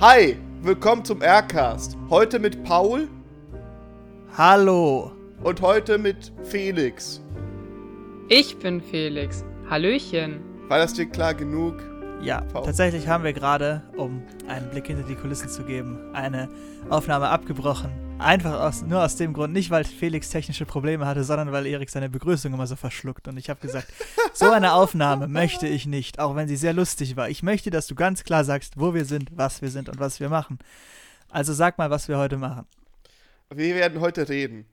Hi, willkommen zum Aircast. Heute mit Paul Hallo. und heute mit Felix. Ich bin Felix. Hallöchen. War das dir klar genug? Ja, Paul. tatsächlich haben wir gerade, um einen Blick hinter die Kulissen zu geben, eine Aufnahme abgebrochen. Einfach aus, nur aus dem Grund, nicht weil Felix technische Probleme hatte, sondern weil Erik seine Begrüßung immer so verschluckt. Und ich habe gesagt, so eine Aufnahme möchte ich nicht, auch wenn sie sehr lustig war. Ich möchte, dass du ganz klar sagst, wo wir sind, was wir sind und was wir machen. Also sag mal, was wir heute machen. Wir werden heute reden.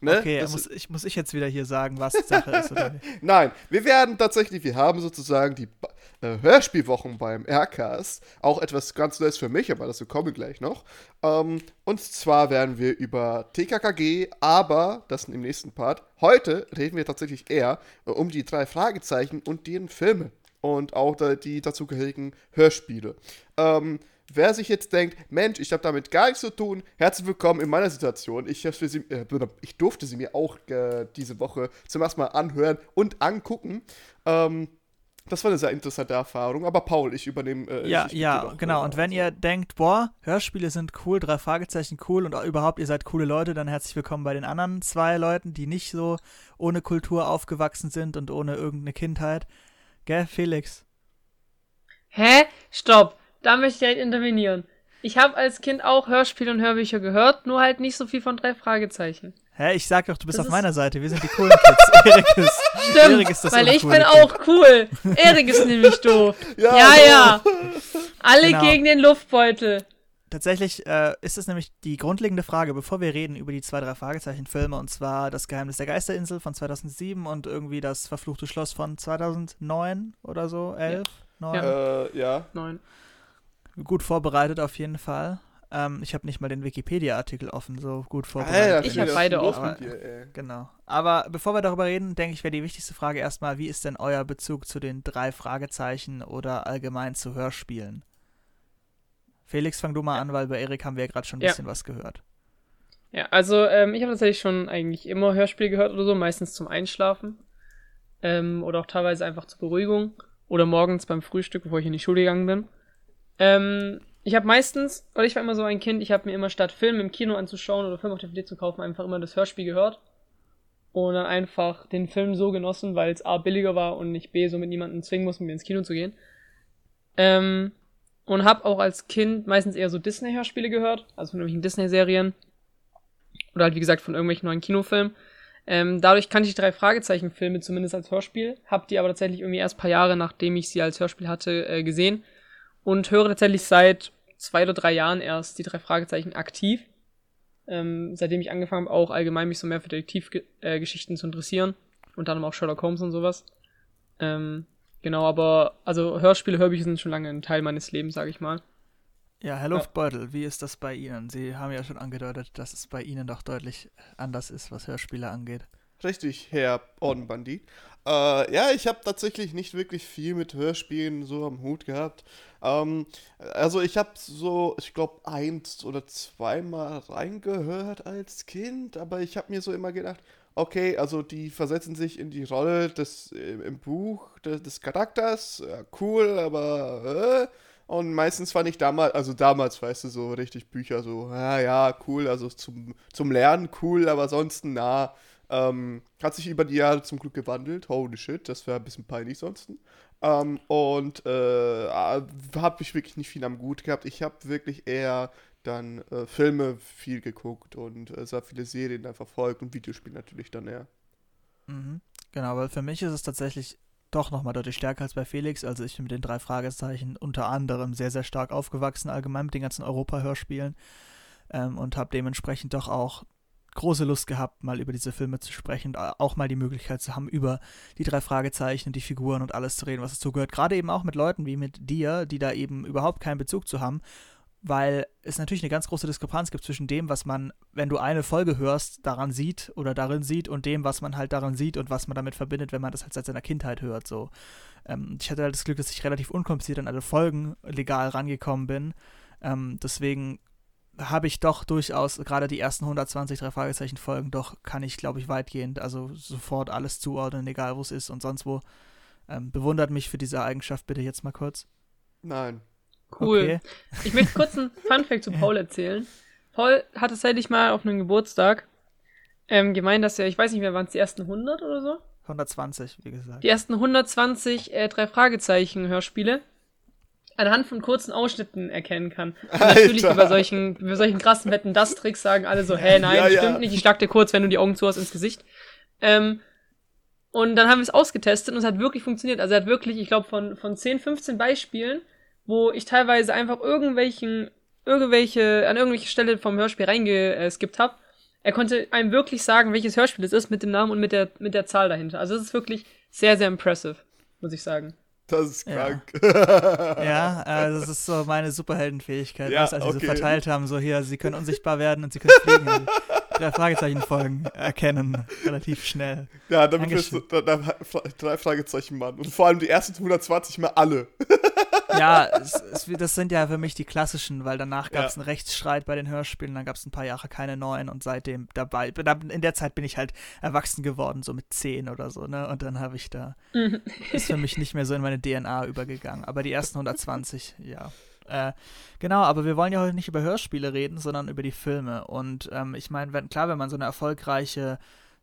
Ne? Okay, Das- muss ich, muss ich jetzt wieder hier sagen, was Sache ist? Nein, wir werden tatsächlich, wir haben sozusagen die äh, Hörspielwochen beim Aircast. Auch etwas ganz Neues für mich, aber dazu komme ich gleich noch. Ähm, und zwar werden wir über TKKG, aber das im nächsten Part. Heute reden wir tatsächlich eher äh, um die drei Fragezeichen und deren Filme. Und auch da, die dazugehörigen Hörspiele. Ähm, Wer sich jetzt denkt, Mensch, ich habe damit gar nichts zu tun, herzlich willkommen in meiner Situation. Ich, sie, äh, ich durfte sie mir auch äh, diese Woche zum ersten Mal anhören und angucken. Ähm, das war eine sehr interessante Erfahrung. Aber Paul, ich übernehme. Äh, Ja, ich, ich ja, genau. Und wenn ihr denkt, boah, Hörspiele sind cool, drei Fragezeichen cool und überhaupt ihr seid coole Leute, dann herzlich willkommen bei den anderen zwei Leuten, die nicht so ohne Kultur aufgewachsen sind und ohne irgendeine Kindheit. Gell, Felix? Hä? Stopp. Da möchte ich direkt intervenieren. Ich habe als Kind auch Hörspiele und Hörbücher gehört, nur halt nicht so viel von drei Fragezeichen. Hä, ich sag doch, du bist Das auf meiner Seite. Wir sind die coolen Kids. Erik ist, Stimmt, Erik ist das weil ich bin Kind. auch cool. Erik ist nämlich doof. Ja, Ja, ja. Alle Genau. gegen den Luftbeutel. Tatsächlich äh, ist es nämlich die grundlegende Frage, bevor wir reden über die zwei, drei Fragezeichen-Filme, und zwar Das Geheimnis der Geisterinsel von 2007 und irgendwie das verfluchte Schloss von 2009 oder so, 11, 9. Äh, ja. Neun. Gut vorbereitet auf jeden Fall. Ähm, ich habe nicht mal den Wikipedia-Artikel offen, so gut vorbereitet. Alter, Ich viel hab das beide offen. dir. Genau. Aber bevor wir darüber reden, denke ich, wäre die wichtigste Frage erstmal, wie ist denn euer Bezug zu den drei Fragezeichen oder allgemein zu Hörspielen? Felix, fang du mal an, weil bei Erik haben wir ja gerade schon ein Ja. bisschen was gehört. Ja, also ähm, ich habe tatsächlich schon eigentlich immer Hörspiel gehört oder so, meistens zum Einschlafen. Ähm, oder auch teilweise einfach zur Beruhigung. Oder morgens beim Frühstück, bevor ich in die Schule gegangen bin. Ähm, ich habe meistens, oder ich war immer so ein Kind, ich habe mir immer statt Film im Kino anzuschauen oder Film auf DVD zu kaufen, einfach immer das Hörspiel gehört. Und dann einfach den Film so genossen, weil es A billiger war und ich B so mit niemandem zwingen muss, mit mir ins Kino zu gehen. Ähm, und habe auch als Kind meistens eher so Disney-Hörspiele gehört, also von irgendwelchen Disney-Serien. Oder halt, wie gesagt, von irgendwelchen neuen Kinofilmen. Ähm, dadurch kannte ich drei Fragezeichen-Filme zumindest als Hörspiel, hab die aber tatsächlich irgendwie erst paar Jahre, nachdem ich sie als Hörspiel hatte, äh, gesehen. Und höre tatsächlich seit zwei oder drei Jahren erst die drei Fragezeichen aktiv. Ähm, seitdem ich angefangen habe, auch allgemein mich so mehr für Detektivgeschichten äh, zu interessieren. Und dann auch Sherlock Holmes und sowas. Ähm, genau, aber also Hörspiele, Hörbücher sind schon lange ein Teil meines Lebens, sage ich mal. Ja, Herr Luftbeutel, wie ist das bei Ihnen? Sie haben ja schon angedeutet, dass es bei Ihnen doch deutlich anders ist, was Hörspiele angeht. Richtig, Herr Ordenbandit. Äh, ja, ich habe tatsächlich nicht wirklich viel mit Hörspielen so am Hut gehabt. Ähm, also ich habe so, ich glaube, eins oder zweimal reingehört als Kind, aber ich habe mir so immer gedacht, okay, also die versetzen sich in die Rolle des im Buch des, des Charakters, ja, cool, aber äh, und meistens fand ich damals, also damals, weißt du, so richtig Bücher so, ja, ja, cool, also zum, zum Lernen cool, aber ansonsten, na, ähm, hat sich über die Jahre zum Glück gewandelt. Holy shit, das wäre ein bisschen peinlich sonst. Ähm, und äh, habe ich wirklich nicht viel am Gut gehabt. Ich habe wirklich eher dann äh, Filme viel geguckt und äh, sehr viele Serien dann verfolgt und Videospiele natürlich dann eher. Mhm. Genau, weil für mich ist es tatsächlich doch nochmal deutlich stärker als bei Felix. Also ich bin mit den drei Fragezeichen unter anderem sehr, sehr stark aufgewachsen, allgemein mit den ganzen Europa-Hörspielen. Ähm, und habe dementsprechend doch auch große Lust gehabt, mal über diese Filme zu sprechen und auch mal die Möglichkeit zu haben, über die drei Fragezeichen, die Figuren und alles zu reden, was dazu gehört. Gerade eben auch mit Leuten wie mit dir, die da eben überhaupt keinen Bezug zu haben, weil es natürlich eine ganz große Diskrepanz gibt zwischen dem, was man, wenn du eine Folge hörst, daran sieht oder darin sieht und dem, was man halt daran sieht und was man damit verbindet, wenn man das halt seit seiner Kindheit hört. So. Ähm, ich hatte halt das Glück, dass ich relativ unkompliziert an alle Folgen legal rangekommen bin. Ähm, deswegen habe ich doch durchaus, gerade die ersten 120 drei Fragezeichen Folgen, doch kann ich, glaube ich, weitgehend, also sofort alles zuordnen, egal wo es ist und sonst wo. Ähm, bewundert mich für diese Eigenschaft bitte jetzt mal kurz. Nein. Cool. Okay. Ich möchte kurz einen Funfact zu Paul erzählen. Paul hat tatsächlich mal auf einem Geburtstag ähm, gemeint, dass er, ich weiß nicht mehr, waren es die ersten 100 oder so? 120, wie gesagt. Die ersten 120 äh, drei Fragezeichen Hörspiele anhand von kurzen Ausschnitten erkennen kann. Und natürlich über solchen, über solchen krassen Wetten das Tricks sagen alle so, hä, nein, Ja, ja. stimmt nicht, ich schlag dir kurz, wenn du die Augen zu hast ins Gesicht. Ähm, und dann haben wir es ausgetestet und es hat wirklich funktioniert. Also er hat wirklich, ich glaube, von, von 10, 15 Beispielen, wo ich teilweise einfach irgendwelchen, irgendwelche, an irgendwelche Stelle vom Hörspiel reingeskippt habe, er konnte einem wirklich sagen, welches Hörspiel es ist, mit dem Namen und mit der, mit der Zahl dahinter. Also es ist wirklich sehr, sehr impressive, muss ich sagen. Das ist Ja. krank. Ja, äh, das ist so meine Superheldenfähigkeit, Ja, als sie okay. so verteilt haben, so hier, sie können unsichtbar werden und sie können fliegen. drei Fragezeichen folgen, erkennen, relativ schnell. Ja, damit bist du drei Fragezeichen Mann. Und vor allem die ersten 120 mal alle. Ja, es, es, das sind ja für mich die klassischen, weil danach gab es Ja. einen Rechtsstreit bei den Hörspielen, dann gab es ein paar Jahre keine neuen und seitdem dabei, in der Zeit bin ich halt erwachsen geworden, so mit 10 oder so, ne? Und dann habe ich da, Mhm. ist für mich nicht mehr so in meine DNA übergegangen. Aber die ersten 120, ja. Äh, genau, aber wir wollen ja heute nicht über Hörspiele reden, sondern über die Filme. Und ähm, ich meine, wenn, klar, wenn man so eine erfolgreiche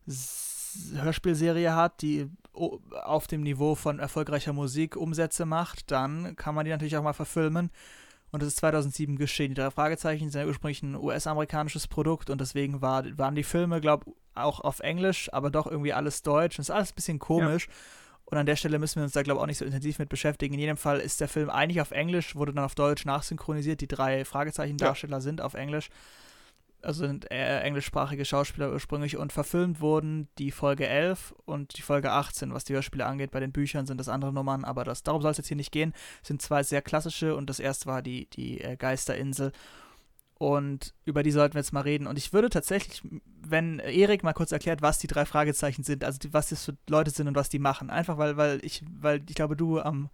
S Hörspielserie hat, die auf dem Niveau von erfolgreicher Musik Umsätze macht, dann kann man die natürlich auch mal verfilmen. Und das ist 2007 geschehen. Die drei Fragezeichen sind ja ursprünglich ein US-amerikanisches Produkt und deswegen war, waren die Filme, glaube ich, auch auf Englisch, aber doch irgendwie alles Deutsch. Und es ist alles ein bisschen komisch. Und an der Stelle müssen wir uns da, glaube ich, auch nicht so intensiv mit beschäftigen. In jedem Fall ist der Film eigentlich auf Englisch, wurde dann auf Deutsch nachsynchronisiert. Die drei Fragezeichen-Darsteller sind auf Englisch. Also sind äh, englischsprachige Schauspieler ursprünglich und verfilmt wurden die Folge 11 und die Folge 18. Was die Hörspiele angeht, bei den Büchern sind das andere Nummern, aber das, darum soll es jetzt hier nicht gehen. Es sind zwei sehr klassische und das erste war die, die äh, Geisterinsel. Und über die sollten wir jetzt mal reden. Und ich würde tatsächlich, wenn Erik mal kurz erklärt, was die drei Fragezeichen sind, also die, was das für Leute sind und was die machen. Einfach weil, weil ich, weil ich glaube, du am,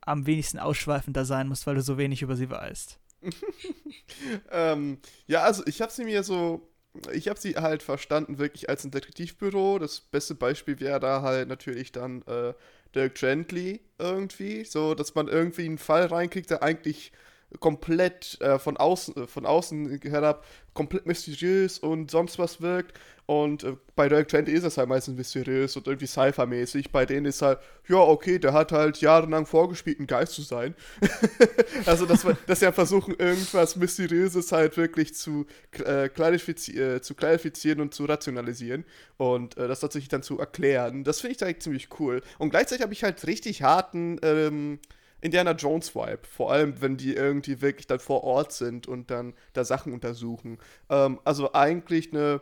am wenigsten ausschweifender sein musst, weil du so wenig über sie weißt. ähm, ja, also ich habe sie mir so, ich habe sie halt verstanden wirklich als ein Detektivbüro. Das beste Beispiel wäre da halt natürlich dann äh, Dirk Gently irgendwie, so dass man irgendwie einen Fall reinkriegt, der eigentlich komplett äh, von außen äh, von außen herab komplett mysteriös und sonst was wirkt und äh, bei Dirk Gently ist es halt meistens mysteriös und irgendwie Sci-Fi-mäßig. Bei denen ist halt, ja, okay, der hat halt jahrelang vorgespielt, ein Geist zu sein. also, dass, wir, dass ja versuchen, irgendwas Mysteriöses halt wirklich zu, äh, klarifizi äh, zu klarifizieren und zu rationalisieren und äh, das tatsächlich dann zu erklären. Das finde ich eigentlich ziemlich cool. Und gleichzeitig habe ich halt richtig harten ähm, Indiana Jones Vibe. Vor allem, wenn die irgendwie wirklich dann vor Ort sind und dann da Sachen untersuchen. Ähm, also eigentlich eine.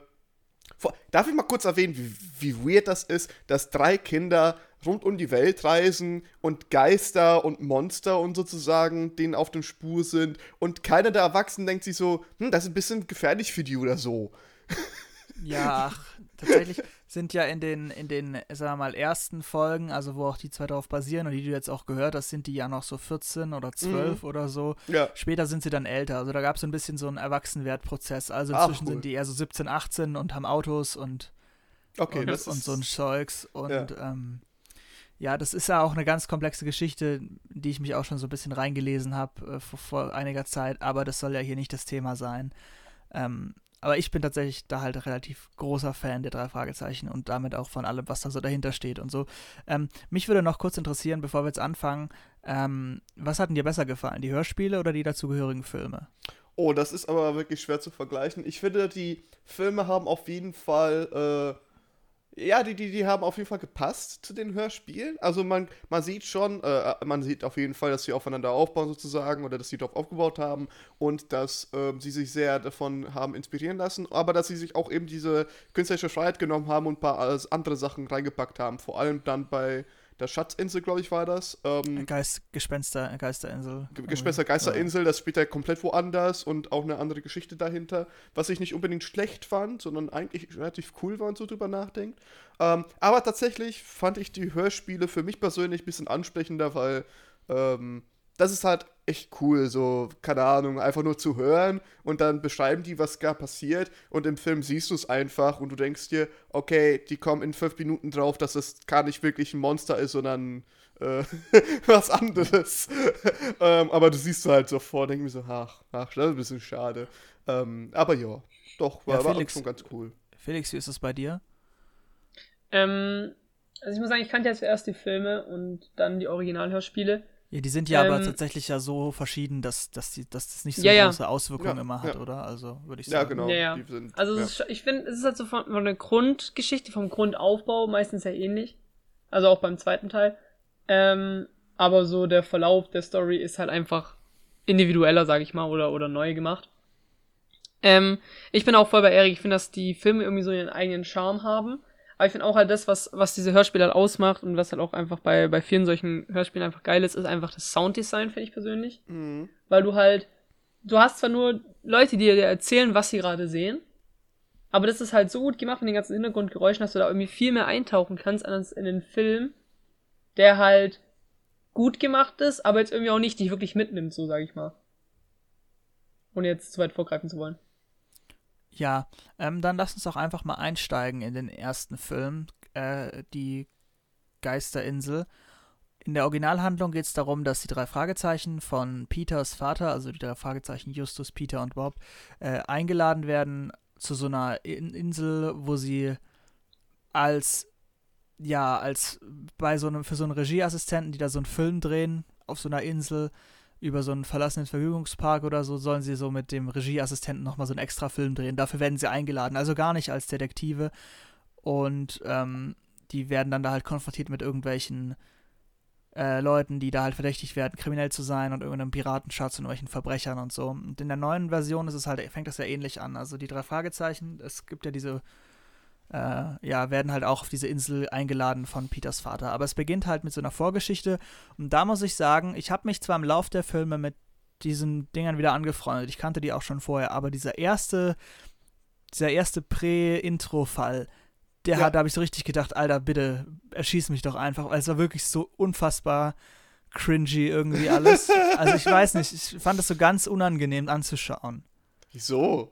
Darf ich mal kurz erwähnen, wie, wie weird das ist, dass drei Kinder rund um die Welt reisen und Geister und Monster und sozusagen denen auf der Spur sind und keiner der Erwachsenen denkt sich so, hm, das ist ein bisschen gefährlich für die oder so. Ja, ach, tatsächlich sind ja in den, in den, sagen wir mal, ersten Folgen, also wo auch die zwei darauf basieren und die du jetzt auch gehört hast, sind die ja noch so 14 oder 12 oder so. Ja. Später sind sie dann älter. Also da gab es so ein bisschen so einen Erwachsenwertprozess. Also Ach, inzwischen cool. sind die eher so 17, 18 und haben Autos und, Okay, und, das und ist. so ein Zeugs. Und Ja. ähm, ja, das ist ja auch eine ganz komplexe Geschichte, die ich mich auch schon so ein bisschen reingelesen habe äh, vor, vor einiger Zeit, aber das soll ja hier nicht das Thema sein. Ähm, aber ich bin tatsächlich da halt relativ großer Fan der drei Fragezeichen und damit auch von allem, was da so dahinter steht und so. Ähm, mich würde noch kurz interessieren, bevor wir jetzt anfangen, ähm, was hat dir besser gefallen, die Hörspiele oder die dazugehörigen Filme? Oh, das ist aber wirklich schwer zu vergleichen. Ich finde, die Filme haben auf jeden Fall, äh, ja, die, die, die haben auf jeden Fall gepasst zu den Hörspielen. Also man, man sieht schon, äh, man sieht auf jeden Fall, dass sie aufeinander aufbauen sozusagen oder dass sie darauf aufgebaut haben und dass ähm, sie sich sehr davon haben inspirieren lassen, aber dass sie sich auch eben diese künstlerische Freiheit genommen haben und ein paar äh, andere Sachen reingepackt haben. Vor allem dann bei der Schatzinsel, glaube ich, war das. Ähm, Geist, Gespenster, Geisterinsel. Ge- Gespenster Geisterinsel, das spielt ja komplett woanders und auch eine andere Geschichte dahinter, was ich nicht unbedingt schlecht fand, sondern eigentlich relativ cool war und so drüber nachdenkt. Ähm, aber tatsächlich fand ich die Hörspiele für mich persönlich ein bisschen ansprechender, weil ähm, das ist halt echt cool, so, keine Ahnung, einfach nur zu hören und dann beschreiben die, was gar passiert und im Film siehst du es einfach und du denkst dir, okay, die kommen in fünf Minuten drauf, dass es gar nicht wirklich ein Monster ist, sondern äh, was anderes. ähm, aber du siehst halt sofort, denke ich mir so, ach, ach, das ist ein bisschen schade. Ähm, aber ja, doch, war, Ja, war Felix- schon ganz cool. Felix, wie ist es bei dir? Ähm, also ich muss sagen, ich kannte ja zuerst die Filme und dann die Originalhörspiele. Ja, die sind ja aber Ähm, tatsächlich ja so verschieden, dass, dass, die, dass das nicht so Ja, große Auswirkungen Ja, immer hat, ja. oder? Also würde ich Ja, sagen. genau. Ja, ja. Die sind, Also ist, ich finde, es ist halt so von, von der Grundgeschichte, vom Grundaufbau meistens ja ähnlich. Also auch beim zweiten Teil. Ähm, aber so der Verlauf der Story ist halt einfach individueller, sag ich mal, oder, oder neu gemacht. Ähm, ich bin auch voll bei Erik. Ich finde, dass die Filme irgendwie so ihren eigenen Charme haben. Aber ich finde auch halt das, was, was diese Hörspiele halt ausmacht und was halt auch einfach bei, bei vielen solchen Hörspielen einfach geil ist, ist einfach das Sounddesign, finde ich persönlich Mhm. weil du halt, du hast zwar nur Leute, die dir erzählen, was sie gerade sehen, aber das ist halt so gut gemacht mit den ganzen Hintergrundgeräuschen, dass du da irgendwie viel mehr eintauchen kannst als in den Film, der halt gut gemacht ist, aber jetzt irgendwie auch nicht dich wirklich mitnimmt, so sag ich mal. Ohne jetzt zu weit vorgreifen zu wollen. Ja, ähm, dann lass uns auch einfach mal einsteigen in den ersten Film, äh, die Geisterinsel. In der Originalhandlung geht es darum, dass die drei Fragezeichen von Peters Vater, also die drei Fragezeichen Justus, Peter und Bob, äh, eingeladen werden zu so einer In Insel, wo sie als ja, als bei so einem, für so einen Regieassistenten, die da so einen Film drehen auf so einer Insel über so einen verlassenen Vergnügungspark oder so, sollen sie so mit dem Regieassistenten nochmal so einen extra Film drehen. Dafür werden sie eingeladen, also gar nicht als Detektive. Und ähm, die werden dann da halt konfrontiert mit irgendwelchen äh, Leuten, die da halt verdächtig werden, kriminell zu sein und irgendeinem Piratenschatz und irgendwelchen Verbrechern und so. Und in der neuen Version ist es halt, fängt das ja ähnlich an. Also die drei Fragezeichen, es gibt ja diese äh, ja, werden halt auch auf diese Insel eingeladen von Peters Vater. Aber es beginnt halt mit so einer Vorgeschichte. Und da muss ich sagen, ich habe mich zwar im Lauf der Filme mit diesen Dingern wieder angefreundet. Ich kannte die auch schon vorher, aber dieser erste, dieser erste Prä-Intro-Fall, der Ja. hat, da habe ich so richtig gedacht, Alter, bitte erschieß mich doch einfach, weil es war wirklich so unfassbar cringy irgendwie alles. also ich weiß nicht, ich fand es so ganz unangenehm anzuschauen Wieso?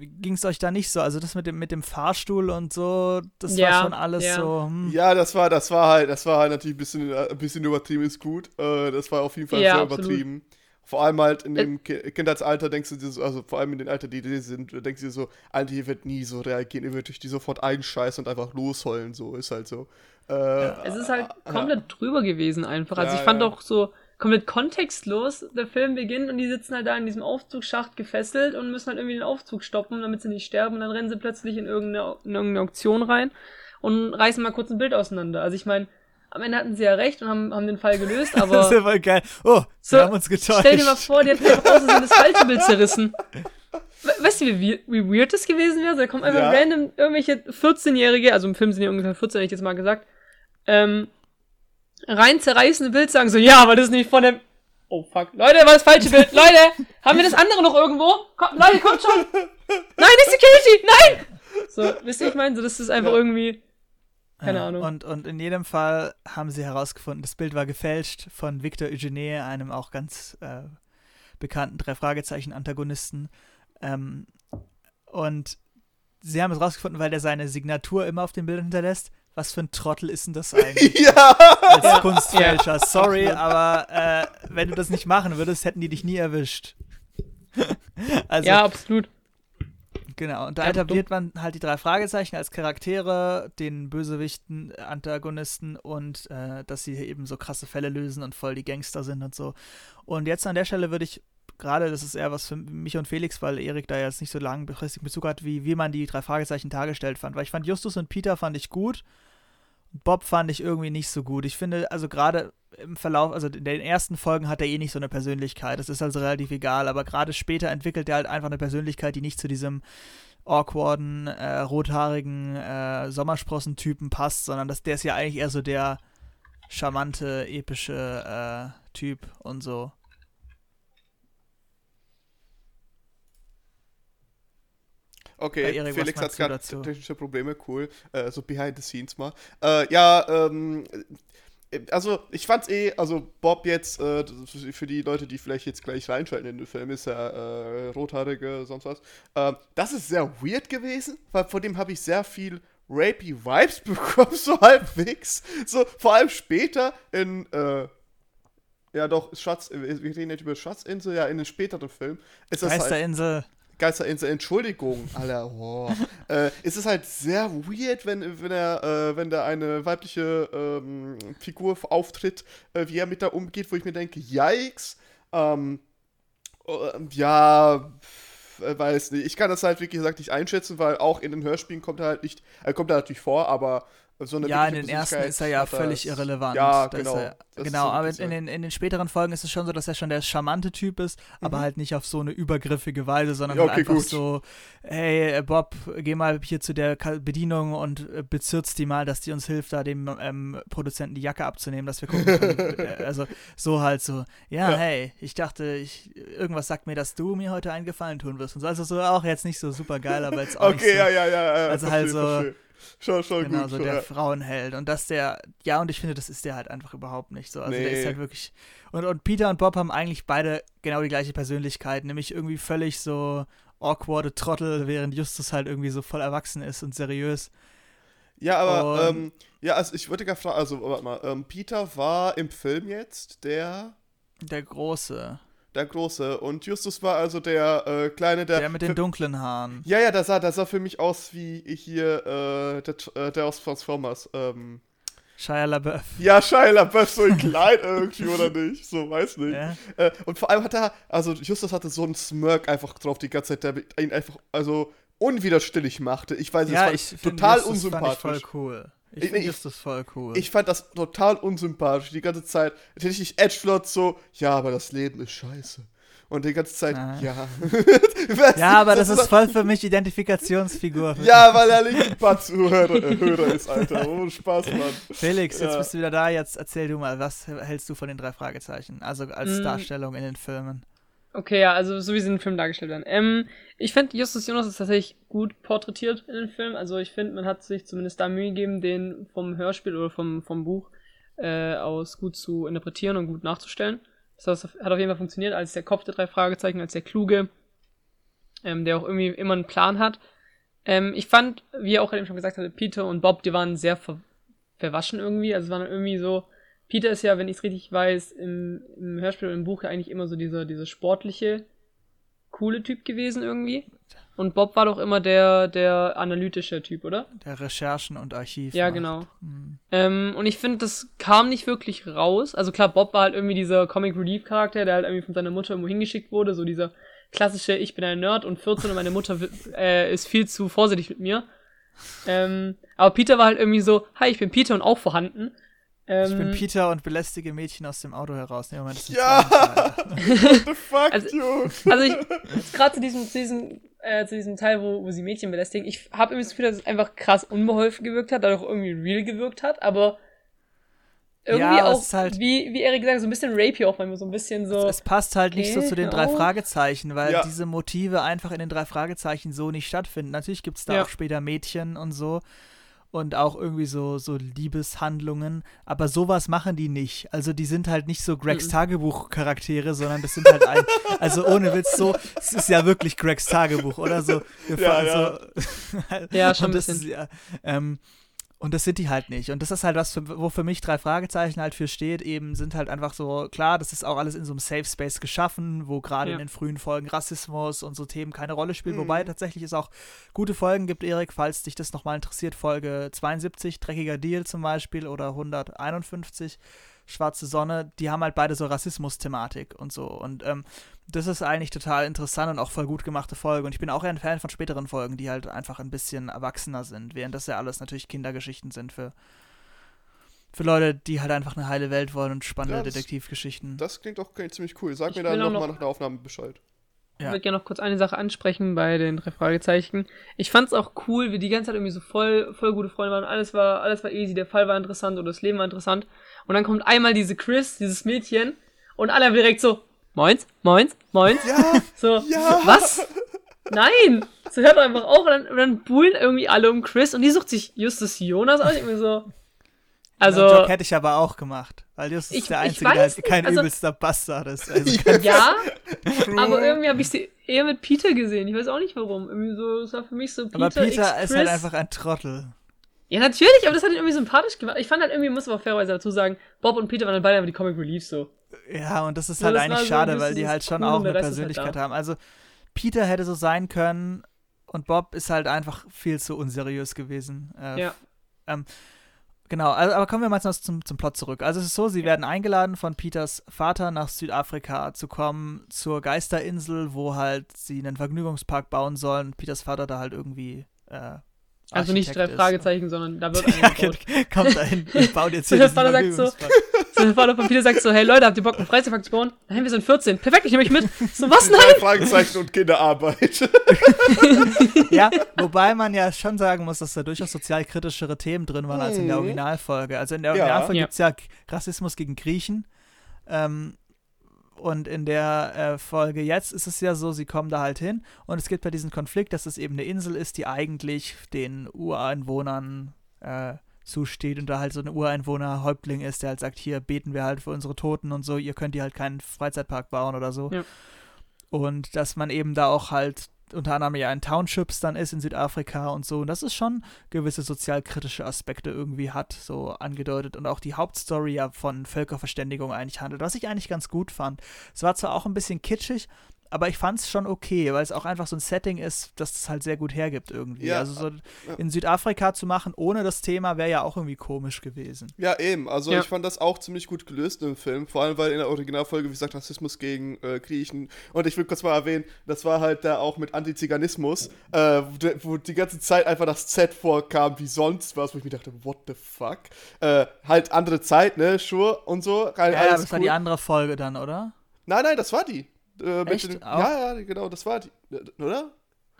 Ging es euch da nicht so? Also das mit dem, mit dem Fahrstuhl und so, das Ja, war schon alles ja. so. Hm. Ja, das war, das war halt, das war halt natürlich ein bisschen, äh, ein bisschen übertrieben ist gut. Äh, das war auf jeden Fall Ja, sehr absolut. übertrieben. Vor allem halt in dem Ki Kindheitsalter denkst du dir so, also vor allem in den Alter, die die sind, denkst du dir so, Alter, ihr wird nie so reagieren, ihr wird euch die sofort einscheißen und einfach losheulen, so, ist halt so. Äh, Es ist halt ja. komplett drüber gewesen einfach. Also Ja, ich fand ja. auch so komplett kontextlos, der Film beginnt und die sitzen halt da in diesem Aufzugsschacht gefesselt und müssen halt irgendwie den Aufzug stoppen, damit sie nicht sterben und dann rennen sie plötzlich in irgendeine, in irgendeine Auktion rein und reißen mal kurz ein Bild auseinander. Also ich meine, am Ende hatten sie ja recht und haben, haben den Fall gelöst, das aber ist ja voll geil. Oh, So, wir haben uns getäuscht. stell dir mal vor, die hätten einfach Versehen das falsche Bild zerrissen. We- Weißt du, wie, wie weird das gewesen wäre? Da kommen einfach Ja. random irgendwelche 14-Jährige, also im Film sind ja ungefähr 14, hätte ich jetzt mal gesagt, ähm, rein zerreißen Bild, sagen so, ja, aber das ist nicht von dem. Oh fuck. Leute, war das falsche Bild. Leute, haben wir das andere noch irgendwo? Komm, Leute, kommt schon. Nein, die Security, nein! So, wisst ihr, ich meine, so, das ist einfach Ja. irgendwie. Keine Ja, Ahnung. Und, und in jedem Fall haben sie herausgefunden, das Bild war gefälscht von Victor Eugene, einem auch ganz äh, bekannten Drei-Fragezeichen-Antagonisten. Ähm, und sie haben es rausgefunden, weil der seine Signatur immer auf den Bildern hinterlässt. Was für ein Trottel ist denn das eigentlich? ja! als Ja. Kunstfälscher. Sorry, aber äh, wenn du das nicht machen würdest, hätten die dich nie erwischt. also, ja, absolut. genau. Und da Einfach etabliert man halt die drei Fragezeichen als Charaktere, den Bösewichten, Antagonisten und äh, dass sie eben so krasse Fälle lösen und voll die Gangster sind und so. Und jetzt an der Stelle würde ich gerade, das ist eher was für mich und Felix, weil Erik da jetzt nicht so lange befristigen Bezug hat, wie, wie man die drei Fragezeichen dargestellt fand. Weil ich fand Justus und Peter fand ich gut. Bob fand ich irgendwie nicht so gut. Ich finde, also gerade im Verlauf, also in den ersten Folgen hat er eh nicht so eine Persönlichkeit. Das ist also relativ egal, aber gerade später entwickelt er halt einfach eine Persönlichkeit, die nicht zu diesem awkwarden, äh, rothaarigen äh, Sommersprossen-Typen passt, sondern das, der ist ja eigentlich eher so der charmante, epische äh, Typ und so. Okay, Felix hat gerade technische Probleme, cool. Äh, so behind the scenes mal. Äh, ja, ähm, äh, also ich fand's eh, also Bob jetzt, äh, für die Leute, die vielleicht jetzt gleich reinschalten in den Film, ist ja äh, rothaarige, sonst was. Ähm, das ist sehr weird gewesen, weil vor dem habe ich sehr viel rapey Vibes bekommen, so halbwegs. So, vor allem später in, äh, ja doch, Schatz, wir reden nicht über Schatzinsel, ja, in den späteren Filmen. Ist das halt, Geisterinsel. Entschuldigung, Alter, oh. äh, es ist halt sehr weird, wenn, wenn er, äh, wenn da eine weibliche ähm, Figur auftritt, äh, wie er mit da umgeht, wo ich mir denke, yikes, ähm, äh, ja, äh, weiß nicht. Ich kann das halt, wie gesagt, nicht einschätzen, weil auch in den Hörspielen kommt er halt nicht, er kommt er natürlich vor, aber so eine Ja, in den ersten ist er ja völlig irrelevant. Ja, Da genau. Er, genau, so aber in den, in den späteren Folgen ist es schon so, dass er schon der charmante Typ ist, aber Mhm. halt nicht auf so eine übergriffige Weise, sondern Ja, halt okay, einfach gut. so, hey äh, Bob, geh mal hier zu der Bedienung und äh, bezirzt die mal, dass die uns hilft, da dem ähm, Produzenten die Jacke abzunehmen, dass wir gucken können. Äh, also so halt so, ja, Ja. hey, ich dachte, ich, irgendwas sagt mir, dass du mir heute einen Gefallen tun wirst. Und so, also so auch jetzt nicht so super geil, aber jetzt auch nicht Okay, so, ja, ja, ja. ja Also halt so- verstehe. Schon, schon Genau, gut. so schon, der ja. Frauenheld. Und dass der, ja, und ich finde, das ist der halt einfach überhaupt nicht so. Also der Nee. ist halt wirklich. Und, und Peter und Bob haben eigentlich beide genau die gleiche Persönlichkeit, nämlich irgendwie völlig so awkwarde Trottel, während Justus halt irgendwie so voll erwachsen ist und seriös. Ja, aber, Und- ähm, ja, also ich würde gerne fragen, also, warte mal, ähm, Peter war im Film jetzt der, Der Große. Der Große und Justus war also der äh, Kleine, der. Der mit den dunklen Haaren. ja, ja, der sah, der sah für mich aus wie hier, äh, der, äh, der aus Transformers, ähm. Shia LaBeouf. Ja, Shia LaBeouf so in klein irgendwie, oder nicht? So, weiß nicht. Ja. Äh, und vor allem hat er, also Justus hatte so einen Smirk einfach drauf die ganze Zeit, der ihn einfach, also unwiderstehlich machte. Ich weiß nicht, Ja, das ich fand finde total Justus fand ich unsympathisch. voll cool. Ich Ich- finde ich- Justus voll cool. Ich fand das total unsympathisch die ganze Zeit. Richtig Edgelord so, ja, aber das Leben ist scheiße. Und die ganze Zeit, Ah. ja. Ja, aber das ist voll für mich Identifikationsfigur. Ja, weil er Linkin Park Zuhörer äh, ist, Alter. Oh, Spaß, Mann. Felix, jetzt Ja. bist du wieder da. Jetzt erzähl du mal, was hältst du von den drei Fragezeichen? Also als Mm. Darstellung in den Filmen. Okay, ja, also so wie sie in den Film dargestellt werden. Ähm, ich finde, Justus Jonas ist tatsächlich gut porträtiert in den Film. Also ich finde, man hat sich zumindest da Mühe gegeben, den vom Hörspiel oder vom, vom Buch äh, aus gut zu interpretieren und gut nachzustellen. Das hat auf jeden Fall funktioniert als der Kopf der drei Fragezeichen, als der Kluge, ähm, der auch irgendwie immer einen Plan hat. Ähm, ich fand, wie er auch eben schon gesagt hatte, Peter und Bob, die waren sehr ver verwaschen irgendwie. Also es waren irgendwie so, Peter ist ja, wenn ich es richtig weiß, im, im Hörspiel oder im Buch ja eigentlich immer so dieser, dieser sportliche, coole Typ gewesen irgendwie. Und Bob war doch immer der, der analytische Typ, oder? Der Recherchen und Archiv. Ja, macht. genau. Hm. Ähm, und ich finde, das kam nicht wirklich raus. Also klar, Bob war halt irgendwie dieser Comic Relief Charakter, der halt irgendwie von seiner Mutter irgendwo hingeschickt wurde, so dieser klassische, ich bin ein Nerd und 14 und meine Mutter äh, ist viel zu vorsichtig mit mir. Ähm, aber Peter war halt irgendwie so, hi, ich bin Peter und auch vorhanden. Ähm, Ich bin Peter und belästige Mädchen aus dem Auto heraus. Nee, Moment, das ist Ja. the fuck, Also- Junge? Also ich, gerade zu diesem, zu diesem, äh, zu diesem Teil, wo, wo sie Mädchen belästigen, ich habe irgendwie das Gefühl, dass es einfach krass unbeholfen gewirkt hat, dadurch irgendwie real gewirkt hat, aber irgendwie Ja, es auch, ist halt- wie, wie Erik gesagt so ein bisschen rapey auch manchmal, so ein bisschen so. Es passt halt nicht so zu den drei. Fragezeichen, weil Ja. diese Motive einfach in den drei Fragezeichen so nicht stattfinden. Natürlich gibt es da Ja. auch später Mädchen und so und auch irgendwie so, so Liebeshandlungen, aber sowas machen die nicht. Also die sind halt nicht so Gregs. Tagebuch-Charaktere, sondern das sind halt ein, also ohne Witz so, es ist ja wirklich Gregs Tagebuch, oder so. Ja, fahren ja. Ja, schon ein das bisschen. Ist, ja, ähm, und das sind die halt nicht. Und das ist halt was, für, wo für mich drei Fragezeichen halt für steht, eben sind halt einfach so, klar, das ist auch alles in so einem Safe Space geschaffen, wo gerade Ja. in den frühen Folgen Rassismus und so Themen keine Rolle spielen. Mhm. Wobei tatsächlich es auch gute Folgen gibt, Erik, falls dich das nochmal interessiert. Folge 72, Dreckiger Deal zum Beispiel, oder 151, Schwarze Sonne, die haben halt beide so Rassismus-Thematik und so. Und ähm, das ist eigentlich total interessant und auch voll gut gemachte Folge. Und ich bin auch eher ein Fan von späteren Folgen, die halt einfach ein bisschen erwachsener sind, während das ja alles natürlich Kindergeschichten sind für, für Leute, die halt einfach eine heile Welt wollen und spannende Ja, das- Detektivgeschichten. Das klingt doch ziemlich cool. Sag Ich mir dann auch nochmal noch- nach der Aufnahme Bescheid. Ich Ja. würde gerne noch kurz eine Sache ansprechen bei den drei Fragezeichen. Ich fand es auch cool, wie die ganze Zeit irgendwie so voll, voll gute Freunde waren. Alles war, alles war easy, der Fall war interessant oder das Leben war interessant. Und dann kommt einmal diese Chris, dieses Mädchen, und alle haben direkt so, moins, moins, moins. Ja, So, Ja. was? Nein! So hört einfach auf und dann, und dann buhlen irgendwie alle um Chris und die sucht sich Justus Jonas aus. Ich mir so. Also, Den Joke hätte ich aber auch gemacht, weil Justus Ich- ist der Einzige, der kein nicht, also- übelster Bastard ist. Also kein, ja, aber irgendwie habe ich sie eher mit Peter gesehen. Ich weiß auch nicht warum. Irgendwie so, es war für mich so Peter, aber Peter x ist Chris. halt einfach ein Trottel. Ja, natürlich, aber das hat ihn irgendwie sympathisch gemacht. Ich fand halt irgendwie, muss man auch fairerweise dazu sagen, Bob und Peter waren dann beide einfach die Comic Reliefs so. Ja, und das ist Ja, halt das eigentlich so schade, weil die halt schon cool auch eine halt Persönlichkeit da. haben. Also Peter hätte so sein können und Bob ist halt einfach viel zu unseriös gewesen. Äh, Ja. Genau, also, aber kommen wir mal zum, zum Plot zurück. Also es ist so, sie werden eingeladen von Peters Vater nach Südafrika zu kommen, zur Geisterinsel, wo halt sie einen Vergnügungspark bauen sollen. Peters Vater da halt irgendwie äh, Also nicht drei ist. Fragezeichen, sondern da wird ja, einer gebaut. kommt dahin, ich baue jetzt So, hier der diesen Vater sagt so-. So, der Vater von Peter sagt so, hey Leute, habt ihr Bock, einen Freizeitpark zu bauen? Nein, wir sind 14. Perfekt, ich nehme euch mit. So, was? Nein? Drei Fragezeichen und Kinderarbeit. Ja, wobei man ja schon sagen muss, dass da durchaus sozialkritischere Themen drin waren als in der Mhm. Originalfolge. Also in der. Originalfolge Ja. gibt es ja Rassismus gegen Griechen. Ähm, und in der äh, Folge jetzt ist es ja so, sie kommen da halt hin und es gibt bei diesem Konflikt, dass es eben eine Insel ist, die eigentlich den Ureinwohnern äh, zusteht und da halt so ein Ureinwohner-Häuptling ist, der halt sagt, hier beten wir halt für unsere Toten und so, ihr könnt hier halt keinen Freizeitpark bauen oder so. Ja. Und dass man eben da auch halt unter anderem ja in Townships dann ist in Südafrika und so. Und das ist schon gewisse sozialkritische Aspekte irgendwie hat, so angedeutet. Und auch die Hauptstory ja von Völkerverständigung eigentlich handelt, was ich eigentlich ganz gut fand. Es war zwar auch ein bisschen kitschig, aber ich fand es schon okay, weil es auch einfach so ein Setting ist, das es halt sehr gut hergibt irgendwie. Ja, also so ja. in Südafrika zu machen ohne das Thema wäre ja auch irgendwie komisch gewesen. Ja, eben. Also Ja. ich fand das auch ziemlich gut gelöst im Film. Vor allem, weil in der Originalfolge, wie gesagt, Rassismus gegen äh, Griechen. Und ich will kurz mal erwähnen, das war halt da auch mit Antiziganismus, äh, wo, die ganze Zeit einfach das Z vorkam wie sonst was, wo ich mir dachte, what the fuck? Äh, halt andere Zeit, ne? Sure und so. Halt, Ja, das war cool. die andere Folge dann, oder? Nein, nein, das war die. Äh, mit Echt? den- ja, ja, genau, das war die. Äh, Oder?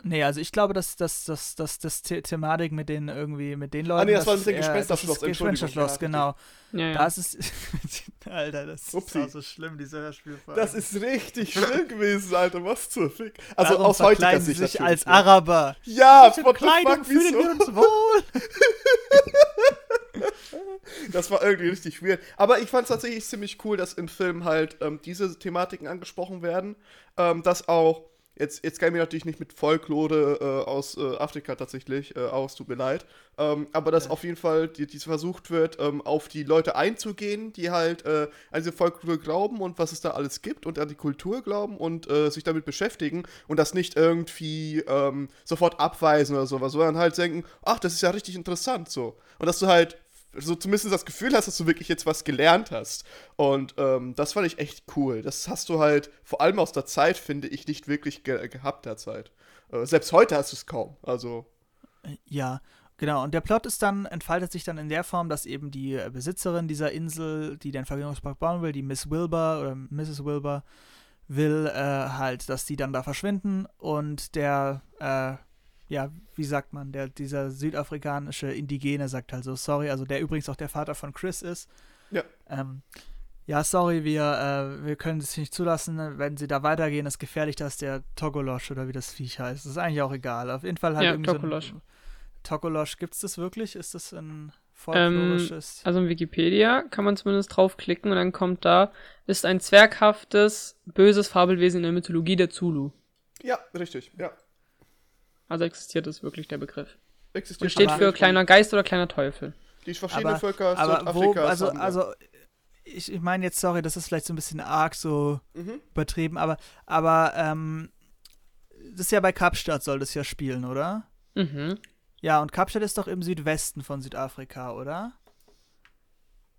Nee, also ich glaube, dass das, das, das, das The Thematik mit den irgendwie, mit den Leuten. Ah, nee, das war Gespensterschloss, das. Gespensterschloss, Ja, genau. Ja, ja. Das ist. Alter, das Upsi. ist so schlimm, diese Hörspielfolge. Das ist richtig schlimm gewesen, Alter. Was zur Fick? Also Warum aus heutiger Sicht sich als ne? Araber. Ja, what the fühlen wieso? wir uns wohl. Das war irgendwie richtig weird. Aber ich fand es tatsächlich ziemlich cool, dass im Film halt ähm, diese Thematiken angesprochen werden. Ähm, dass auch, jetzt, jetzt kann ich natürlich nicht mit Folklore äh, aus äh, Afrika tatsächlich äh, aus, tut mir leid. Ähm, aber dass auf jeden Fall die, dies versucht wird, ähm, auf die Leute einzugehen, die halt äh, an diese Folklore glauben und was es da alles gibt und an die Kultur glauben und äh, sich damit beschäftigen und das nicht irgendwie ähm, sofort abweisen oder sowas, sondern halt denken, ach, das ist ja richtig interessant so. Und dass du halt so zumindest das Gefühl hast, dass du wirklich jetzt was gelernt hast. Und ähm, das fand ich echt cool. Das hast du halt vor allem aus der Zeit, finde ich, nicht wirklich ge gehabt derzeit. Äh, selbst heute hast du es kaum. Also, Ja, genau. Und der Plot ist dann, entfaltet sich dann in der Form, dass eben die äh, Besitzerin dieser Insel, die den Vergnügungspark bauen will, die Miss Wilbur oder Mrs. Wilbur, will äh, halt, dass die dann da verschwinden und der, äh, ja, wie sagt man, der, dieser südafrikanische Indigene sagt halt so, sorry, also der übrigens auch der Vater von Chris ist. Ja. Ähm, ja, sorry, wir, äh, wir können es nicht zulassen. Wenn sie da weitergehen, ist gefährlich, dass der Togolosch oder wie das Viech heißt. Das ist eigentlich auch egal. Auf jeden Fall halt Ja, irgendwie so ein- Tokolosch. Tokolosch, gibt es das wirklich? Ist das ein Ähm, folklorisches? Also in Wikipedia kann man zumindest draufklicken und dann kommt da, ist ein zwerghaftes, böses Fabelwesen in der Mythologie der Zulu. ja, richtig. Ja. Also existiert es wirklich der Begriff. Existiert Und steht für kleiner Geist oder kleiner Teufel. Die verschiedenen aber Völker aber wo, also, also ich, ich meine jetzt, sorry, das ist vielleicht so ein bisschen arg so Mhm. übertrieben, aber, aber ähm, das ist ja bei Kapstadt soll das ja spielen, oder? Mhm. Ja, und Kapstadt ist doch im Südwesten von Südafrika, oder?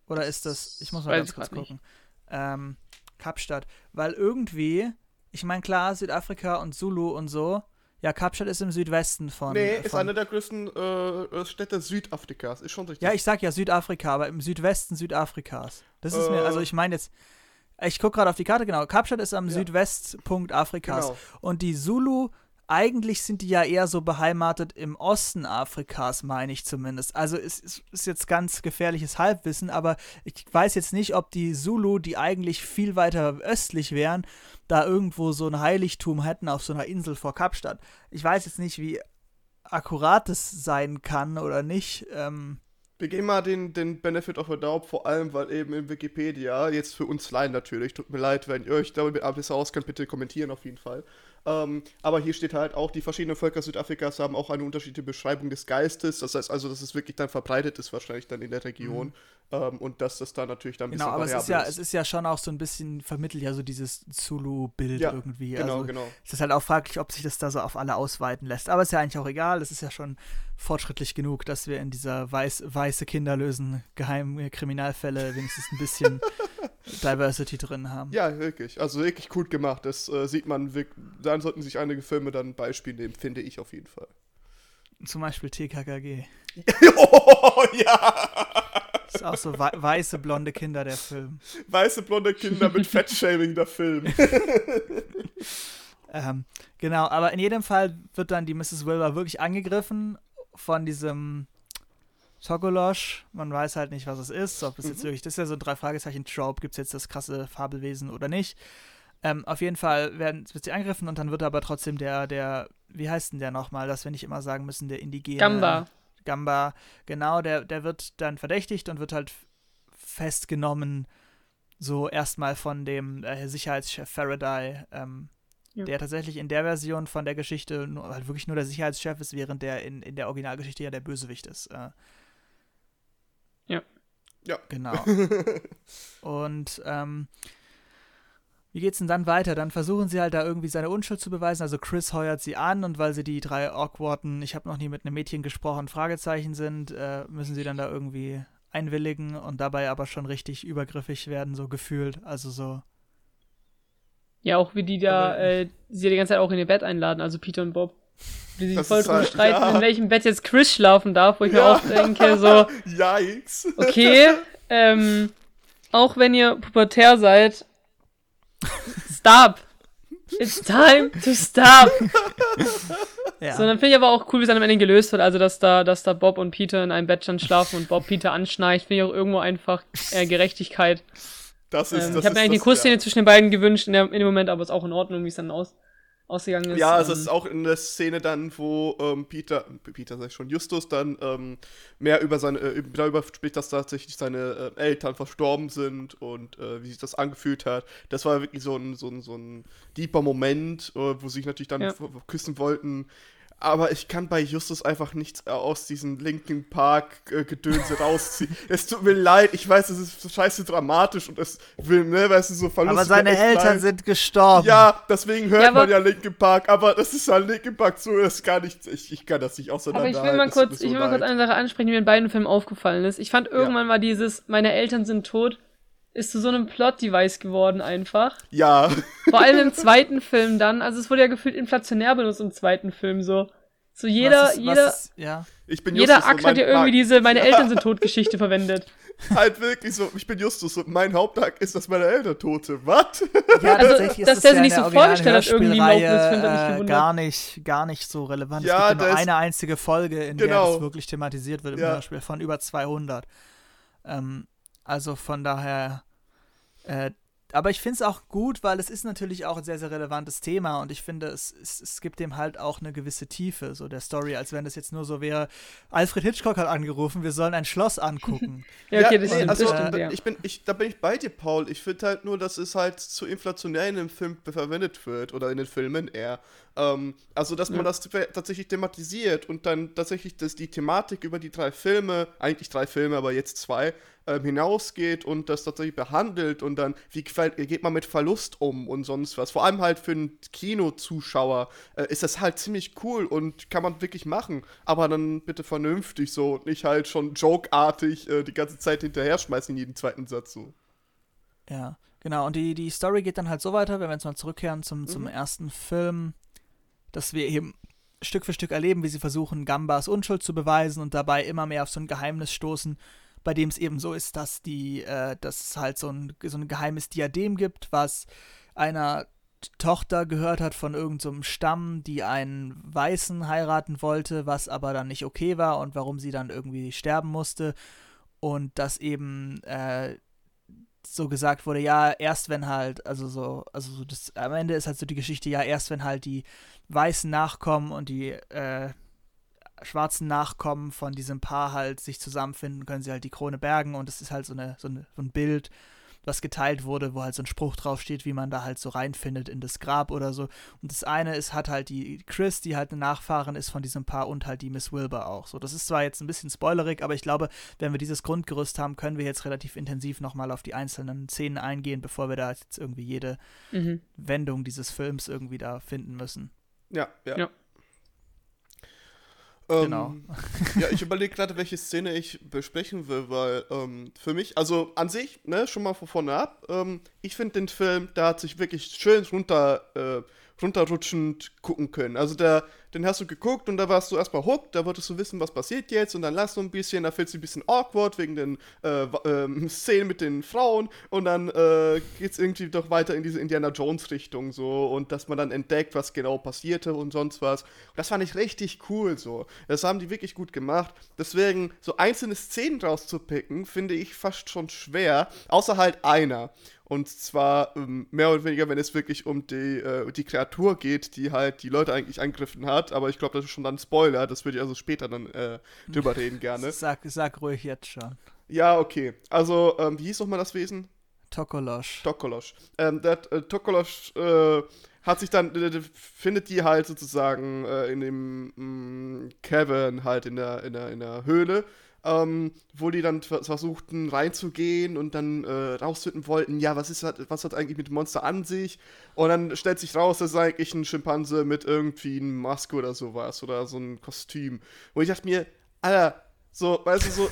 Oder ist das, ich muss mal Weiß ganz kurz nicht. gucken. Ähm, Kapstadt, weil irgendwie, ich meine klar, Südafrika und Zulu und so, ja, Kapstadt ist im Südwesten von. Nee, von ist eine der größten äh, Städte Südafrikas. Ist schon richtig. Ja, ich sag ja Südafrika, aber im Südwesten Südafrikas. Das ist mir, Äh. also ich meine jetzt, ich gucke gerade auf die Karte, genau. Kapstadt ist am Ja. Südwestpunkt Afrikas. Genau. Und die Zulu, eigentlich sind die ja eher so beheimatet im Osten Afrikas, meine ich zumindest. Also es ist, ist jetzt ganz gefährliches Halbwissen, aber ich weiß jetzt nicht, ob die Zulu, die eigentlich viel weiter östlich wären, da irgendwo so ein Heiligtum hätten auf so einer Insel vor Kapstadt. Ich weiß jetzt nicht, wie akkurat es sein kann oder nicht. Ähm, Wir geben mal den, den Benefit of a Doubt, vor allem, weil eben in Wikipedia, jetzt für uns Laien natürlich, tut mir leid, wenn ihr euch damit besser auskennt, bitte kommentieren auf jeden Fall. Ähm, aber hier steht halt auch, die verschiedenen Völker Südafrikas haben auch eine unterschiedliche Beschreibung des Geistes. Das heißt also, dass es wirklich dann verbreitet ist, wahrscheinlich dann in der Region. Mhm. Ähm, und dass das dann natürlich dann ein genau, bisschen aber es ist, ja, es ist ja schon auch so ein bisschen, vermittelt ja so dieses Zulu-Bild ja, irgendwie. Genau, also, genau. Es ist halt auch fraglich, ob sich das da so auf alle ausweiten lässt. Aber ist ja eigentlich auch egal. Es ist ja schon fortschrittlich genug, dass wir in dieser weiß, weiße Kinder lösen geheimen Kriminalfälle wenigstens ein bisschen Diversity drin haben. Ja, wirklich. Also wirklich gut gemacht. Das äh, sieht man. Dann sollten sich einige Filme dann ein Beispiel nehmen, finde ich auf jeden Fall. Zum Beispiel TKKG. oh, ja! Das ist auch so we weiße, blonde Kinder, der Film. Weiße, blonde Kinder mit Fettshaming, der Film. ähm, genau, aber in jedem Fall wird dann die Mrs. Wilbur wirklich angegriffen von diesem Togolosh. Man weiß halt nicht, was es ist. Ob es mhm. jetzt wirklich, das ist ja so ein drei Fragezeichen Trope, gibt es jetzt das krasse Fabelwesen oder nicht. Ähm, auf jeden Fall werden, wird sie angegriffen und dann wird aber trotzdem der, der, wie heißt denn der nochmal, dass wir nicht immer sagen müssen, der indigene. Gamba. Gamba, genau, der, der wird dann verdächtigt und wird halt festgenommen, so erstmal von dem äh, Sicherheitschef Faraday, ähm, ja. der tatsächlich in der Version von der Geschichte nur, halt wirklich nur der Sicherheitschef ist, während der in, in der Originalgeschichte ja der Bösewicht ist. Äh, ja. Ja. Genau. Und ähm, wie geht's denn dann weiter? Dann versuchen sie halt da irgendwie seine Unschuld zu beweisen. Also Chris heuert sie an und weil sie die drei awkwarden, ich habe noch nie mit einem Mädchen gesprochen, Fragezeichen sind, äh, müssen sie dann da irgendwie einwilligen und dabei aber schon richtig übergriffig werden, so gefühlt. Also so. Ja, auch wie die da, äh, sie die ganze Zeit auch in ihr Bett einladen, also Peter und Bob. Wie sie voll drum halt, streiten, ja. in welchem Bett jetzt Chris schlafen darf, wo ich ja. mir auch denke, so. Yikes. Okay, ähm, auch wenn ihr pubertär seid, stop. It's time to stop. ja. So, dann finde ich aber auch cool, wie es dann am Ende gelöst wird. Also, dass da, dass da Bob und Peter in einem Bett schon schlafen und Bob Peter anschnarcht, finde ich auch irgendwo einfach äh, Gerechtigkeit. Das ist, ähm, das ich habe mir eigentlich eine Kussszene ja. zwischen den beiden gewünscht in, der, in dem Moment, aber ist auch in Ordnung, wie es dann aus, ausgegangen ist. Ja, es ist auch in der Szene dann, wo ähm, Peter, Peter sag ich schon, Justus dann ähm, mehr über seine, äh, darüber spricht, dass tatsächlich seine äh, Eltern verstorben sind und äh, wie sich das angefühlt hat. Das war wirklich so ein, so ein, so ein deeper Moment, äh, wo sie sich natürlich dann ja. küssen wollten aber ich kann bei Justus einfach nichts aus diesem Linkin Park äh, rausziehen. es tut mir leid, ich weiß, es ist scheiße dramatisch und es will, ne, weißt du, so Verlust. Aber seine Eltern leid. sind gestorben. Ja, deswegen hört ja, man ja Linkin Park, aber das ist halt Linkin Park so, das ist gar nicht, ich, ich kann das nicht auseinanderhalten. Aber ich will mal kurz, so ich will mal kurz eine Sache ansprechen, die mir in beiden Filmen aufgefallen ist. Ich fand irgendwann ja. war dieses, meine Eltern sind tot, ist zu so einem Plot-Device geworden einfach. Ja. Vor allem im zweiten Film dann. Also es wurde ja gefühlt inflationär benutzt im zweiten Film so. So jeder, ist, jeder, ist, ja. ich bin jeder Akt hat ja irgendwie diese meine Eltern sind tot Geschichte verwendet. Halt wirklich so, ich bin Justus und mein Hauptakt ist, dass meine Eltern tot sind. Was? Ja, also, tatsächlich dass der sich nicht so vorgestellt hat, irgendwie im Laufe des Films, hat mich Gar nicht, gar nicht so relevant. Ja, es gibt ja nur eine einzige Folge, in genau. der das wirklich thematisiert wird im ja. Hörspiel, von über 200. Ähm, also von daher, äh, aber ich finde es auch gut, weil es ist natürlich auch ein sehr, sehr relevantes Thema und ich finde, es, es, es gibt dem halt auch eine gewisse Tiefe, so der Story, als wenn das jetzt nur so wäre, Alfred Hitchcock hat angerufen, wir sollen ein Schloss angucken. ja, okay, das, ja, stimmt, also, ja. ich bin, ich, da bin ich bei dir, Paul. Ich finde halt nur, dass es halt zu inflationär in dem Film verwendet wird oder in den Filmen eher. Ähm, also, dass man ja. das tatsächlich thematisiert und dann tatsächlich dass die Thematik über die drei Filme, eigentlich drei Filme, aber jetzt zwei, ähm, hinausgeht und das tatsächlich behandelt und dann, wie geht man mit Verlust um und sonst was. Vor allem halt für einen Kinozuschauer äh, ist das halt ziemlich cool und kann man wirklich machen. Aber dann bitte vernünftig so und nicht halt schon jokeartig äh, die ganze Zeit hinterher schmeißen in jeden zweiten Satz so. Ja, genau. Und die, die Story geht dann halt so weiter, wenn wir jetzt mal zurückkehren zum, zum mhm. ersten Film, dass wir eben Stück für Stück erleben, wie sie versuchen, Gambas Unschuld zu beweisen und dabei immer mehr auf so ein Geheimnis stoßen, bei dem es eben so ist, dass die, äh, dass es halt so ein, so ein geheimes Diadem gibt, was einer Tochter gehört hat von irgendeinem so Stamm, die einen Weißen heiraten wollte, was aber dann nicht okay war und warum sie dann irgendwie sterben musste. Und dass eben äh, so gesagt wurde, ja, erst wenn halt, also so, also so das, am Ende ist halt so die Geschichte, ja, erst wenn halt die Weißen nachkommen und die äh, schwarzen Nachkommen von diesem Paar halt sich zusammenfinden, können sie halt die Krone bergen und es ist halt so, eine, so, eine, so ein Bild, was geteilt wurde, wo halt so ein Spruch draufsteht, wie man da halt so reinfindet in das Grab oder so. Und das eine ist, hat halt die Chris, die halt eine Nachfahrin ist von diesem Paar und halt die Miss Wilbur auch. So, das ist zwar jetzt ein bisschen spoilerig, aber ich glaube, wenn wir dieses Grundgerüst haben, können wir jetzt relativ intensiv nochmal auf die einzelnen Szenen eingehen, bevor wir da jetzt irgendwie jede mhm. Wendung dieses Films irgendwie da finden müssen. Ja, ja. ja. Ähm, genau. ja, ich überlege gerade, welche Szene ich besprechen will, weil ähm, für mich, also an sich, ne, schon mal von vorne ab, ähm, ich finde den Film, da hat sich wirklich schön runter äh, runterrutschend gucken können. Also der, den hast du geguckt und da warst du erstmal hooked, da wolltest du wissen, was passiert jetzt und dann lass du ein bisschen, da fühlst du ein bisschen awkward wegen den äh, äh, Szenen mit den Frauen und dann äh, es irgendwie doch weiter in diese Indiana Jones Richtung so und dass man dann entdeckt, was genau passierte und sonst was. Und das fand ich richtig cool so. Das haben die wirklich gut gemacht. Deswegen so einzelne Szenen draus zu picken, finde ich fast schon schwer, außer halt einer. Und zwar ähm, mehr oder weniger, wenn es wirklich um die, äh, die Kreatur geht, die halt die Leute eigentlich angegriffen hat. Aber ich glaube, das ist schon dann Spoiler. Das würde ich also später dann äh, drüber reden gerne. Sag, sag ruhig jetzt schon. Ja, okay. Also, ähm, wie hieß nochmal das Wesen? Tokolosch. Tokolosch. Ähm, der äh, Tokolosch äh, hat sich dann, findet die halt sozusagen äh, in dem mh, mm, Cavern halt in der, in der, in der Höhle ähm, wo die dann versuchten reinzugehen und dann äh, rausfinden wollten, ja, was ist was hat eigentlich mit dem Monster an sich? Und dann stellt sich raus, das ist eigentlich ein Schimpanse mit irgendwie einer Maske oder sowas oder so ein Kostüm. Und ich dachte mir, Alter, so, weißt du, so,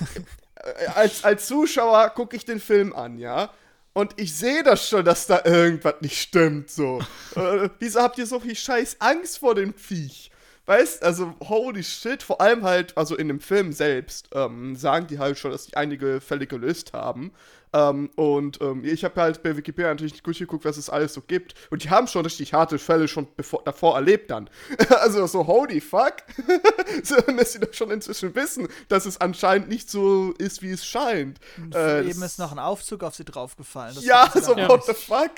äh, als, als Zuschauer gucke ich den Film an, ja? Und ich sehe das schon, dass da irgendwas nicht stimmt, so. äh, wieso habt ihr so viel scheiß Angst vor dem Viech? Weißt, also holy shit, vor allem halt, also in dem Film selbst, ähm, sagen die halt schon, dass die einige Fälle gelöst haben. Ähm, und ähm, ich habe halt bei Wikipedia natürlich nicht gut geguckt, was es alles so gibt. Und die haben schon richtig harte Fälle schon bevor, davor erlebt dann. also so, holy fuck. so, dass sie doch schon inzwischen wissen, dass es anscheinend nicht so ist, wie es scheint. Äh, eben ist noch ein Aufzug auf sie draufgefallen. Das ja, so, what the fuck.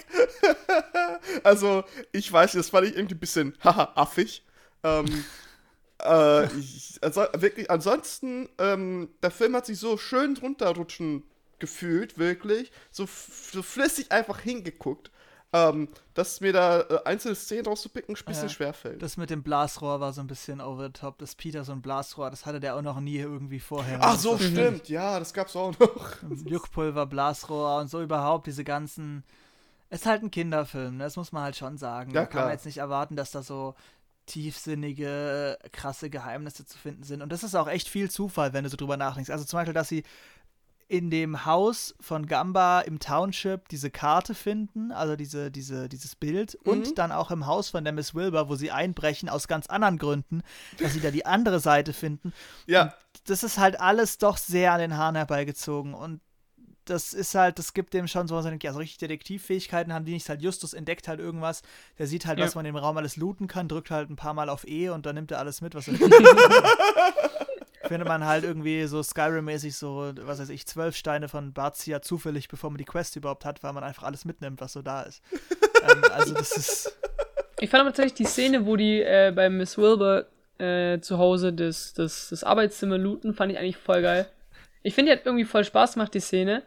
also, ich weiß, das fand ich irgendwie ein bisschen, haha, affig. Ähm, äh, ich, also wirklich, ansonsten, ähm, der Film hat sich so schön drunterrutschen gefühlt, wirklich. So, so flüssig einfach hingeguckt. Ähm, dass mir da äh, einzelne Szenen rauszupicken ein bisschen ja, schwerfällt. Das mit dem Blasrohr war so ein bisschen over the top. Das Peter so ein Blasrohr, das hatte der auch noch nie irgendwie vorher. Ach so, stimmt. Ja, das gab's auch noch. Juckpulver, Blasrohr und so überhaupt diese ganzen. Es ist halt ein Kinderfilm, ne? das muss man halt schon sagen. Ja, da kann man jetzt nicht erwarten, dass da so tiefsinnige, krasse Geheimnisse zu finden sind. Und das ist auch echt viel Zufall, wenn du so drüber nachdenkst. Also zum Beispiel, dass sie in dem Haus von Gamba im Township diese Karte finden, also diese, diese, dieses Bild, mhm. und dann auch im Haus von der Miss Wilbur, wo sie einbrechen, aus ganz anderen Gründen, dass sie da die andere Seite finden. Ja. Und das ist halt alles doch sehr an den Haaren herbeigezogen. Und das ist halt, das gibt dem schon so, also richtig Detektivfähigkeiten haben die nicht. Halt Justus entdeckt halt irgendwas, der sieht halt, ja. was man im Raum alles looten kann, drückt halt ein paar Mal auf E und dann nimmt er alles mit, was er Findet man halt irgendwie so Skyrim-mäßig so, was weiß ich, zwölf Steine von Barzia zufällig, bevor man die Quest überhaupt hat, weil man einfach alles mitnimmt, was so da ist. ähm, also das ist. Ich fand aber tatsächlich die Szene, wo die äh, bei Miss Wilbur äh, zu Hause das, das, das Arbeitszimmer looten, fand ich eigentlich voll geil. Ich finde, die hat irgendwie voll Spaß gemacht, die Szene.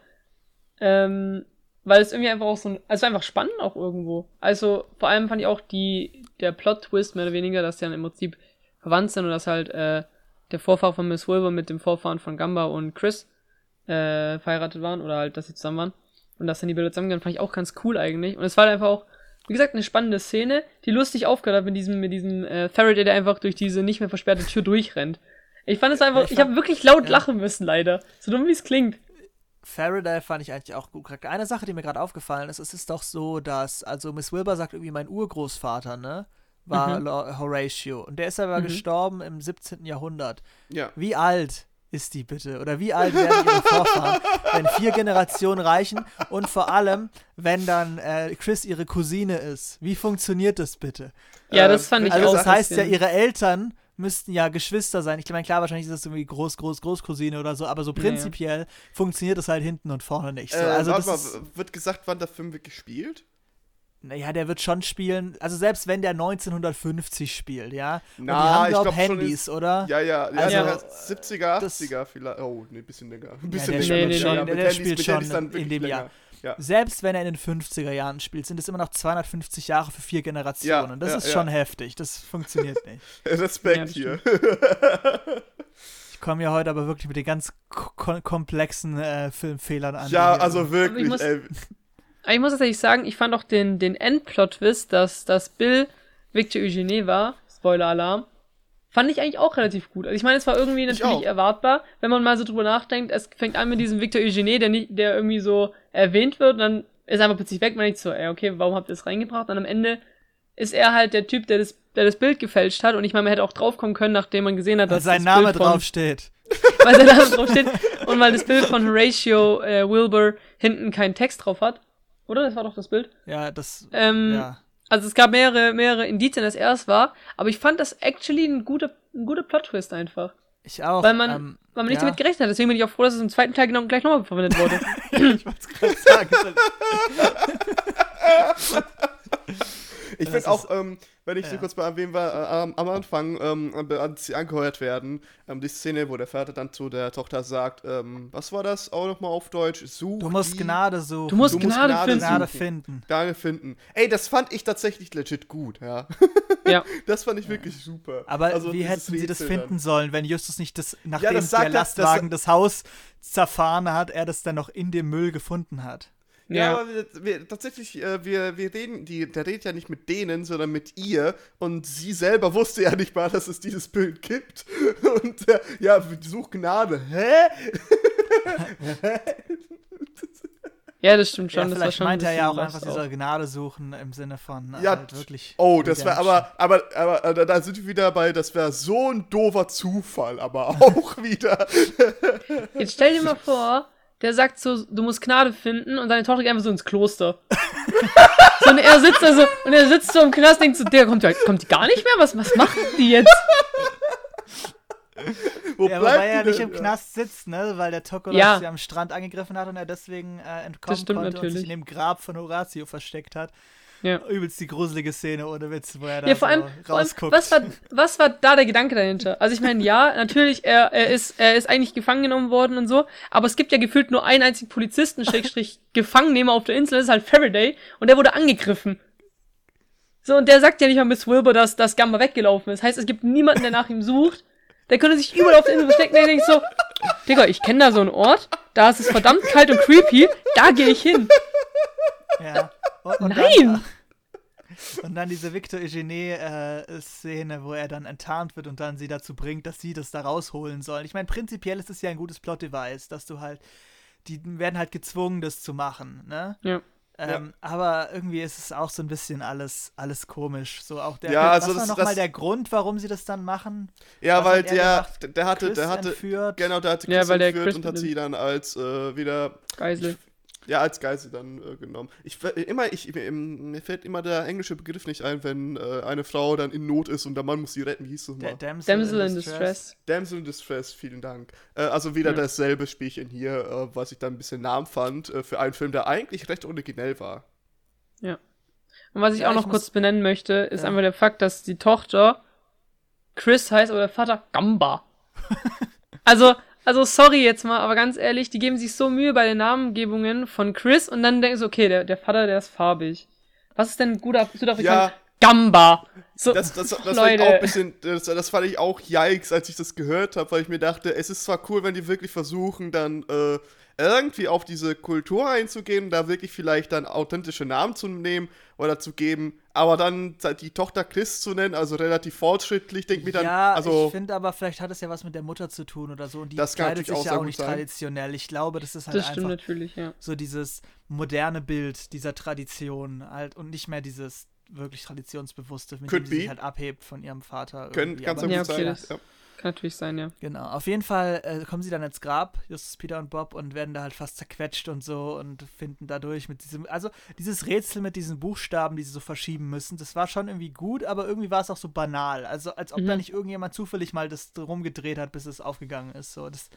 Ähm, weil es irgendwie einfach auch so ein, also einfach spannend auch irgendwo. Also vor allem fand ich auch die, der Plot-Twist mehr oder weniger, dass die dann im Prinzip verwandt sind und dass halt äh, der Vorfahr von Miss Wilbur mit dem Vorfahren von Gamba und Chris äh, verheiratet waren oder halt, dass sie zusammen waren. Und dass dann die Bilder zusammengehen, fand ich auch ganz cool eigentlich. Und es war halt einfach auch, wie gesagt, eine spannende Szene, die lustig aufgehört hat mit diesem, mit diesem äh, Faraday, der einfach durch diese nicht mehr versperrte Tür durchrennt. Ich fand es einfach, ich, ich habe wirklich laut ja. lachen müssen, leider. So dumm wie es klingt. Faraday fand ich eigentlich auch gut. Eine Sache, die mir gerade aufgefallen ist, es ist doch so, dass, also Miss Wilbur sagt irgendwie, mein Urgroßvater, ne? War mhm. Horatio. Und der ist aber mhm. gestorben im 17. Jahrhundert. Ja. Wie alt ist die bitte? Oder wie alt werden ihre Vorfahren, wenn vier Generationen reichen? Und vor allem, wenn dann äh, Chris ihre Cousine ist. Wie funktioniert das bitte? Ja, das fand ich also auch. Also, das heißt ja, ihre Eltern müssten ja Geschwister sein. Ich meine, klar, wahrscheinlich ist das irgendwie Groß, Groß, Großcousine oder so, aber so prinzipiell ja. funktioniert das halt hinten und vorne nicht. So. Äh, also warte mal, wird gesagt, wann der Film wirklich spielt? Naja, der wird schon spielen, also selbst wenn der 1950 spielt, ja. Und Na, die haben, ich glaub, glaub schon Handys, ist- oder? Ja, ja, Also, also, 70er, das- 80er vielleicht. Oh, nee, bisschen länger. Ein Ja, bisschen der länger. spielt schon- Handys- der mit spielt Handys schon dann in dem länger. Jahr. Ja. Selbst wenn er in den 50er Jahren spielt, sind es immer noch 250 Jahre für vier Generationen. Ja, das ja, ist ja. schon heftig. Das funktioniert nicht. Respekt hier. Ich komme ja heute aber wirklich mit den ganz ko komplexen äh, Filmfehlern an. ja, also wirklich, muss- ey. Aber ich muss tatsächlich sagen, ich fand auch den, den Endplot-Twist, dass, dass Bill Victor Eugene war, Spoiler-Alarm, fand ich eigentlich auch relativ gut. Also ich meine, es war irgendwie Ich natürlich erwartbar, wenn man mal so drüber nachdenkt. Es fängt an mit diesem Victor Eugene, der, nicht, der irgendwie so erwähnt wird und dann ist er einfach plötzlich weg. Man denkt so, ey, okay, warum habt ihr das reingebracht? Und am Ende ist er halt der Typ, der das, der das Bild gefälscht hat. Und ich meine, man hätte auch draufkommen können, nachdem man gesehen hat, weil dass sein das Name Bild von, draufsteht. weil sein Name draufsteht und weil das Bild von Horatio äh, Wilbur hinten keinen Text drauf hat. Oder? Das war doch das Bild. Ja, das. Ähm, ja. Also es gab mehrere, mehrere Indizien, dass er es war, aber ich fand das actually ein guter, ein guter Plot-Twist einfach. Ich auch. Weil man, ähm, weil man nicht ja. damit gerechnet hat. Deswegen bin ich auch froh, dass es im zweiten Teil genau gleich nochmal verwendet wurde. ich wollte es gerade sagen. Ich Das finde auch, ähm, wenn ich so ja. kurz mal erwähnen war, äh, am, am Anfang, ähm, als sie angeheuert werden, ähm, die Szene, wo der Vater dann zu der Tochter sagt, ähm, was war das auch nochmal auf Deutsch? Such Du musst die Gnade suchen. Du musst Du musst Gnade, Gnade finden. Gnade finden. Gnade finden. Ey, das fand ich tatsächlich legit gut, ja. Ja. Das fand ich wirklich super. Aber Also wie hätten sie das finden sollen, wenn Justus nicht das, nachdem das sagt der er- das- Lastwagen das, Haus zerfahren hat, er das dann noch in dem Müll gefunden hat? Ja, Ja. aber wir, wir, tatsächlich, äh, wir, wir reden, die, der redet ja nicht mit denen, sondern mit ihr. Und sie selber wusste ja nicht mal, dass es dieses Bild gibt. Und äh, ja, such Gnade. Hä? Ja, das stimmt schon. ja, das war vielleicht schon ein meint er ja auch einfach lost dieser Gnade suchen im Sinne von Ja, halt wirklich. Oh, das wäre aber, aber, aber äh, da sind wir wieder bei, das wäre so ein doofer Zufall, aber auch wieder. Jetzt stell dir mal vor, der sagt so, du musst Gnade finden und seine Tochter geht einfach so ins Kloster. so, und er sitzt da so, und er sitzt so im Knast, denkt so, der kommt, ja- kommt die gar nicht mehr? Was, was machen die jetzt? Wo Ja, wobei er nicht im Knast sitzt, ne? Weil der Tokolas Ja. sie am Strand angegriffen hat und er deswegen äh, entkommen stimmt konnte und sich natürlich. in dem Grab von Horatio versteckt hat. Ja. Übelst die gruselige Szene, ohne Witz, wo er da Ja, vor so allem, rausguckt. was, war, was war da der Gedanke dahinter? Also ich meine, ja, natürlich, er, er, ist, er ist eigentlich gefangen genommen worden und so, aber es gibt ja gefühlt nur einen einzigen Polizisten, Schrägstrich, Gefangennehmer auf der Insel, das ist halt Faraday, und der wurde angegriffen. So, und der sagt ja nicht mal Miss Wilbur, dass, dass Gamba weggelaufen ist. Heißt, es gibt niemanden, der nach ihm sucht. Der könnte sich überall auf der Insel verstecken, der denkt so, Digga, ich kenne da so einen Ort, da ist es verdammt kalt und creepy, da gehe ich hin. Ja. Und, und Nein! Dann, und dann diese Victor Eugene-Szene, wo er dann enttarnt wird und dann sie dazu bringt, dass sie das da rausholen sollen. Ich meine, prinzipiell ist es ja ein gutes Plot-Device, dass du halt, die werden halt gezwungen, das zu machen, ne? Ja. Ähm, Aber irgendwie ist es auch so ein bisschen alles, alles komisch. So auch der, Ja, also was das- war nochmal der Grund, warum sie das dann machen? Ja, Was weil er der, gemacht? der hatte, Chris der hatte, entführt. genau, der hatte Ja, Chris weil der entführt Chris und hat sie dann als äh, wieder, Geisel. Ja, als Geisel dann äh, genommen. Ich immer, ich, mir, mir fällt immer der englische Begriff nicht ein, wenn äh, eine Frau dann in Not ist und der Mann muss sie retten. Wie hieß das mal? Damsel, Damsel in Distress. Damsel in Distress, vielen Dank. Äh, also wieder Ja. dasselbe Spielchen hier, äh, was ich dann ein bisschen lahm fand, äh, für einen Film, der eigentlich recht originell war. Und was ich Ja, auch ich noch muss- kurz benennen möchte, ist Ja. einfach der Fakt, dass die Tochter Chris heißt, aber der Vater Gamba. also, also sorry jetzt mal, aber ganz ehrlich, die geben sich so Mühe bei den Namengebungen von Chris und dann denken sie, okay, der, der Vater, der ist farbig. Was ist denn guter Südafrikaner? Ja. Gamba. So, Das, das, das, fand Leute. ich auch ein bisschen, das, das fand ich auch yikes, als ich das gehört habe, weil ich mir dachte, es ist zwar cool, wenn die wirklich versuchen, dann äh, irgendwie auf diese Kultur einzugehen, da wirklich vielleicht dann authentische Namen zu nehmen oder zu geben, aber dann die Tochter Chris zu nennen, also relativ fortschrittlich, denke mir dann, ja, also ich finde aber, vielleicht hat es ja was mit der Mutter zu tun oder so. Und die Das kleidet natürlich sich auch ja auch nicht sein. traditionell. Ich glaube, das ist halt das stimmt einfach natürlich, ja. so dieses moderne Bild dieser Tradition halt und nicht mehr dieses wirklich traditionsbewusste, mit Could dem sie sich halt abhebt von ihrem Vater. können, kann so Aber Ja, okay, sein. das- Ja. Kann natürlich sein, ja. Genau, auf jeden Fall äh, kommen sie dann ins Grab, Justus, Peter und Bob, und werden da halt fast zerquetscht und so und finden dadurch mit diesem, also dieses Rätsel mit diesen Buchstaben, die sie so verschieben müssen, das war schon irgendwie gut, aber irgendwie war es auch so banal. Also als ob Mhm. da nicht irgendjemand zufällig mal das rumgedreht hat, bis es aufgegangen ist. So, das,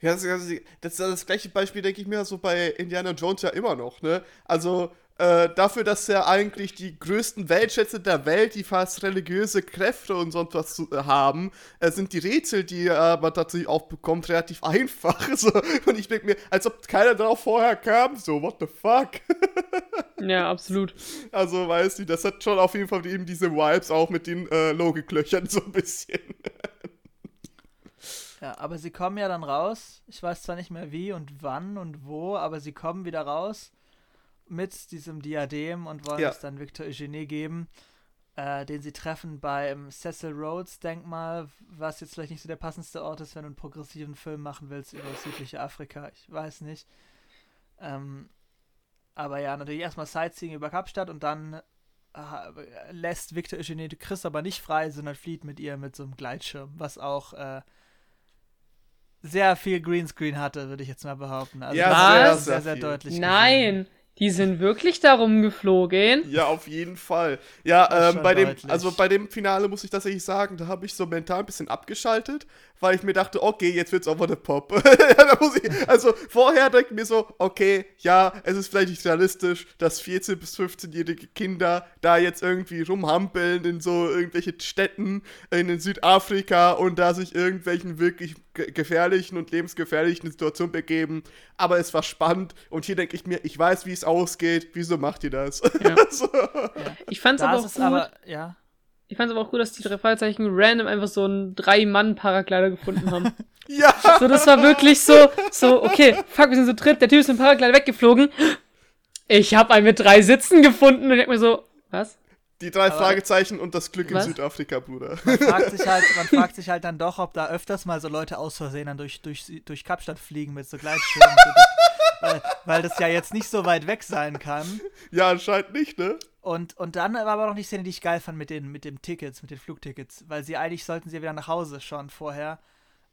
Ja, das, das, das, das gleiche Beispiel denke ich mir so bei Indiana Jones ja immer noch, ne? Also, äh, dafür, dass er eigentlich die größten Weltschätze der Welt, die fast religiöse Kräfte und sonst was zu, äh, haben, äh, sind die Rätsel, die er aber tatsächlich auch bekommt, relativ einfach. So. Und ich denke mir, als ob keiner darauf vorher kam, so, what the fuck? ja, absolut. Also, weißt du, das hat schon auf jeden Fall eben diese Vibes auch mit den äh, Logiklöchern so ein bisschen. Ja, aber sie kommen ja dann raus. Ich weiß zwar nicht mehr wie und wann und wo, aber sie kommen wieder raus mit diesem Diadem und wollen ja. es dann Victor Eugenie geben, äh, den sie treffen beim Cecil Rhodes Denkmal, was jetzt vielleicht nicht so der passendste Ort ist, wenn du einen progressiven Film machen willst über das südliche Afrika. Ich weiß nicht. Ähm, aber ja, natürlich erstmal Sightseeing über Kapstadt und dann äh, lässt Victor Eugenie Chris aber nicht frei, sondern flieht mit ihr mit so einem Gleitschirm, was auch äh, sehr viel Greenscreen hatte, würde ich jetzt mal behaupten. Also ja, sehr, sehr, sehr, deutlich. Nein, gesehen. Die sind wirklich darum geflogen. Ja, auf jeden Fall. Ja, ähm, bei dem, also bei dem Finale muss ich tatsächlich sagen, da habe ich so mental ein bisschen abgeschaltet, weil ich mir dachte, okay, jetzt wird's over the pop. ich, also vorher denke ich mir so, okay, ja, es ist vielleicht nicht realistisch, dass 14- bis 15-jährige Kinder da jetzt irgendwie rumhampeln in so irgendwelche Städten in Südafrika und da sich irgendwelchen wirklich gefährlichen und lebensgefährlichen Situationen begeben. Aber es war spannend und hier denke ich mir, ich weiß, wie es ausgeht, wieso macht ihr das? Ja. so. ja. Ich fand es aber auch gut. Aber, ja. Ich fand es aber auch gut, dass die drei Fragezeichen random einfach so einen Drei-Mann-Paraglider gefunden haben. ja! So, das war wirklich so, so, okay, fuck, wir sind so dritt, der Typ ist mit dem Paraglider weggeflogen. Ich habe einen mit drei Sitzen gefunden und ich denke mir so, was? Die drei aber Fragezeichen und das Glück was? in Südafrika, Bruder. Man fragt, sich halt, man fragt sich halt dann doch, ob da öfters mal so Leute aus Versehen dann durch, durch, durch Kapstadt fliegen mit so Gleitschirmen. so weil, weil, das ja jetzt nicht so weit weg sein kann. Ja, anscheinend nicht, ne? Und, und dann war aber noch die Szene, die ich geil fand mit den, mit den Tickets, mit den Flugtickets. Weil sie eigentlich sollten sie ja wieder nach Hause schon vorher.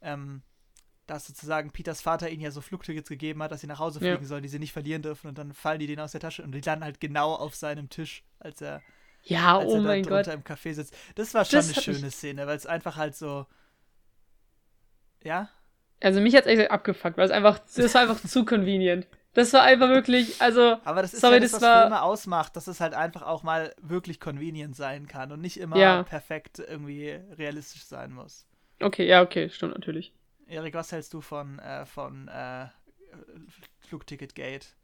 Ähm, dass sozusagen Peters Vater ihnen ja so Flugtickets gegeben hat, dass sie nach Hause fliegen ja. sollen, die sie nicht verlieren dürfen. Und dann fallen die denen aus der Tasche und die landen halt genau auf seinem Tisch, als er ja, als oh er mein Gott. im Café sitzt. Das war schon das eine schöne Szene, weil es einfach halt so. Ja? Also mich hat es echt abgefuckt, weil es einfach, das war einfach zu convenient. Das war einfach wirklich, also. Aber das ist sorry, ja das, das was war, Filme ausmacht, dass es halt einfach auch mal wirklich convenient sein kann und nicht immer ja. perfekt irgendwie realistisch sein muss. Okay, ja, okay, stimmt natürlich. Erik, was hältst du von, äh, von äh, Flugticket-Gate?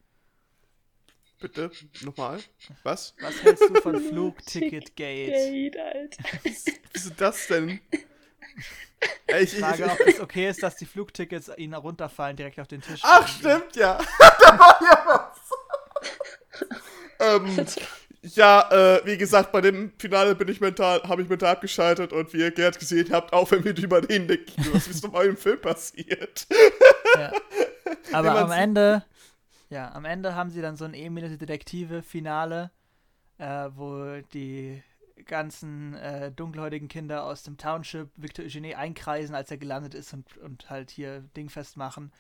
Bitte, nochmal. Was? Was hältst du von Flugticket-Gate? Gate, Alter. Wieso das denn? Ich, frage, ob es okay ist, dass die Flugtickets ihnen runterfallen direkt auf den Tisch. Ach, stimmt, ja. da war ja was. ähm, ja, äh, wie gesagt, bei dem Finale bin ich mental, habe ich mental abgeschaltet und wie ihr Gerd gesehen habt, auch wenn wir drüber reden, denke ich, was ist nochmal im Film passiert? ja. Aber am Ende, ja, am Ende haben sie dann so ein Emil Detektive-Finale, äh, wo die ganzen äh, dunkelhäutigen Kinder aus dem Township Victor Eugenie einkreisen, als er gelandet ist und, und halt hier dingfest machen.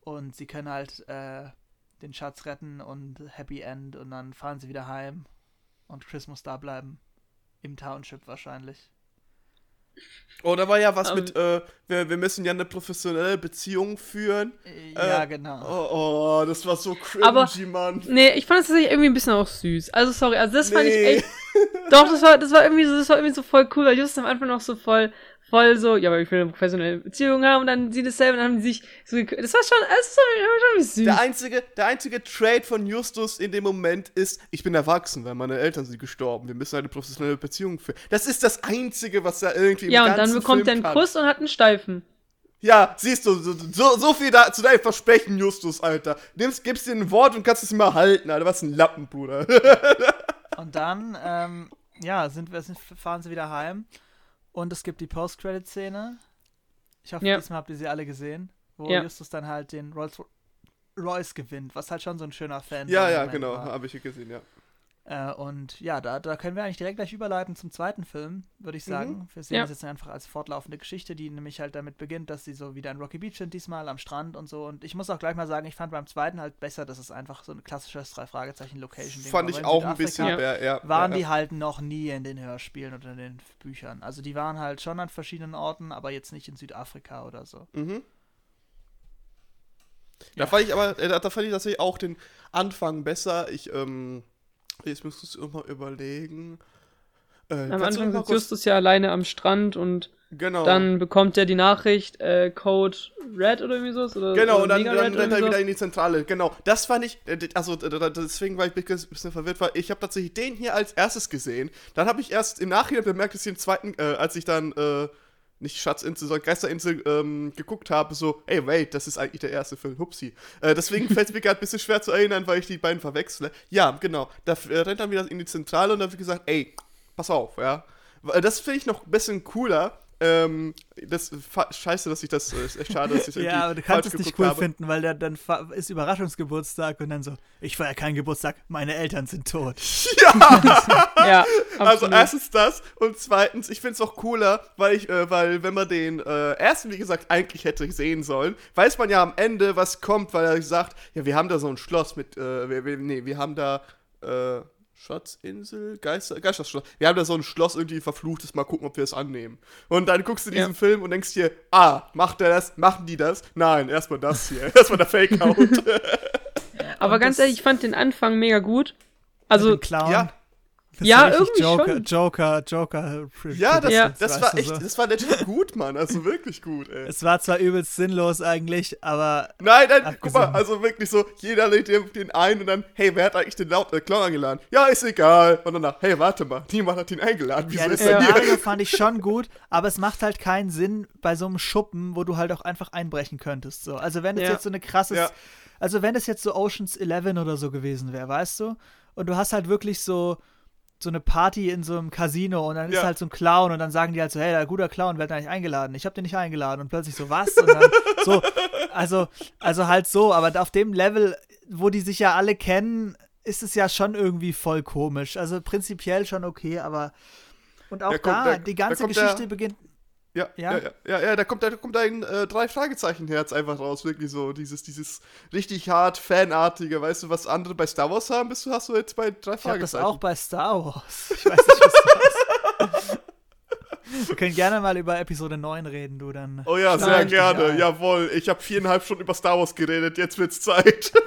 Und sie können halt äh, den Schatz retten und Happy End und dann fahren sie wieder heim und Chris muss da bleiben. Im Township wahrscheinlich. Oh, da war ja was um, mit, ähm. äh, wir, wir müssen ja eine professionelle Beziehung führen. Ja, äh, genau. Oh, oh, das war so cringy, Aber, Mann. Nee, ich fand es tatsächlich irgendwie ein bisschen auch süß. Also, sorry, also das nee. fand ich echt. Doch, das war, das war irgendwie so, das war irgendwie so voll cool, weil Justus am Anfang noch so voll voll so, ja, weil ich will eine professionelle Beziehung haben und dann sie dasselbe und dann haben sie sich so Das war schon, das war schon süß. Der einzige, der einzige Trade von Justus in dem Moment ist, ich bin erwachsen, weil meine Eltern sind gestorben. Wir müssen eine professionelle Beziehung führen. Das ist das Einzige, was er irgendwie im Ja, und dann bekommt Film er einen Kuss und hat einen Steifen. Ja, siehst du, so, so, so viel da, zu deinem Versprechen, Justus, Alter. Nimmst, gibst dir ein Wort und kannst es immer halten, Alter. Was ein Lappen, Bruder. und dann, ähm, ja, sind wir, fahren sie wieder heim. Und es gibt die Post-Credit-Szene. Ich hoffe, ja. diesmal habt ihr sie alle gesehen, wo ja. Justus dann halt den Rolls Royce gewinnt, was halt schon so ein schöner Fan Ja, ja, genau, habe ich gesehen, ja. Äh, und ja, da, da können wir eigentlich direkt gleich überleiten zum zweiten Film, würde ich sagen. Mhm. Wir sehen ja. das jetzt einfach als fortlaufende Geschichte, die nämlich halt damit beginnt, dass sie so wieder in Rocky Beach sind, diesmal am Strand und so. Und ich muss auch gleich mal sagen, ich fand beim zweiten halt besser, dass es einfach so ein klassisches Drei-Fragezeichen-Location-Ding Fand ich auch ein bisschen, ja, ja, Waren die halt noch nie in den Hörspielen oder in den Büchern. Also die waren halt schon an verschiedenen Orten, aber jetzt nicht in Südafrika oder so. Mhm. Da fand ich aber, äh, da fand ich tatsächlich auch den Anfang besser. Ich, ähm, jetzt müsstest du mal überlegen. Äh, am Anfang sitzt Justus ja alleine am Strand und genau. dann bekommt er die Nachricht, äh, Code Red oder irgendwie so. Oder, genau, oder und dann, dann rennt er wieder in die Zentrale. Genau, das fand ich, äh, also deswegen war ich ein bisschen verwirrt, weil ich habe tatsächlich den hier als erstes gesehen. Dann habe ich erst im Nachhinein bemerkt, dass ich den zweiten, äh, als ich dann, äh, nicht Schatzinsel, sondern Geisterinsel ähm, geguckt habe, so, ey, wait, das ist eigentlich der erste Film, hupsi. Äh, deswegen fällt es mir gerade ein bisschen schwer zu erinnern, weil ich die beiden verwechsle. Ja, genau, da äh, rennt dann wieder in die Zentrale und dann wird gesagt, ey, pass auf, ja. Das finde ich noch ein bisschen cooler. Ähm, das scheiße, dass ich das ist echt schade, dass ich das Ja, aber du kannst es nicht cool habe. finden, weil der, dann ist Überraschungsgeburtstag und dann so, ich feiere keinen Geburtstag, meine Eltern sind tot. Ja! ja also erstens das und zweitens, ich finde es auch cooler, weil ich, äh, weil wenn man den äh, ersten, wie gesagt, eigentlich hätte sehen sollen, weiß man ja am Ende, was kommt, weil er sagt, ja, wir haben da so ein Schloss mit, äh, wir, wir, nee, wir haben da, äh, Schatzinsel? Geister, Geisterschloss. Wir haben da so ein Schloss irgendwie verfluchtes, mal gucken, ob wir es annehmen. Und dann guckst du diesen ja. Film und denkst dir, ah, macht der das? Machen die das? Nein, erstmal das hier. erstmal der Fake-Out. Aber ganz ehrlich, ich fand den Anfang mega gut. Also. Ja. Das ja, irgendwie Joker, schon. Joker, Joker. Ja, das, ja. das war echt, so. das war natürlich gut, Mann. Also wirklich gut, ey. Es war zwar übelst sinnlos eigentlich, aber. Nein, nein, guck mal, also wirklich so, jeder lädt den ein und dann, hey, wer hat eigentlich den Laut äh, Clown eingeladen? Ja, ist egal. Und danach, hey, warte mal, niemand hat ihn eingeladen. Wieso ja, das ist er hier? fand ich schon gut, aber es macht halt keinen Sinn bei so einem Schuppen, wo du halt auch einfach einbrechen könntest. So. Also wenn es ja. jetzt so eine krasses. Ja. Also wenn es jetzt so Oceans 11 oder so gewesen wäre, weißt du? Und du hast halt wirklich so so eine Party in so einem Casino und dann ja. ist halt so ein Clown und dann sagen die halt so, hey, der guter Clown, wer hat eigentlich eingeladen? Ich hab den nicht eingeladen und plötzlich so, was? Und dann so, also, also halt so, aber auf dem Level, wo die sich ja alle kennen, ist es ja schon irgendwie voll komisch. Also prinzipiell schon okay, aber und auch kommt, da, die ganze Geschichte der, beginnt ja, ja, ja, ja, ja, da kommt, da kommt ein äh, drei Fragezeichen Herz einfach raus, wirklich so dieses, dieses richtig hart fanartige, weißt du, was andere bei Star Wars haben, bist du hast du jetzt bei drei ich Fragezeichen. das auch bei Star Wars. Ich weiß nicht, was das ist. Wir können gerne mal über Episode 9 reden, du dann. Oh ja, sehr gerne. Jawohl, ich habe viereinhalb Stunden über Star Wars geredet, jetzt wird's Zeit.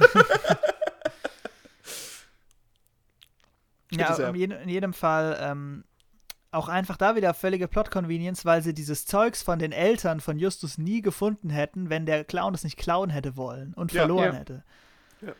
ja, in jedem Fall ähm, auch einfach da wieder völlige Plot-Convenience, weil sie dieses Zeugs von den Eltern von Justus nie gefunden hätten, wenn der Clown es nicht klauen hätte wollen und ja, verloren ja. hätte. Ja.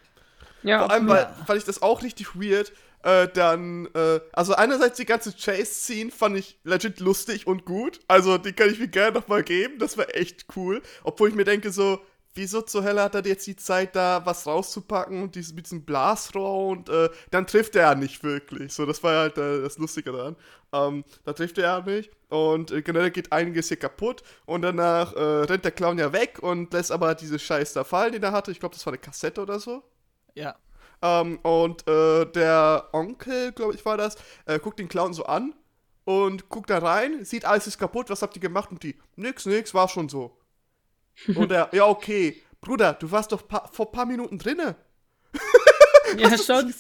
ja Vor allem, weil, fand ich das auch richtig weird. Äh, dann, äh, also einerseits die ganze Chase-Scene fand ich legit lustig und gut. Also die kann ich mir gerne nochmal geben. Das war echt cool. Obwohl ich mir denke so, wieso zur Hölle hat er jetzt die Zeit, da was rauszupacken und dieses, mit diesem Blasrohr und äh, dann trifft er ja nicht wirklich. So, das war halt äh, das Lustige daran. Ähm, da trifft er ja nicht und äh, generell geht einiges hier kaputt und danach äh, rennt der Clown ja weg und lässt aber diese Scheiß da fallen, den er hatte. Ich glaube, das war eine Kassette oder so. Ja. Ähm, und äh, der Onkel, glaube ich, war das, äh, guckt den Clown so an und guckt da rein, sieht alles ist kaputt, was habt ihr gemacht? Und die, nix, nix, war schon so. Und er, ja, okay. Bruder, du warst doch pa vor ein paar Minuten drinne. ja, schon.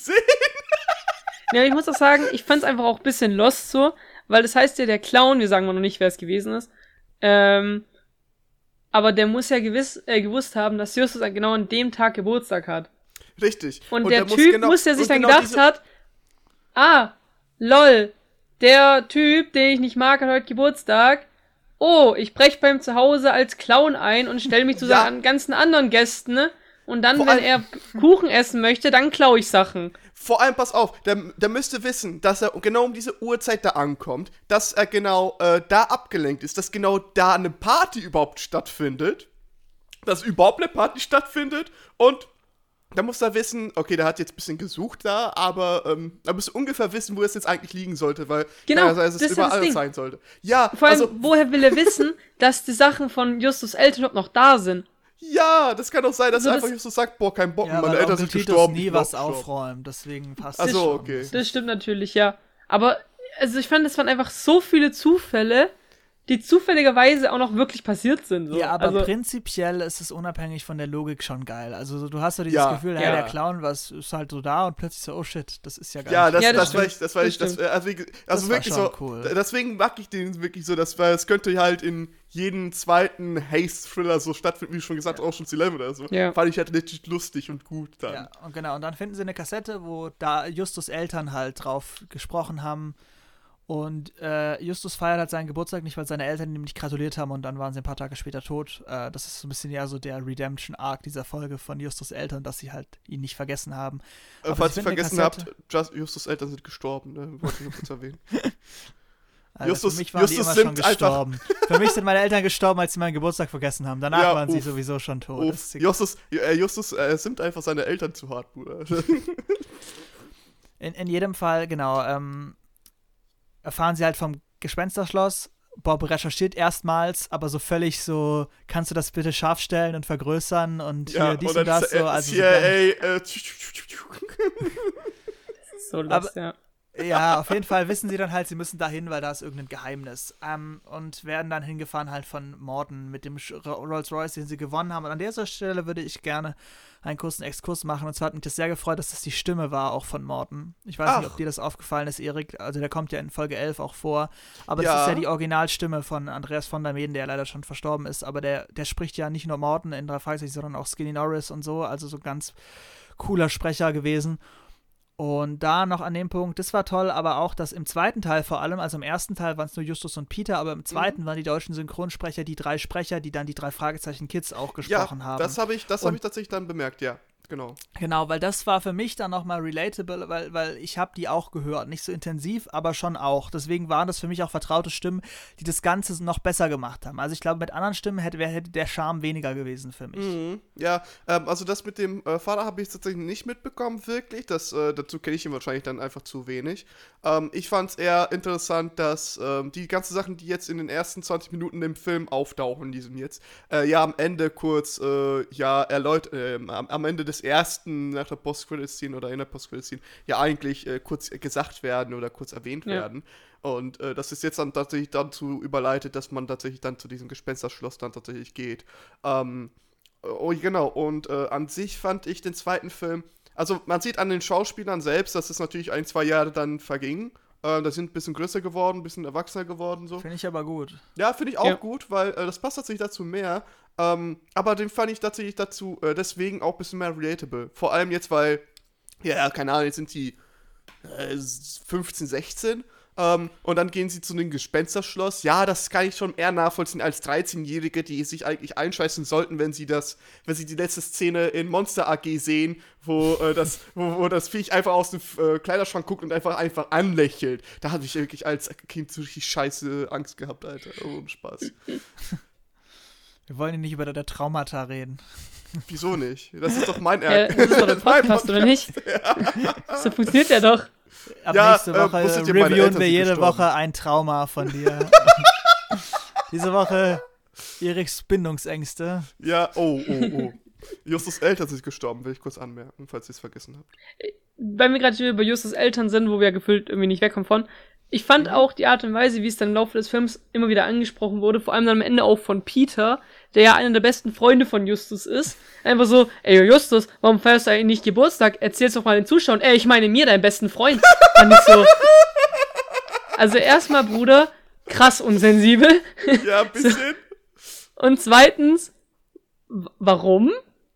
ja, ich muss auch sagen, ich fand es einfach auch ein bisschen lost so, weil das heißt ja, der Clown, wir sagen mal noch nicht, wer es gewesen ist, ähm, aber der muss ja gewiss, äh, gewusst haben, dass Justus genau an dem Tag Geburtstag hat. Richtig. Und, und der, der, Typ muss, genau, muss der sich dann genau gedacht hat, ah, lol, der Typ, den ich nicht mag, hat heute Geburtstag oh, ich brech beim Zuhause als Clown ein und stelle mich zu ja. seinen ganzen anderen Gästen, ne? Und dann, Vor wenn er Kuchen essen möchte, dann klaue ich Sachen. Vor allem, pass auf, der, der müsste wissen, dass er genau um diese Uhrzeit da ankommt, dass er genau äh, da abgelenkt ist, dass genau da eine Party überhaupt stattfindet, dass überhaupt eine Party stattfindet und da muss er wissen, okay, der hat jetzt ein bisschen gesucht da, aber ähm, da muss ungefähr wissen, wo es jetzt eigentlich liegen sollte, weil genau, ja, es das überall das sein sollte. Ja, Vor allem, also, woher will er wissen, dass die Sachen von Justus Eltern noch da sind? Ja, das kann doch sein, dass also einfach Justus sagt, boah, kein Bock, ja, meine Eltern sind Titus gestorben. nie was aufräumen, deswegen passt das so, okay. Das stimmt natürlich, ja. Aber, also ich fand, es waren einfach so viele Zufälle, die zufälligerweise auch noch wirklich passiert sind. So. Ja, aber also, prinzipiell ist es unabhängig von der Logik schon geil. Also du hast so dieses Ja. Gefühl, Ja. ja, der Clown was ist halt so da und plötzlich so, oh shit, das ist ja geil. Ja, das, Ja, das das, war ich, das war Das ich, das, also, also Das war wirklich schon so, cool. deswegen mag ich den wirklich so, dass, weil es könnte halt in jeden zweiten Haste-Thriller so stattfinden, wie schon gesagt hast, Ocean's Eleven oder so. Ja. Fand ich halt richtig lustig und gut dann. Ja, und genau, und dann finden sie eine Kassette, wo da Justus Eltern halt drauf gesprochen haben. Und äh, Justus feiert halt seinen Geburtstag nicht, weil seine Eltern ihm nicht gratuliert haben und dann waren sie ein paar Tage später tot. Äh, das ist so ein bisschen ja so der Redemption-Arc dieser Folge von Justus Eltern, dass sie halt ihn nicht vergessen haben. Äh, falls sie ihr vergessen habt, Kassette. Just, Justus Eltern sind gestorben, ne? Wollte ich nur kurz erwähnen. Also Justus- für mich waren die Justus immer schon gestorben. für mich sind meine Eltern gestorben, als sie meinen Geburtstag vergessen haben. Danach Ja, waren sie uff. sowieso schon tot. Justus, äh, Justus äh, simmt einfach seine Eltern zu hart, Bruder. In, in jedem Fall, genau, ähm, erfahren sie halt vom Gespensterschloss. Bob recherchiert erstmals, aber so völlig so, kannst du das bitte scharf stellen und vergrößern und hier dies und, das so. Also so CIA, ganz- äh, so lost, ja. Ja, auf jeden Fall wissen sie dann halt, sie müssen dahin, weil da ist irgendein Geheimnis. Ähm, und werden dann hingefahren halt von Morden mit dem Sch- Rolls Royce, den sie gewonnen haben. Und an dieser Stelle würde ich gerne einen kurzen Exkurs machen. Und zwar hat mich das sehr gefreut, dass das die Stimme war, auch von Morten. Ich weiß nicht, Ach. ob dir das aufgefallen ist, Erik. Also der kommt ja in Folge 11 auch vor. Aber das Ja. ist ja die Originalstimme von Andreas von der Meden, der leider schon verstorben ist. Aber der, der spricht ja nicht nur Morten in drei Fragezeichen, sondern auch Skinny Norris und so. Also so ganz cooler Sprecher gewesen. Und da noch an dem Punkt, das war toll, aber auch, dass im zweiten Teil vor allem, also im ersten Teil waren es nur Justus und Peter, aber im zweiten waren die deutschen Synchronsprecher die drei Sprecher, die dann die drei Fragezeichen Kids auch gesprochen Ja, haben. das habe ich, das hab Und- ich tatsächlich dann bemerkt, ja. Genau. Genau, weil das war für mich dann nochmal relatable, weil, weil ich habe die auch gehört. Nicht so intensiv, aber schon auch. Deswegen waren das für mich auch vertraute Stimmen, die das Ganze noch besser gemacht haben. Also ich glaube, mit anderen Stimmen hätte, hätte der Charme weniger gewesen für mich. Mhm. Ja, ähm, also das mit dem äh, Vater habe ich tatsächlich nicht mitbekommen, wirklich. Das, äh, dazu kenne ich ihn wahrscheinlich dann einfach zu wenig. Ähm, ich fand es eher interessant, dass ähm, die ganzen Sachen, die jetzt in den ersten 20 Minuten im Film auftauchen, in diesem jetzt, äh, ja am Ende kurz, äh, ja, erläutert, äh, am, am Ende des ersten, nach der Post-Credit-Scene oder in der Post-Credit-Scene, ja eigentlich äh, kurz gesagt werden oder kurz erwähnt Ja. werden. Und äh, das ist jetzt dann tatsächlich dazu überleitet, dass man tatsächlich dann zu diesem Gespensterschloss dann tatsächlich geht. Ähm, Oh, genau. Und äh, an sich fand ich den zweiten Film. Also, man sieht an den Schauspielern selbst, dass es natürlich ein, zwei Jahre dann verging. Äh, da sind ein bisschen größer geworden, ein bisschen erwachsener geworden. so. Finde ich aber gut. Ja, finde ich auch Ja. gut, weil äh, das passt tatsächlich dazu mehr. Ähm, aber den fand ich tatsächlich dazu äh, deswegen auch ein bisschen mehr relatable. Vor allem jetzt, weil, ja, keine Ahnung, jetzt sind die äh, 15, 16. Ähm, und dann gehen sie zu einem Gespensterschloss. Ja, das kann ich schon eher nachvollziehen als 13-Jährige, die sich eigentlich einscheißen sollten, wenn sie das, wenn sie die letzte Szene in Monster AG sehen, wo, äh, das, wo, wo das Viech einfach aus dem äh, Kleiderschrank guckt und einfach einfach anlächelt. Da hatte ich wirklich als Kind so richtig scheiße Angst gehabt, Alter. Ohne Spaß. Wir wollen hier nicht über der Traumata reden. Wieso nicht? Das ist doch mein Ja, Ärger. das ist doch Mein Podcast, oder nicht? So funktioniert der doch. Ab Ja, nächste äh, Woche meine reviewen wir jede gestorben? Woche ein Trauma von dir. Diese Woche Eriks Bindungsängste. Ja, oh, oh, oh. Justus Eltern sind gestorben, will ich kurz anmerken, falls ihr es vergessen habt. weil wir gerade über Justus Eltern sind, wo wir ja gefühlt irgendwie nicht wegkommen von. Ich fand Mhm. auch die Art und Weise, wie es dann im Laufe des Films immer wieder angesprochen wurde, vor allem dann am Ende auch von Peter, der ja einer der besten Freunde von Justus ist. Einfach so, ey Justus, warum feierst du eigentlich nicht Geburtstag? Erzähl's doch mal den Zuschauern. Ey, ich meine mir, deinen besten Freund. Fand ich so. Also erstmal, Bruder, krass unsensibel. Ja, ein bisschen. Und zweitens, warum?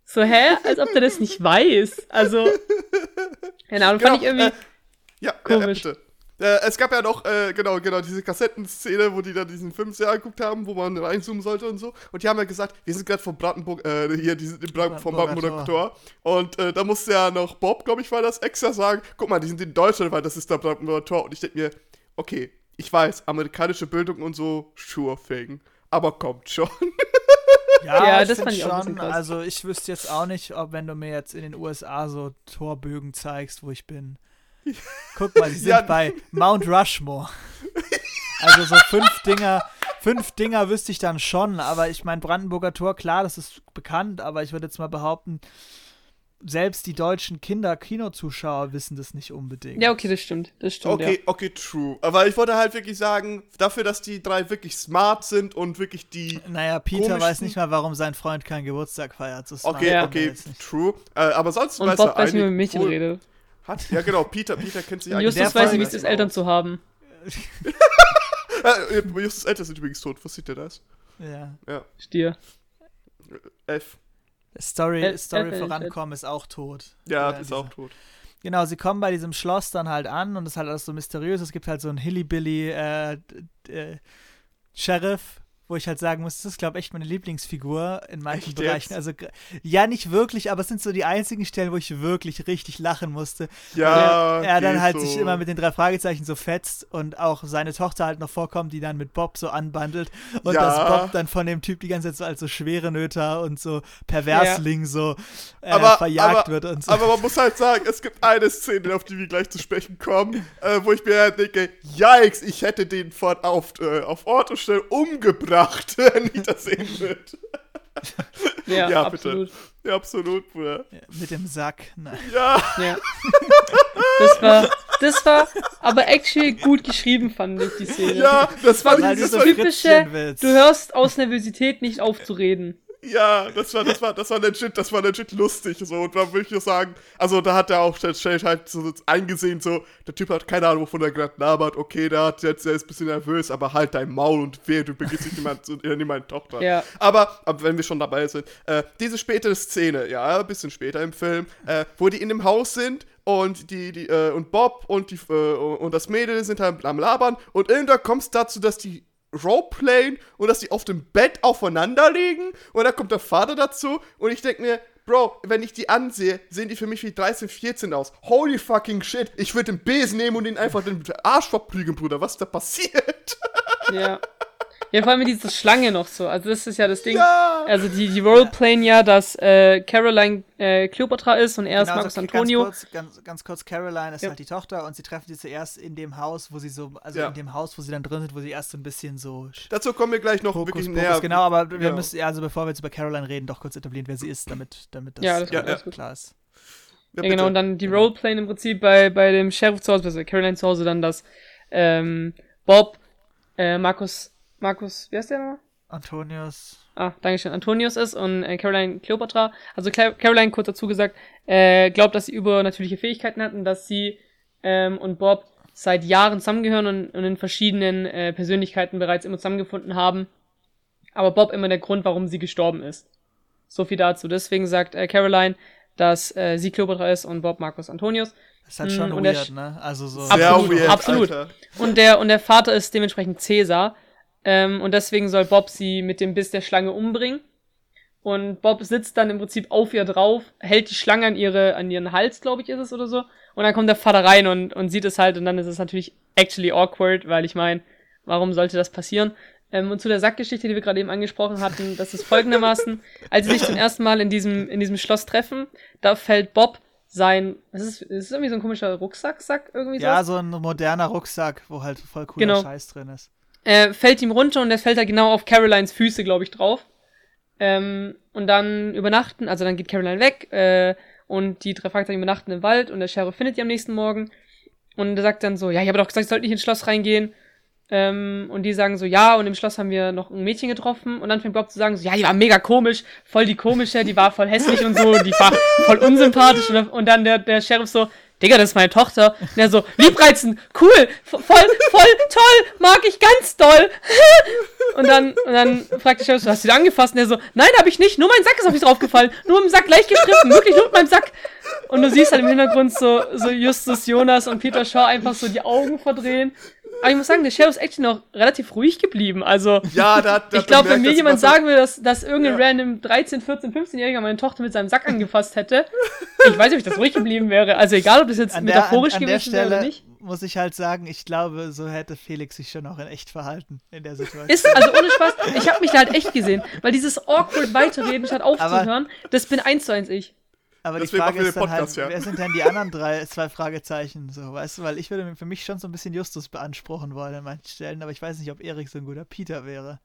So, hä? Als ob der das nicht weiß. Also, keine Ahnung, fand ich irgendwie. äh, ja, Komisch. Ja. Äh, es gab ja noch, äh, genau, genau, diese Kassettenszene, wo die da diesen Film sehr angeguckt haben, wo man reinzoomen sollte und so. Und die haben ja gesagt, wir sind gerade von Brandenburg, äh, hier, die sind im Bran vom Brandenburger Tor. Und äh, da musste ja noch Bob, glaube ich, war das, extra sagen, guck mal, die sind in Deutschland, weil das ist der Brandenburger Tor. Und ich denke mir, okay, ich weiß, amerikanische Bildung und so, sure thing. Aber kommt schon. Ja, ich das fand ich krass. Also ich wüsste jetzt auch nicht, ob wenn du mir jetzt in den USA so Torbögen zeigst, wo ich bin. Guck mal, die sind Ja. bei Mount Rushmore. Also so fünf Dinger, fünf Dinger wüsste ich dann schon, aber ich meine Brandenburger Tor, klar, das ist bekannt, aber ich würde jetzt mal behaupten, selbst die deutschen Kinder-Kinozuschauer wissen das nicht unbedingt. Ja, okay, das stimmt. Das stimmt, Okay, ja. okay, true. Aber ich wollte halt wirklich sagen, dafür, dass die drei wirklich smart sind und wirklich die. Naja, Peter weiß nicht mal, warum sein Freund keinen Geburtstag feiert. So Okay, okay, true. Äh, aber sonst Und weiß Bob er weiß, mit Mädchen wohl- redet. Hat, ja, genau, Peter, Peter kennt sich eigentlich Justus weiß, wie Folge es ist, Eltern zu haben. Äh, Justus Eltern sind übrigens tot. Wusstet ihr das? Ja. Stier. F. Story, Äh, Story äh, äh, vorankommen ist auch tot. Ja, Äh, ist dieser- auch tot. Genau, sie kommen bei diesem Schloss dann halt an und es ist halt alles so mysteriös. Es gibt halt so einen Hillybilly äh, äh, Sheriff, wo ich halt sagen muss, das ist, glaube ich, meine Lieblingsfigur in manchen Echt Bereichen. jetzt? Also, ja, nicht wirklich, aber es sind so die einzigen Stellen, wo ich wirklich richtig lachen musste. Ja, er dann geht halt so. sich immer mit den drei Fragezeichen so fetzt und auch seine Tochter halt noch vorkommt, die dann mit Bob so anbandelt und Ja. dass Bob dann von dem Typ die ganze Zeit so als so schwere Nöter und so Perversling so äh, Aber- verjagt aber- wird und so. Aber man muss halt sagen, es gibt eine Szene, auf die wir gleich zu sprechen kommen, äh, wo ich mir halt denke, yikes, ich hätte den von auf, äh, auf Ort und Stelle umgebracht, wenn ich das sehen würde. Ja, Ja, bitte. absolut. Ja, absolut, Bruder. Ja, mit dem Sack. Nein. Ja, Ja. Das war, das war aber actually gut geschrieben, fand ich, die Szene. ja, das war, das war, typische, Fritzchenwitz. du hörst aus Nervosität nicht aufzureden. Ja, das war, das war, das war legit, das war legit lustig, so, und da würde ich nur sagen, also da hat er auch schnell halt so eingesehen, so, der Typ hat keine Ahnung, wovon er gerade labert, okay, der hat jetzt, der ist ein bisschen nervös, aber halt dein Maul und weh, du begibst dich niemand, äh, niemand Tochter. Ja. Aber, aber wenn wir schon dabei sind, äh, diese spätere Szene, ja, ein bisschen später im Film, äh, wo die in dem Haus sind und die, die, äh, und Bob und die, äh, und das Mädel sind halt am Labern und irgendwann kommt es dazu, dass die Roleplayen und dass die auf dem Bett aufeinander liegen und dann kommt der Vater dazu und ich denke mir, Bro, wenn ich die ansehe, sehen die für mich wie 13, 14 aus. Holy fucking shit. Ich würde den Besen nehmen und den einfach den Arsch verprügeln, Bruder. Was ist da passiert? Ja. Ja, vor allem mit dieser Schlange noch so. Also das ist ja das Ding. Ja. Also die, die Roleplayen ja, dass äh, Caroline äh, Cleopatra ist und er ist Genau, Marcus so Antonio. Ganz kurz, ganz, ganz kurz, Caroline ist Ja. halt die Tochter und sie treffen sie zuerst in dem Haus, wo sie so, also Ja. in dem Haus, wo sie dann drin sind, wo sie erst so ein bisschen so Dazu kommen wir gleich noch Hokus wirklich näher. genau, aber wir Genau. müssen, also bevor wir jetzt über Caroline reden, doch kurz etablieren, wer sie ist, damit, damit das Ja, das Ja, gut, ja. klar ist. Ja, Ja, genau, und dann die Roleplayen im Prinzip bei, bei dem Sheriff zu Hause, also Caroline zu Hause, dann dass ähm, Bob, äh, Markus, Markus, wie heißt der nochmal? Antonius. Ah, Dankeschön, Antonius ist und äh, Caroline Cleopatra. Also Cla Caroline, kurz dazu gesagt, äh, glaubt, dass sie übernatürliche Fähigkeiten hat und dass sie ähm, und Bob seit Jahren zusammengehören und, und in verschiedenen äh, Persönlichkeiten bereits immer zusammengefunden haben. Aber Bob immer der Grund, warum sie gestorben ist. So viel dazu. Deswegen sagt äh, Caroline, dass äh, sie Cleopatra ist und Bob Marcus Antonius. Das ist halt schon Mm, und weird, ne? Also so. Sehr Absolut, weird, absolut. Alter. Und der, und der Vater ist dementsprechend Cäsar. Ähm, und deswegen soll Bob sie mit dem Biss der Schlange umbringen. Und Bob sitzt dann im Prinzip auf ihr drauf, hält die Schlange an, ihre, an ihren Hals, glaube ich, ist es oder so. Und dann kommt der Vater rein und, und sieht es halt. Und dann ist es natürlich actually awkward, weil ich meine, warum sollte das passieren? Ähm, und zu der Sackgeschichte, die wir gerade eben angesprochen hatten, das ist folgendermaßen, als sie sich zum ersten Mal in diesem, in diesem Schloss treffen, da fällt Bob sein, das ist, das ist irgendwie so ein komischer Rucksacksack, irgendwie ja, so. so ein moderner Rucksack, wo halt voll cooler Genau. Scheiß drin ist. Äh, fällt ihm runter und der fällt da genau auf Carolines Füße, glaube ich, drauf. Ähm, und dann übernachten, also dann geht Caroline weg äh, und die drei Fragezeichen übernachten im Wald und der Sheriff findet die am nächsten Morgen und er sagt dann so, ja, ich habe doch gesagt, ich sollte nicht ins Schloss reingehen. Ähm, und die sagen so, ja, und im Schloss haben wir noch ein Mädchen getroffen. Und dann fängt Bob zu sagen, so, ja, die war mega komisch, voll die komische, die war voll hässlich und so, die war voll unsympathisch. Und, und dann der, der Sheriff so, Digga, das ist meine Tochter. Und er so, liebreizend, cool, voll, voll, toll, mag ich ganz doll. und dann, und dann fragt der so, hast du die angefasst? Und er so, nein, hab ich nicht, nur mein Sack ist auf mich draufgefallen. Nur im Sack gleich gestriffen, wirklich nur mit meinem Sack. Und du siehst halt im Hintergrund so, so Justus Jonas und Peter Shaw einfach so die Augen verdrehen. Aber ich muss sagen, der Sheriff ist echt noch relativ ruhig geblieben. Also, Ja, da da ich glaube, wenn mir jemand sagen will, dass, dass irgendein Ja. random 13, 14, 15-Jähriger meine Tochter mit seinem Sack angefasst hätte, ich weiß nicht, ob ich das ruhig geblieben wäre. Also egal, ob das jetzt An der, an, metaphorisch an der gewesen wäre oder nicht. muss ich halt sagen, ich glaube, so hätte Felix sich schon auch in echt verhalten in der Situation. Ist, also ohne Spaß, ich habe mich da halt echt gesehen. Weil dieses awkward Weiterreden statt aufzuhören, das bin eins zu eins ich. Aber die Deswegen Frage machen wir ist dann halt, Podcast, ja. wer sind denn die anderen drei, zwei Fragezeichen, so, weißt du, weil ich würde für mich schon so ein bisschen Justus beanspruchen wollen an manchen Stellen, aber ich weiß nicht, ob Erik so ein guter Peter wäre.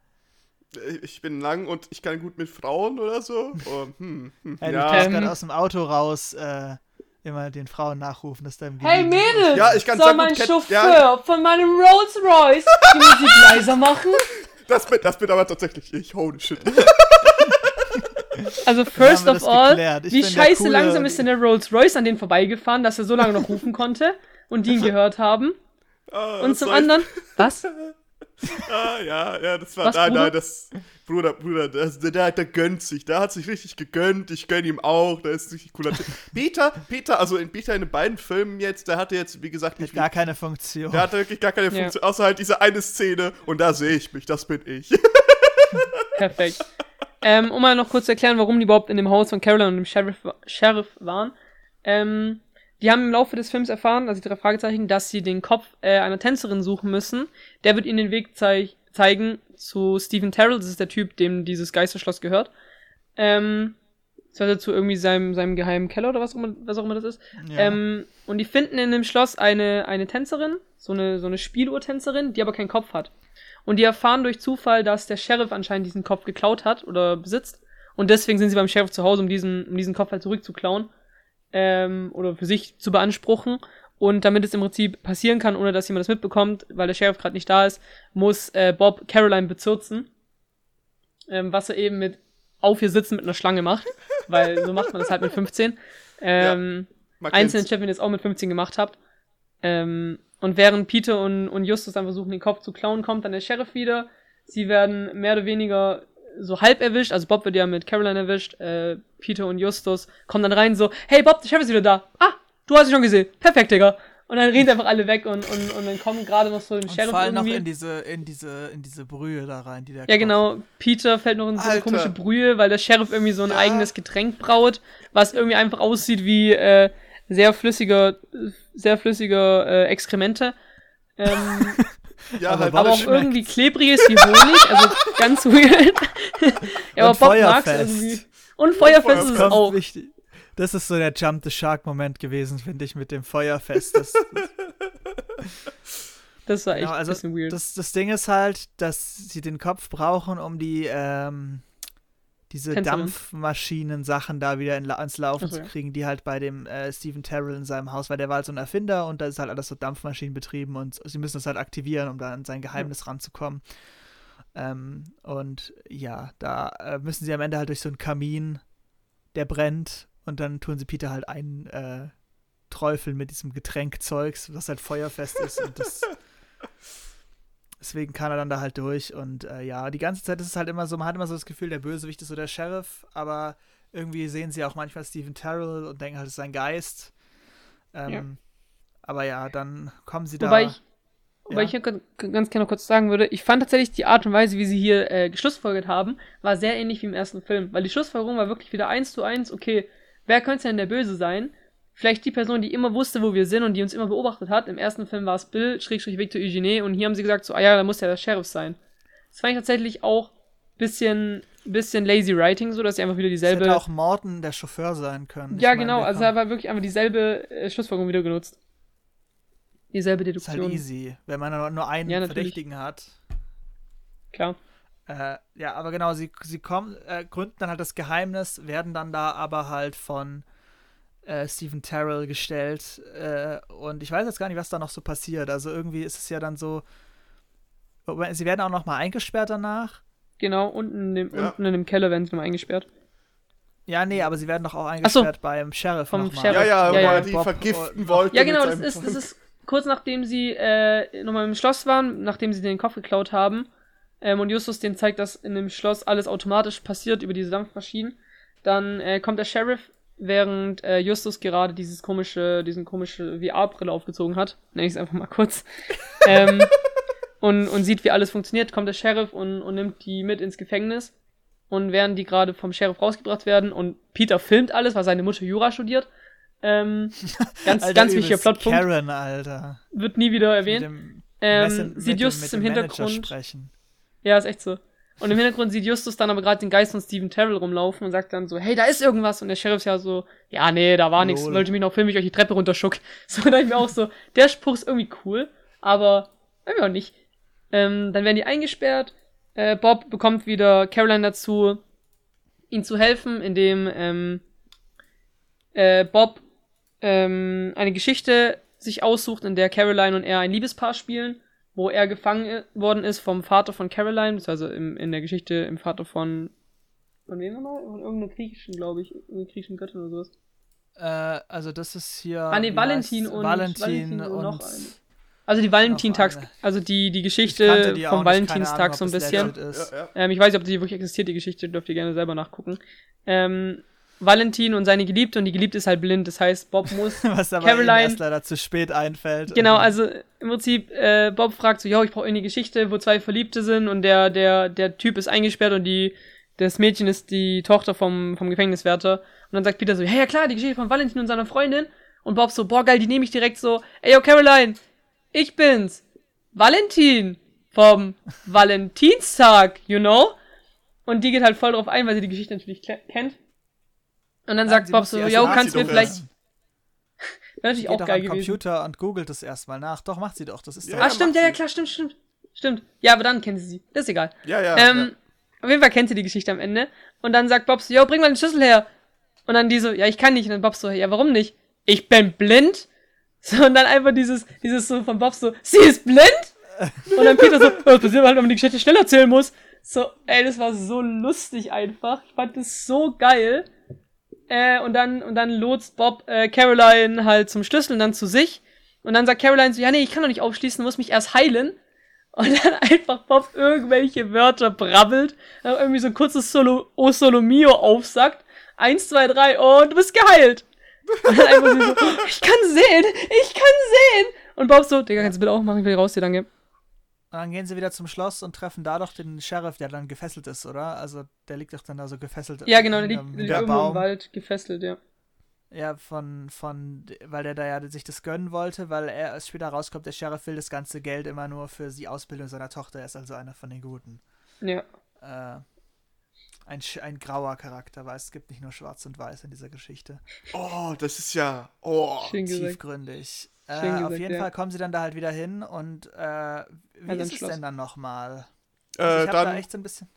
ich bin lang und ich kann gut mit Frauen oder so. Oh, hm, hm, Hey, du ja. kannst gerade aus dem Auto raus äh, immer den Frauen nachrufen, dass da im Hey Mädels! Ja, ich kann soll mein Chauffeur ja. von meinem Rolls Royce die Musik leiser machen? das, bin, das bin aber tatsächlich ich. Holy shit. Also first of all, wie scheiße coole- langsam ist denn der Rolls Royce an denen vorbeigefahren, dass er so lange noch rufen konnte und die ihn gehört haben? Ah, Und zum war- anderen, was? Ah, ja, ja, das war. Was, nein, Bruder? nein, das. Bruder, Bruder, das, der, der, der gönnt sich. Der hat sich richtig gegönnt. Ich gönn ihm auch. Der ist ein richtig cooler Typ. Peter, Peter, also in Peter in den beiden Filmen jetzt, der hatte jetzt, wie gesagt, Hat nicht. gar keine Funktion. Der hatte wirklich gar keine Ja. Funktion, außer halt diese eine Szene. Und da sehe ich mich. Das bin ich. Perfekt. Ähm, um mal noch kurz zu erklären, warum die überhaupt in dem Haus von Caroline und dem Sheriff, Sheriff waren. Ähm, die haben im Laufe des Films erfahren, also die drei Fragezeichen, dass sie den Kopf äh, einer Tänzerin suchen müssen. Der wird ihnen den Weg zei zeigen zu Stephen Terrell, das ist der Typ, dem dieses Geisterschloss gehört. Ähm, das heißt zu irgendwie seinem, seinem geheimen Keller oder was auch immer, was auch immer das ist. Ja. Ähm, und die finden in dem Schloss eine, eine Tänzerin, so eine, so eine Spieluhrtänzerin, die aber keinen Kopf hat. Und die erfahren durch Zufall, dass der Sheriff anscheinend diesen Kopf geklaut hat oder besitzt. Und deswegen sind sie beim Sheriff zu Hause, um diesen, um diesen Kopf halt zurückzuklauen. Ähm, oder für sich zu beanspruchen. Und damit es im Prinzip passieren kann, ohne dass jemand das mitbekommt, weil der Sheriff gerade nicht da ist, muss äh, Bob Caroline bezirzen. Ähm, was er eben mit auf ihr sitzen mit einer Schlange macht. weil so macht man das halt mit 15. Ähm, Man einzelnen. Chef, wenn ihr es auch mit 15 gemacht habt. Ähm, und während Peter und, und Justus dann versuchen, den Kopf zu klauen, kommt dann der Sheriff wieder. Sie werden mehr oder weniger so halb erwischt. Also Bob wird ja mit Caroline erwischt. Äh, Peter und Justus kommen dann rein so, hey Bob, der Sheriff ist wieder da. Ah, du hast ihn schon gesehen. Perfekt, Digga. Und dann reden einfach alle weg und, und, und dann kommen gerade noch so ein und Sheriff fallen noch irgendwie. in diese, in diese, in diese Brühe da rein, die der Ja, genau. Peter fällt noch in so eine Alter. komische Brühe, weil der Sheriff irgendwie so ein Ja. eigenes Getränk braut, was irgendwie einfach aussieht wie äh, sehr flüssiger, sehr flüssiger äh, Exkremente. Ähm, Ja, Aber halt. Aber auch schmeckt's. irgendwie klebriges wie Honig, also ganz weird. ja, aber Und Bob mag's Feuerfest. irgendwie. Und Feuerfest ist es auch. wichtig. Das ist so der Jump the Shark Moment gewesen, finde ich, mit dem Feuerfest. Das, Das war echt Genau, also ein bisschen weird. das, das Ding ist halt, dass sie den Kopf brauchen, um die ähm, diese. Dampfmaschinen-Sachen da wieder in, ans Laufen so, zu ja. kriegen, die halt bei dem äh, Stephen Terrell in seinem Haus, weil der war halt so ein Erfinder und da ist halt alles so Dampfmaschinen betrieben und sie müssen das halt aktivieren, um da an sein Geheimnis ranzukommen. Ähm, und ja, da äh, müssen sie am Ende halt durch so einen Kamin, der brennt und dann tun sie Peter halt ein äh, träufeln mit diesem Getränkzeugs, was halt feuerfest ist und das Deswegen kann er dann da halt durch und äh, ja, die ganze Zeit ist es halt immer so, man hat immer so das Gefühl, der Bösewicht ist so der Sheriff, aber irgendwie sehen sie auch manchmal Stephen Terrell und denken halt, es ist sein Geist. Ähm, Ja. Aber ja, dann kommen sie Wobei da. ich, wobei Ja. ich hier ganz gerne noch kurz sagen würde, ich fand tatsächlich die Art und Weise, wie sie hier äh, geschlussfolgert haben, war sehr ähnlich wie im ersten Film. Weil die Schlussfolgerung war wirklich wieder eins zu eins, okay, wer könnte denn der Böse sein? Vielleicht die Person, die immer wusste, wo wir sind und die uns immer beobachtet hat. Im ersten Film war es Bill, Schrägstrich Victor Eugene und hier haben sie gesagt, so, ah ja, da muss ja der Sheriff sein. Das fand ich tatsächlich auch bisschen, bisschen lazy writing, so dass sie einfach wieder Es dieselbe. hätte auch Morton der Chauffeur sein können. Ja, meine, genau, also da war wirklich einfach dieselbe äh, Schlussfolgerung wieder genutzt. Dieselbe ist halt Deduktion. easy, wenn man nur- einen Ja. Verdächtigen hat. Klar. Äh, ja, aber genau, sie, sie kommen, äh, gründen dann halt das Geheimnis, werden dann da aber halt von äh, Stephen Terrell gestellt. Äh, und ich weiß jetzt gar nicht, was da noch so passiert. Also irgendwie ist es ja dann so. Wobei, Sie werden auch noch mal eingesperrt danach. Genau, unten in dem, Ja. unten in dem Keller werden sie nochmal eingesperrt. Ja, nee, aber sie werden doch auch so. eingesperrt beim Sheriff. Vom. Sheriff. ja, ja, Ja, weil ja. er die Bob- vergiften oh, wollte. Ja, genau, das ist, das ist kurz nachdem sie äh, nochmal im Schloss waren, nachdem sie den Kopf geklaut haben. Ähm, und Justus den zeigt, dass in dem Schloss alles automatisch passiert über diese Dampfmaschinen. Dann äh, kommt der Sheriff, während äh, Justus gerade dieses komische, diesen komische VR-Brille aufgezogen hat. Nenne ich es einfach mal kurz. ähm, und, und sieht, wie alles funktioniert, kommt der Sheriff und, und nimmt die mit ins Gefängnis. Und während die gerade vom Sheriff rausgebracht werden und Peter filmt alles, weil seine Mutter Jura studiert. Ähm, ganz, Alter, ganz wichtiger Plotpunkt. Karen, Alter. Wird nie wieder erwähnt. Ähm, sieht Justus im Hintergrund. Sprechen. Ja, ist echt so. Und im Hintergrund sieht Justus dann aber gerade den Geist von Stephen Terrell rumlaufen und sagt dann so, hey, da ist irgendwas. Und der Sheriff ist ja so, ja, nee, da war nichts. Wollte mich noch filmen, wie ich euch die Treppe runterschuck. So, da ich mir auch so, der Spruch ist irgendwie cool, aber irgendwie auch nicht. Ähm, dann werden die eingesperrt. äh, Bob bekommt wieder Caroline dazu, ihm zu helfen, indem ähm, äh, Bob ähm, eine Geschichte sich aussucht, in der Caroline und er ein Liebespaar spielen, wo er gefangen worden ist vom Vater von Caroline, also im, in der Geschichte im Vater von von wem nochmal? Von irgendeiner griechischen, glaube ich, irgendeiner griechischen Göttin oder sowas. Äh, also das ist hier. Ah, nee, Valentin und Valentin, Valentin und und, noch eine. Also die Valentintags, also die, die Ich Geschichte die vom Valentinstag so ein bisschen. Ja, ja. Ähm, ich weiß nicht, ob die wirklich existiert, die Geschichte, dürft ihr gerne selber nachgucken. Ähm, Valentin und seine Geliebte und die Geliebte ist halt blind, das heißt, Bob muss. Was aber Caroline- erst leider zu spät einfällt. genau, also im Prinzip, äh, Bob fragt so, yo, ich brauche eine Geschichte, wo zwei Verliebte sind und der, der, der Typ ist eingesperrt und die, das Mädchen ist die Tochter vom, vom Gefängniswärter. Und dann sagt Peter so, ja, ja klar, die Geschichte von Valentin und seiner Freundin. Und Bob so, boah, geil, die nehme ich direkt so, ey, yo, Caroline, ich bin's. Valentin vom Valentinstag, you know? Und die geht halt voll drauf ein, weil sie die Geschichte natürlich kennt. Und dann Ja, sagt Bob so, yo, kannst sie du mir vielleicht. Wäre natürlich geht auch doch geil am gewesen. Computer und googelt das erstmal nach. Doch, macht sie doch. Das ist Ja, doch. Ah, ja, stimmt, ja, ja, klar, stimmt, stimmt. Stimmt. Ja, aber dann kennt sie sie. Das ist egal. Ja, ja. ähm, Auf jeden Fall kennt sie die Geschichte am Ende. Und dann sagt Bob so, yo, bring mal den Schlüssel her. Und dann die so, ja, ich kann nicht. Und dann Bob so, ja, warum nicht? Ich bin blind. So, und dann einfach dieses, dieses so von Bob so, sie ist blind? Und dann Peter so, "Ja, was passiert halt, wenn man die Geschichte schnell erzählen muss? So, ey, das war so lustig einfach. Ich fand das so geil. Äh, und dann, und dann lotst Bob äh, Caroline halt zum Schlüssel und dann zu sich. Und dann sagt Caroline so, ja, nee, ich kann doch nicht aufschließen, muss mich erst heilen. Und dann einfach Bob irgendwelche Wörter brabbelt, dann irgendwie so ein kurzes Solo, O Solo Mio aufsagt. Eins, zwei, drei, und du bist geheilt. Und dann einfach so, ich kann sehen, ich kann sehen. Und Bob so, Digga, kannst du bitte auch machen, ich will raus hier, danke. Und dann gehen sie wieder zum Schloss und treffen da doch den Sheriff, der dann gefesselt ist, oder? Also der liegt doch dann da so gefesselt. Ja, genau, der liegt, liegt irgendwo im. Wald gefesselt, ja. Ja, von, von, weil der da ja sich das gönnen wollte, weil er es später rauskommt, der Sheriff will das ganze Geld immer nur für die Ausbildung seiner Tochter, er ist also einer von den Guten. Ja. Äh, ein, ein grauer Charakter, weil es gibt nicht nur schwarz und weiß in dieser Geschichte. Oh, das ist ja. Oh. Tiefgründig. Äh, Schön auf gesagt, jeden ja. Fall kommen sie dann da halt wieder hin und äh, wie Also ist es Schloss. denn dann nochmal? Äh, Also ich hab da echt so ein bisschen.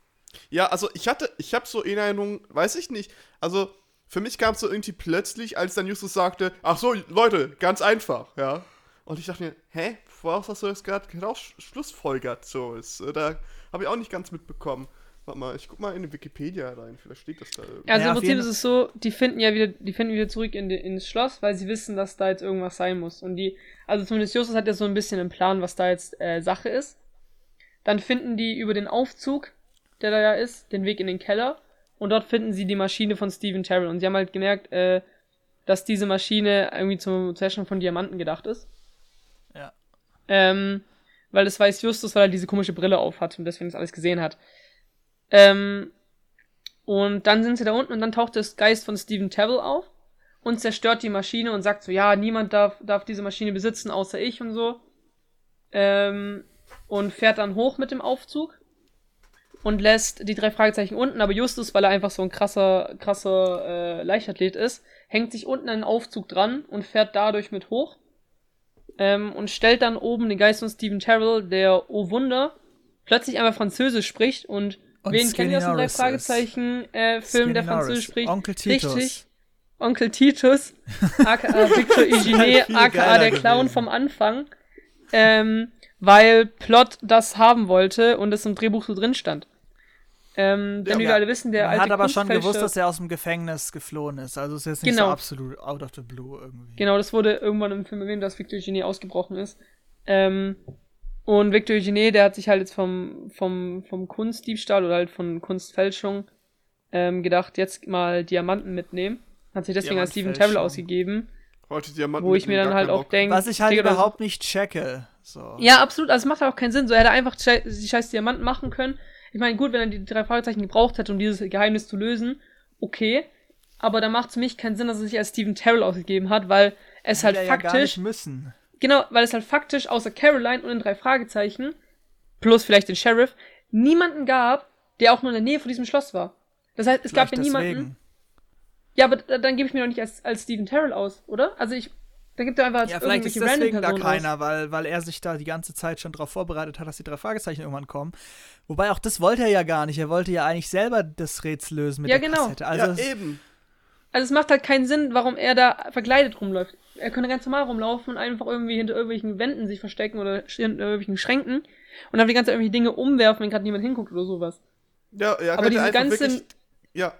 ja, also ich hatte, ich habe so in Erinnerung, weiß ich nicht. Also für mich kam es so irgendwie plötzlich, als dann Justus sagte, ach so, Leute, ganz einfach, ja. Und ich dachte mir, hä, woraus hast du das gerade genau sch- schlussfolgert? So, ist, äh, da habe ich auch nicht ganz mitbekommen. Warte mal, ich guck mal in die Wikipedia rein, vielleicht steht das da irgendwie. Also Ja, im Prinzip ist es so, die finden ja wieder, die finden wieder zurück in ins Schloss, weil sie wissen, dass da jetzt irgendwas sein muss. Und die, also zumindest Justus hat ja so ein bisschen einen Plan, was da jetzt äh, Sache ist. Dann finden die über den Aufzug, der da ja ist, den Weg in den Keller. Und dort finden sie die Maschine von Steven Terrell. Und sie haben halt gemerkt, äh, dass diese Maschine irgendwie zum zur Herstellung von Diamanten gedacht ist. Ja. Ähm, weil das weiß Justus, weil er diese komische Brille auf hat und deswegen das alles gesehen hat. Ähm, und dann sind sie da unten und dann taucht das Geist von Steven Terrell auf und zerstört die Maschine und sagt so, ja, niemand darf, darf diese Maschine besitzen, außer ich und so. Ähm, und fährt dann hoch mit dem Aufzug und lässt die drei Fragezeichen unten, aber Justus, weil er einfach so ein krasser, krasser äh, Leichtathlet ist, hängt sich unten an den Aufzug dran und fährt dadurch mit hoch. Ähm, und stellt dann oben den Geist von Steven Terrell, der, oh Wunder, plötzlich einmal Französisch spricht und, Und wen kennt ihr aus dem drei. Fragezeichen äh, Film, der Französisch spricht? Onkel Titus. Richtig. Onkel Titus, aka Victor Eugene, viel aka der Clown gewesen. vom Anfang, ähm, weil Plot das haben wollte und es im Drehbuch so drin stand. Ähm, denn Ja. wie wir alle wissen, der Man alte hat aber schon gewusst, dass er aus dem Gefängnis geflohen ist. Also es ist jetzt nicht Genau. so absolut out of the blue irgendwie. Genau, das wurde irgendwann im Film erwähnt, dass Victor Eugene ausgebrochen ist. Ähm, und Victor Eugene, der hat sich halt jetzt vom, vom, vom Kunstdiebstahl oder halt von Kunstfälschung ähm, gedacht, jetzt mal Diamanten mitnehmen. Hat sich deswegen als Steven Terrell ausgegeben. Heute Diamanten Wo ich mir dann halt auch denke. Was ich halt überhaupt nicht checke. So. Ja, absolut. Also es macht auch keinen Sinn. So er hätte einfach die scheiß Diamanten machen können. Ich meine, gut, wenn er die drei Fragezeichen gebraucht hätte, um dieses Geheimnis zu lösen, okay. Aber da macht es für mich keinen Sinn, dass er sich als Steven Terrell ausgegeben hat, weil es halt Hätte ja gar faktisch, nicht müssen. Genau, weil es halt faktisch außer Caroline und den drei Fragezeichen, plus vielleicht den Sheriff, niemanden gab, der auch nur in der Nähe von diesem Schloss war. Das heißt, es gab ja Vielleicht niemanden. deswegen. Ja, aber da- dann gebe ich mir doch nicht als, als Steven Terrell aus, oder? Also ich, Da gibt er einfach Ja, vielleicht ist deswegen da keiner, weil, weil er sich da die ganze Zeit schon darauf vorbereitet hat, dass die drei Fragezeichen irgendwann kommen. Wobei auch das wollte er ja gar nicht. Er wollte ja eigentlich selber das Rätsel lösen mit Ja, der genau. Kassette. Also ja, es- eben. Also es macht halt keinen Sinn, warum er da verkleidet rumläuft. Er könnte ganz normal rumlaufen und einfach irgendwie hinter irgendwelchen Wänden sich verstecken oder hinter irgendwelchen Schränken und dann die ganze Zeit irgendwelche Dinge umwerfen, wenn gerade niemand hinguckt oder sowas. Ja, ja, Aber diese ganze- wirklich- Ja,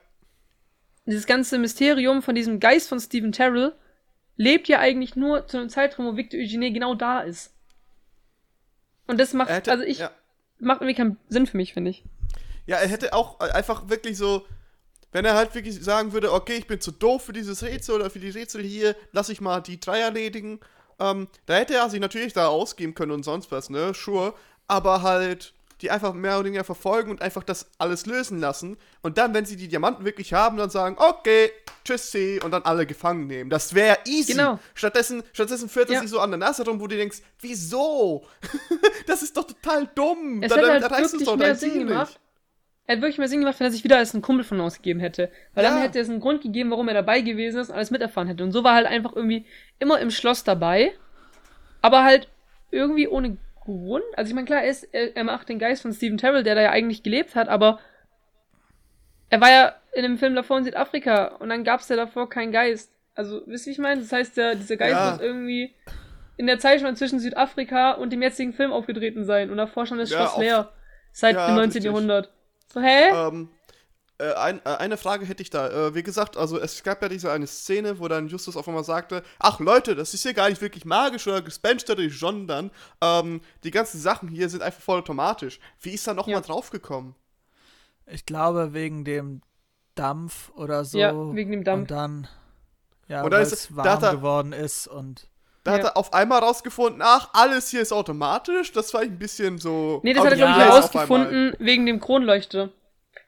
Dieses ganze Mysterium von diesem Geist von Stephen Terrell lebt ja eigentlich nur zu einem Zeitraum, wo Victor Eugene genau da ist. Und das macht, hätte, also ich, ja. macht irgendwie keinen Sinn für mich, finde ich. Ja, er hätte auch einfach wirklich so, wenn er halt wirklich sagen würde, okay, ich bin zu doof für dieses Rätsel oder für die Rätsel hier, lass ich mal die drei erledigen. Ähm, da hätte er sich natürlich da ausgeben können und sonst was, ne? Sure. Aber halt die einfach mehr oder weniger verfolgen und einfach das alles lösen lassen. Und dann, wenn sie die Diamanten wirklich haben, dann sagen, okay, tschüssi, und dann alle gefangen nehmen. Das wäre easy. Genau. Stattdessen, stattdessen führt er Ja. sich so an der Nase rum, wo du denkst, wieso? das ist doch total dumm. Es Da- hätte halt wirklich doch mehr Sinn gemacht. Er hätte wirklich mehr Sinn gemacht, wenn er sich wieder als einen Kumpel von uns gegeben hätte. Weil dann Ja. hätte es einen Grund gegeben, warum er dabei gewesen ist und alles miterfahren hätte. Und so war er halt einfach irgendwie immer im Schloss dabei, aber halt irgendwie ohne Grund. Also ich meine, klar, er, ist, er, er macht den Geist von Stephen Terrell, der da ja eigentlich gelebt hat, aber er war ja in dem Film davor in Südafrika und dann gab es ja davor keinen Geist. Also, wisst ihr, wie ich meine? Das heißt, der, dieser Geist Ja. muss irgendwie in der Zeitspanne zwischen Südafrika und dem jetzigen Film aufgetreten sein. Und davor schon das Ja, Schloss leer. Seit Ja, dem 19. richtig. Jahrhundert. So, hä? Ähm, äh, ein, äh, eine Frage hätte ich da. Äh, wie gesagt, also es gab ja diese eine Szene, wo dann Justus auf einmal sagte, ach Leute, das ist hier gar nicht wirklich magisch oder gespensterlich, sondern ähm, die ganzen Sachen hier sind einfach vollautomatisch. Wie ist da nochmal Ja. mal draufgekommen? ich glaube, wegen dem Dampf oder so. Ja, wegen dem Dampf. Und dann, ja, weil es warm geworden ist und Da Ja. hat er auf einmal rausgefunden, ach, alles hier ist automatisch. Das war ein bisschen so. Nee, das hat er, glaube ich, ja, herausgefunden wegen dem Kronleuchter.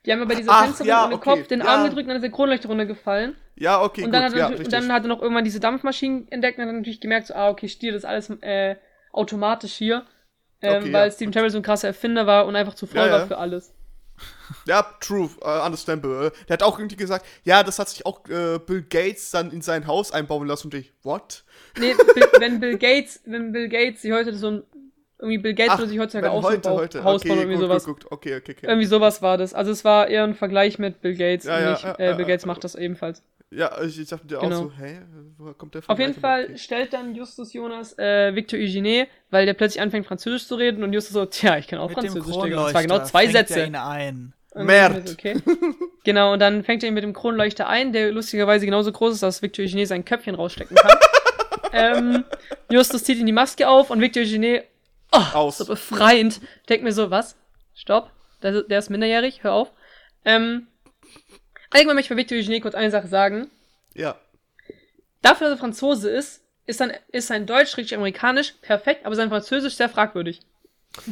Die haben ja bei dieser Ach, Fensterin ja, ohne okay, Kopf den ja. Arm gedrückt und dann ist der Kronleuchter runtergefallen. Ja, okay, und, gut, dann hat er, und dann hat er noch irgendwann diese Dampfmaschinen entdeckt und hat natürlich gemerkt, so, ah, okay, Stier, das ist alles äh, automatisch hier. Ähm, Okay, weil Steven gut. Terrell so ein krasser Erfinder war und einfach zu voll war für alles. Ja, true, uh, understandable. Der hat auch irgendwie gesagt, ja, das hat sich auch äh, Bill Gates dann in sein Haus einbauen lassen. Und ich, what? Nee, Bill, wenn Bill Gates, wenn Bill Gates sich heute so ein, irgendwie Bill Gates würde sich heutzutage auch so heute, ein heute. Haus okay, bauen oder irgendwie gut, sowas. Gut, gut. Okay, okay, okay. Irgendwie sowas war das. Also es war eher ein Vergleich mit Bill Gates Ja, und ja, nicht, ja, äh, Bill. Gates macht das ebenfalls. Ja, ich, ich dachte dir Genau. auch so, hä, woher kommt der Auf jeden Vergleich? Fall stellt dann Justus Jonas äh, Victor Eugene, weil der plötzlich anfängt Französisch zu reden und Justus so, tja, ich kann auch mit dem Französisch. Und zwar Kronleuchter genau zwei Sätze. Er ihn ein. Ist Okay. genau, und dann fängt er ihn mit dem Kronleuchter ein, der lustigerweise genauso groß ist, dass Victor Eugene sein Köpfchen rausstecken kann. ähm, Justus zieht ihm die Maske auf und Victor Eugene, oh, Aus. so befreiend, denkt mir so, was? Stopp, der, der ist minderjährig, hör auf. Ähm, allgemein möchte ich bei Victor Eugene kurz eine Sache sagen. Ja. Dafür, dass er Franzose ist, ist, dann, ist sein Deutsch richtig amerikanisch perfekt, aber sein Französisch sehr fragwürdig.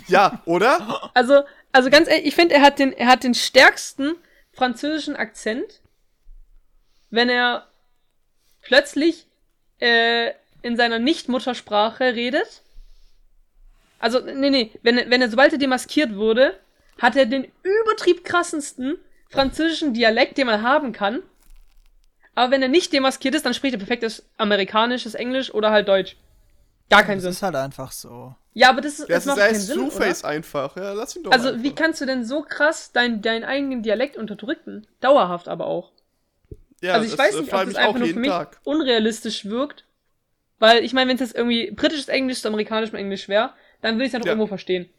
Ja, oder? Also, also ganz ehrlich, ich finde, er hat den, er hat den stärksten französischen Akzent, wenn er plötzlich äh, in seiner Nicht-Muttersprache redet. Also, nee, nee, wenn, er- wenn er, sobald er demaskiert wurde, hat er den übertrieb krassensten französischen Dialekt, den man haben kann. Aber wenn er nicht demaskiert ist, dann spricht er perfektes amerikanisches Englisch oder halt Deutsch. Gar keinen Das Sinn. ist halt einfach so. Ja, aber das, Das das ist macht er keinen ist Sinn, oder? Two-Face einfach. Ja, lass ihn doch Also, einfach. wie kannst du denn so krass deinen deinen eigenen Dialekt unterdrücken? Dauerhaft aber auch. ja, also, ich das, weiß äh, nicht, ob das einfach nur für mich Tag. unrealistisch wirkt. Weil, ich meine, wenn es jetzt irgendwie britisches Englisch zu amerikanischem Englisch wäre, dann würde ich es ja noch Ja. irgendwo verstehen.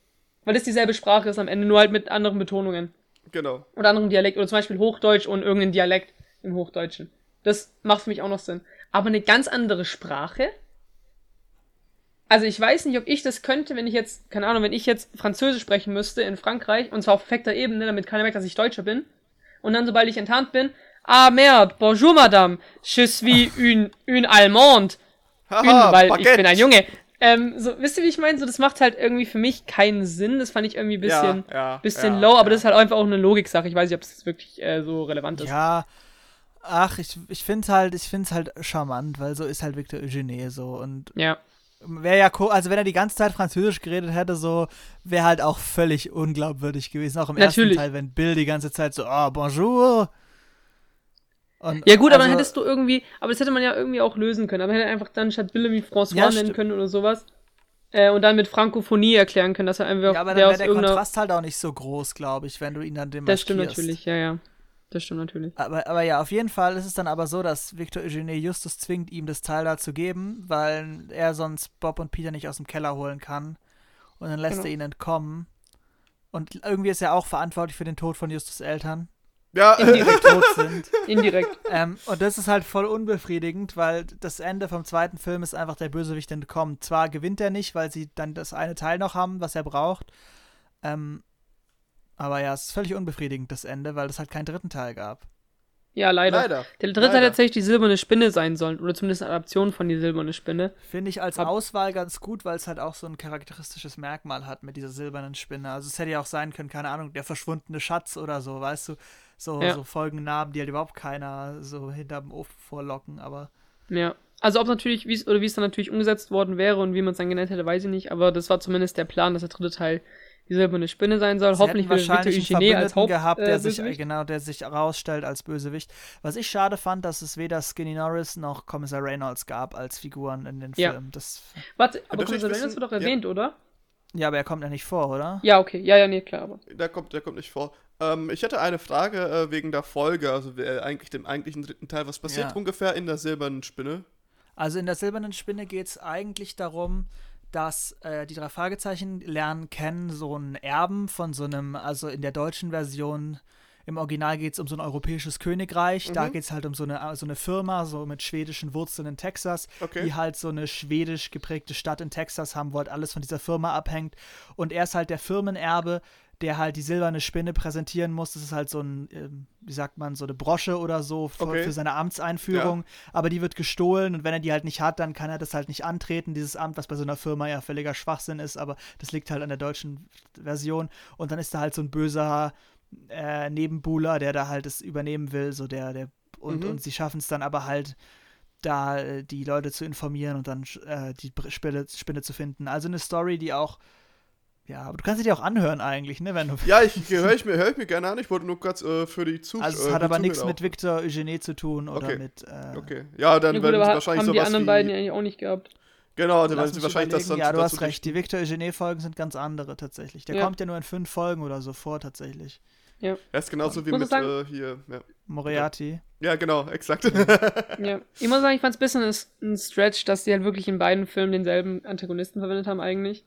Weil das dieselbe Sprache ist am Ende, nur halt mit anderen Betonungen. Genau. Oder anderem Dialekt. Oder zum Beispiel Hochdeutsch und irgendein Dialekt im Hochdeutschen. Das macht für mich auch noch Sinn. Aber eine ganz andere Sprache? Also ich weiß nicht, ob ich das könnte, wenn ich jetzt, keine Ahnung, wenn ich jetzt Französisch sprechen müsste in Frankreich, und zwar auf perfekter Ebene, damit keiner merkt, dass ich Deutscher bin. Und dann, sobald ich enttarnt bin, ah merde, bonjour madame, je suis une, une Allemande. Une, weil ich bin ein Junge. Ähm, so, wisst ihr, wie ich meine? So, das macht halt irgendwie für mich keinen Sinn. Das fand ich irgendwie ein bisschen, ja, ja, bisschen ja, low, aber ja. das ist halt einfach auch eine Logik-Sache. Ich weiß nicht, ob es wirklich äh, so relevant ist. Ja, ach, ich, ich finde halt, ich finde es halt charmant, weil so ist halt Victor Eugene so und Ja. wäre ja cool, also wenn er die ganze Zeit Französisch geredet hätte, so wäre halt auch völlig unglaubwürdig gewesen, auch im Natürlich. ersten Teil, wenn Bill die ganze Zeit so, oh, bonjour Und Ja gut, aber also- dann hättest du irgendwie, aber das hätte man ja irgendwie auch lösen können. Aber man hätte einfach dann statt Bellamy François Ja, nennen können oder sowas. Äh, und dann mit Frankophonie erklären können, dass er einfach Ja, aber dann wäre der irgendeiner. Kontrast halt auch nicht so groß, glaube ich, wenn du ihn dann dem Das stimmt natürlich, ja, ja. Das stimmt natürlich. Aber, aber ja, auf jeden Fall ist es dann aber so, dass Victor Eugene Justus zwingt, ihm das Teil da zu geben, weil er sonst Bob und Peter nicht aus dem Keller holen kann. Und dann lässt Genau. er ihn entkommen. Und irgendwie ist er auch verantwortlich für den Tod von Justus Eltern, Ja, die tot sind. Indirekt. ähm, und das ist halt voll unbefriedigend, weil das Ende vom zweiten Film ist einfach der Bösewicht entkommt. Zwar gewinnt er nicht, weil sie dann das eine Teil noch haben, was er braucht. Ähm, aber ja, es ist völlig unbefriedigend, das Ende, weil es halt keinen dritten Teil gab. Ja, leider. leider. Der dritte Leider. hätte tatsächlich die silberne Spinne sein sollen. Oder zumindest eine Adaption von die silberne Spinne. Finde ich als Hab- Auswahl ganz gut, weil es halt auch so ein charakteristisches Merkmal hat mit dieser silbernen Spinne. Also es hätte ja auch sein können, keine Ahnung, der verschwundene Schatz oder so, weißt du? So, Ja. so Folgennamen, die halt überhaupt keiner so hinterm Ofen vorlocken, aber Ja. Also ob natürlich, wie es oder wie es dann natürlich umgesetzt worden wäre und wie man es dann genannt hätte, weiß ich nicht. Aber das war zumindest der Plan, dass der dritte Teil die silberne Spinne sein soll. sie Hoffentlich wird Victor Eugene als Haupt gehabt, der äh, sich, Bösewicht. genau, der sich herausstellt als Bösewicht. Was ich schade fand, dass es weder Skinny Norris noch Kommissar Reynolds gab als Figuren in den Ja. Filmen. Das, Warte, aber Kommissar Reynolds wird doch ja. erwähnt, oder? ja, aber er kommt ja nicht vor, oder? Ja, okay. Ja, ja, nee, klar. Aber. Der kommt, der kommt nicht vor. Ähm, ich hätte eine Frage äh, wegen der Folge, also äh, eigentlich dem eigentlichen dritten Teil. Was passiert Ja. ungefähr in der silbernen Spinne? Also in der silbernen Spinne geht es eigentlich darum, dass äh, die drei Fragezeichen lernen kennen so einen Erben von so einem, also in der deutschen Version, im Original geht es um so ein europäisches Königreich, da Mhm. geht es halt um so eine, so eine Firma, so mit schwedischen Wurzeln in Texas, Okay. die halt so eine schwedisch geprägte Stadt in Texas haben, wo halt alles von dieser Firma abhängt. Und er ist halt der Firmenerbe, der halt die silberne Spinne präsentieren muss. Das ist halt so ein, ähm, wie sagt man, so eine Brosche oder so für, Okay. für seine Amtseinführung. Aber die wird gestohlen und wenn er die halt nicht hat, dann kann er das halt nicht antreten, dieses Amt, was bei so einer Firma ja völliger Schwachsinn ist, aber das liegt halt an der deutschen Version. Und dann ist da halt so ein böser äh, Nebenbuhler, der da halt es übernehmen will, so der, der und, Mhm. und sie schaffen es dann aber halt da äh, die Leute zu informieren und dann äh, die Spinne, Spinne zu finden. Also eine Story, die auch ja, aber du kannst sie dir auch anhören eigentlich, ne, wenn du Ja, ich höre ich mir, hör ich mir gerne an. Ich wollte nur kurz äh, für die Zuschauer. Also es hat aber nichts mit Victor Eugene zu tun oder Okay. mit äh, Okay. Ja, dann Ja, gut, werden aber sie wahrscheinlich haben die sowas anderen wie, beiden ja eigentlich auch nicht gehabt. Genau, dann werden sie wahrscheinlich das überlegen. dann Ja, du dazu hast recht. Die. Victor Eugene-Folgen sind ganz andere tatsächlich. Der Ja. kommt ja nur in fünf Folgen oder so vor, tatsächlich. Er ist genauso wie Muss mit sagen- äh, hier. Ja. Moriarty. ja, genau, exakt. Ja. Ich muss sagen, ich fand es ein bisschen ein- ein Stretch, dass die halt wirklich in beiden Filmen denselben Antagonisten verwendet haben, eigentlich.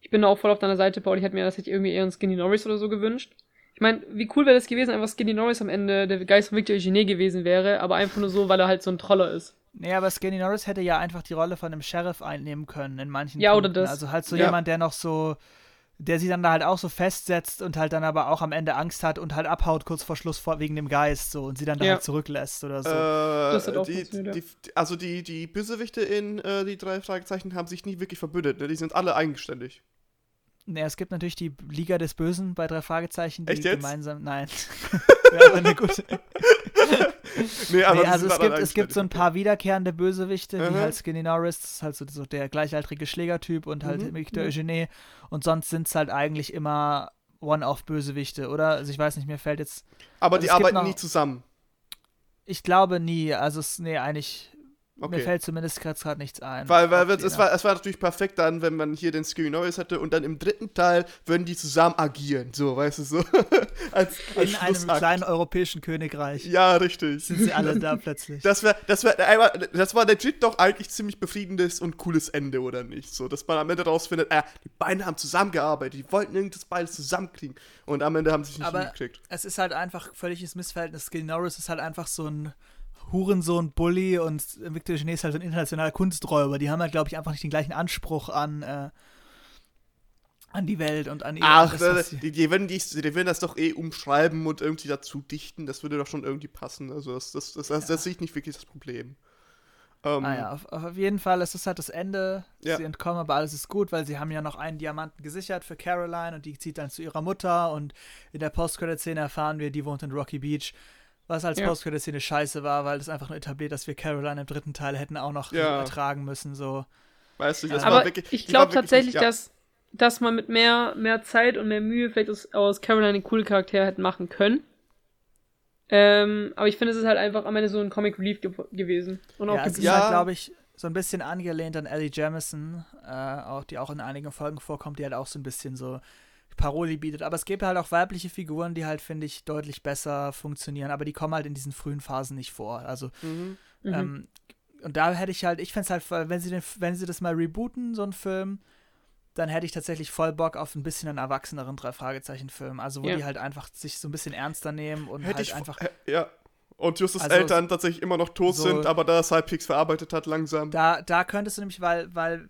Ich bin da auch voll auf deiner Seite, Paul. Ich hätte mir das hätte irgendwie eher einen Skinny Norris oder so gewünscht. Ich meine, wie cool wäre das gewesen, einfach Skinny Norris am Ende der Geist von Victor Eugene gewesen wäre, aber einfach nur so, weil er halt so ein Troller ist. Nee, aber Skinny Norris hätte ja einfach die Rolle von einem Sheriff einnehmen können in manchen Ja, oder Punkten. das. Also halt so Ja. jemand, der noch so, der sie dann da halt auch so festsetzt und halt dann aber auch am Ende Angst hat und halt abhaut kurz vor Schluss vor, wegen dem Geist so und sie dann da Ja. halt zurücklässt oder so. Das hat Äh, auch die, ja. die, also die, die Bösewichte in äh, die drei Fragezeichen haben sich nie wirklich verbündet, ne? Die sind alle eigenständig. Nee, es gibt natürlich die Liga des Bösen bei drei Fragezeichen, die Echt jetzt? gemeinsam. Nein. Wäre aber eine gute. Nee, aber nee, also es gibt, es gibt so ein paar wiederkehrende Bösewichte, wie Mhm. halt Skinny Norris, das ist halt so, so der gleichaltrige Schlägertyp und halt Mhm. Victor Mhm. Eugene. Und sonst sind es halt eigentlich immer One-Off-Bösewichte, oder? Also ich weiß nicht, mir fällt jetzt. Aber also die arbeiten noch- nie zusammen. Ich glaube nie, also es, nee, eigentlich. Mir Okay. fällt zumindest gerade nichts ein. Weil, weil die- es, war, es war natürlich perfekt dann, wenn man hier den Skinny Norris hätte und dann im dritten Teil würden die zusammen agieren. So, weißt du, so. als, als in einem kleinen europäischen Königreich Ja, richtig. sind sie alle da plötzlich. Das wäre, das wäre einmal, das war legit doch eigentlich ziemlich befriedigendes und cooles Ende, oder nicht? So, dass man am Ende rausfindet, äh, die beiden haben zusammengearbeitet, die wollten irgendwas beides zusammenkriegen. Und am Ende haben sie es nicht Aber- hingekriegt. es ist halt einfach völliges Missverhältnis. Skinny Norris ist halt einfach so ein Hurensohn, Bully und Victor Eugene ist halt so ein internationaler Kunsträuber. Die haben halt, glaube ich, einfach nicht den gleichen Anspruch an, äh, an die Welt und an ihr. Ach, das, was sie- die, die, werden die, die werden das doch eh umschreiben und irgendwie dazu dichten. Das würde doch schon irgendwie passen. Also, das, das, das, das, das sehe ich nicht wirklich das Problem. Ähm, Ah ja, auf, auf jeden Fall ist es halt das Ende. Ja. Sie entkommen, aber alles ist gut, weil sie haben ja noch einen Diamanten gesichert für Caroline und die zieht dann zu ihrer Mutter und in der Post-Credit-Szene erfahren wir, die wohnt in Rocky Beach. Was als Ja. Post-Credit-Szene scheiße war, weil es einfach nur etabliert, dass wir Caroline im dritten Teil hätten auch noch Ja. ertragen müssen. So. Weißt du, das Aber war wirklich. ich glaube tatsächlich, nicht- ja. dass, dass man mit mehr, mehr Zeit und mehr Mühe vielleicht aus, aus Caroline einen coolen Charakter hätte machen können. Ähm, aber ich finde, es ist halt einfach am Ende so ein Comic Relief ge gewesen. Und auch ja, es ist halt, glaube ich, so ein bisschen angelehnt an Ellie Jamison, äh, auch, die auch in einigen Folgen vorkommt, die halt auch so ein bisschen so Paroli bietet. Aber es gibt halt auch weibliche Figuren, die halt, finde ich, deutlich besser funktionieren, aber die kommen halt in diesen frühen Phasen nicht vor. Also, Mhm. Mhm. ähm, und da hätte ich halt, ich fände es halt, wenn sie, den, wenn sie das mal rebooten, so einen Film, dann hätte ich tatsächlich voll Bock auf ein bisschen einen erwachseneren Drei-Fragezeichen-Film. Also, wo Ja. die halt einfach sich so ein bisschen ernster nehmen und Hätte halt ich einfach. äh, ja. Und Justus Also, Eltern tatsächlich immer noch tot so- sind, aber da es Halbpix verarbeitet hat, langsam. Da, da könntest du nämlich, weil, weil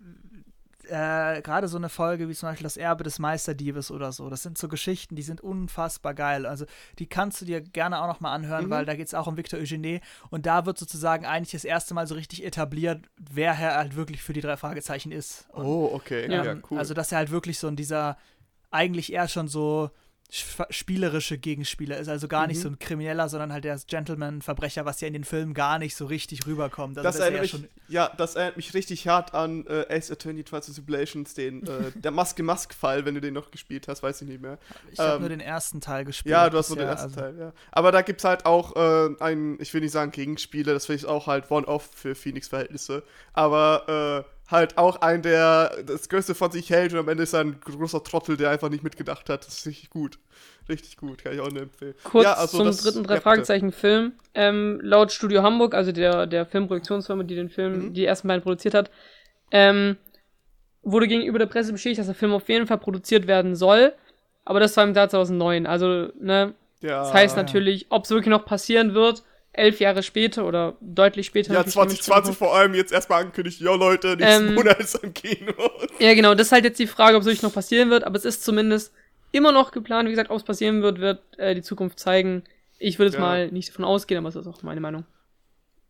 äh, gerade so eine Folge wie zum Beispiel das Erbe des Meisterdiebes oder so, das sind so Geschichten, die sind unfassbar geil. Also die kannst du dir gerne auch noch mal anhören, Mhm. weil da geht es auch um Victor Eugene und da wird sozusagen eigentlich das erste Mal so richtig etabliert, wer er halt wirklich für die drei Fragezeichen ist. Und, Oh, okay. Ja. Ja, ähm, cool. Also dass er halt wirklich so in dieser, eigentlich eher schon so spielerische Gegenspieler ist, also gar nicht Mhm. so ein Krimineller, sondern halt der Gentleman-Verbrecher, was ja in den Filmen gar nicht so richtig rüberkommt. Also das eher erinnert mich, schon ja, das erinnert mich richtig hart an äh, Ace Attorney Trials and Tribulations, den, äh, der Maske-Mask-Fall, wenn du den noch gespielt hast, weiß ich nicht mehr. Ich habe Ähm, nur den ersten Teil gespielt. Ja, du hast nur den ersten also- Teil, ja. Aber da gibt's halt auch äh, einen, ich will nicht sagen Gegenspieler, das finde ich auch halt One-Off für Phoenix-Verhältnisse. Aber äh, halt auch ein, der das Größte von sich hält und am Ende ist er ein großer Trottel, der einfach nicht mitgedacht hat. Das ist richtig gut. Richtig gut, kann ich auch nur empfehlen. Kurz ja, also zum dritten ja, drei bitte. Fragezeichen Film. Ähm, laut Studio Hamburg, also der, der Filmproduktionsfirma, die den Film, Mhm. die ersten beiden produziert hat, ähm, wurde gegenüber der Presse bestätigt, dass der Film auf jeden Fall produziert werden soll. Aber das war im Jahr 2009. Also, ne, Ja, das heißt natürlich, ob es wirklich noch passieren wird, elf Jahre später oder deutlich später. Ja, natürlich 2020 vor allem jetzt erstmal angekündigt, ja Leute, nächsten Ähm, Monat ist im Kino. Ja, genau, das ist halt jetzt die Frage, ob es wirklich noch passieren wird, aber es ist zumindest immer noch geplant. Wie gesagt, ob es passieren wird, wird äh, die Zukunft zeigen. Ich würde jetzt Ja. mal nicht davon ausgehen, aber es ist auch meine Meinung.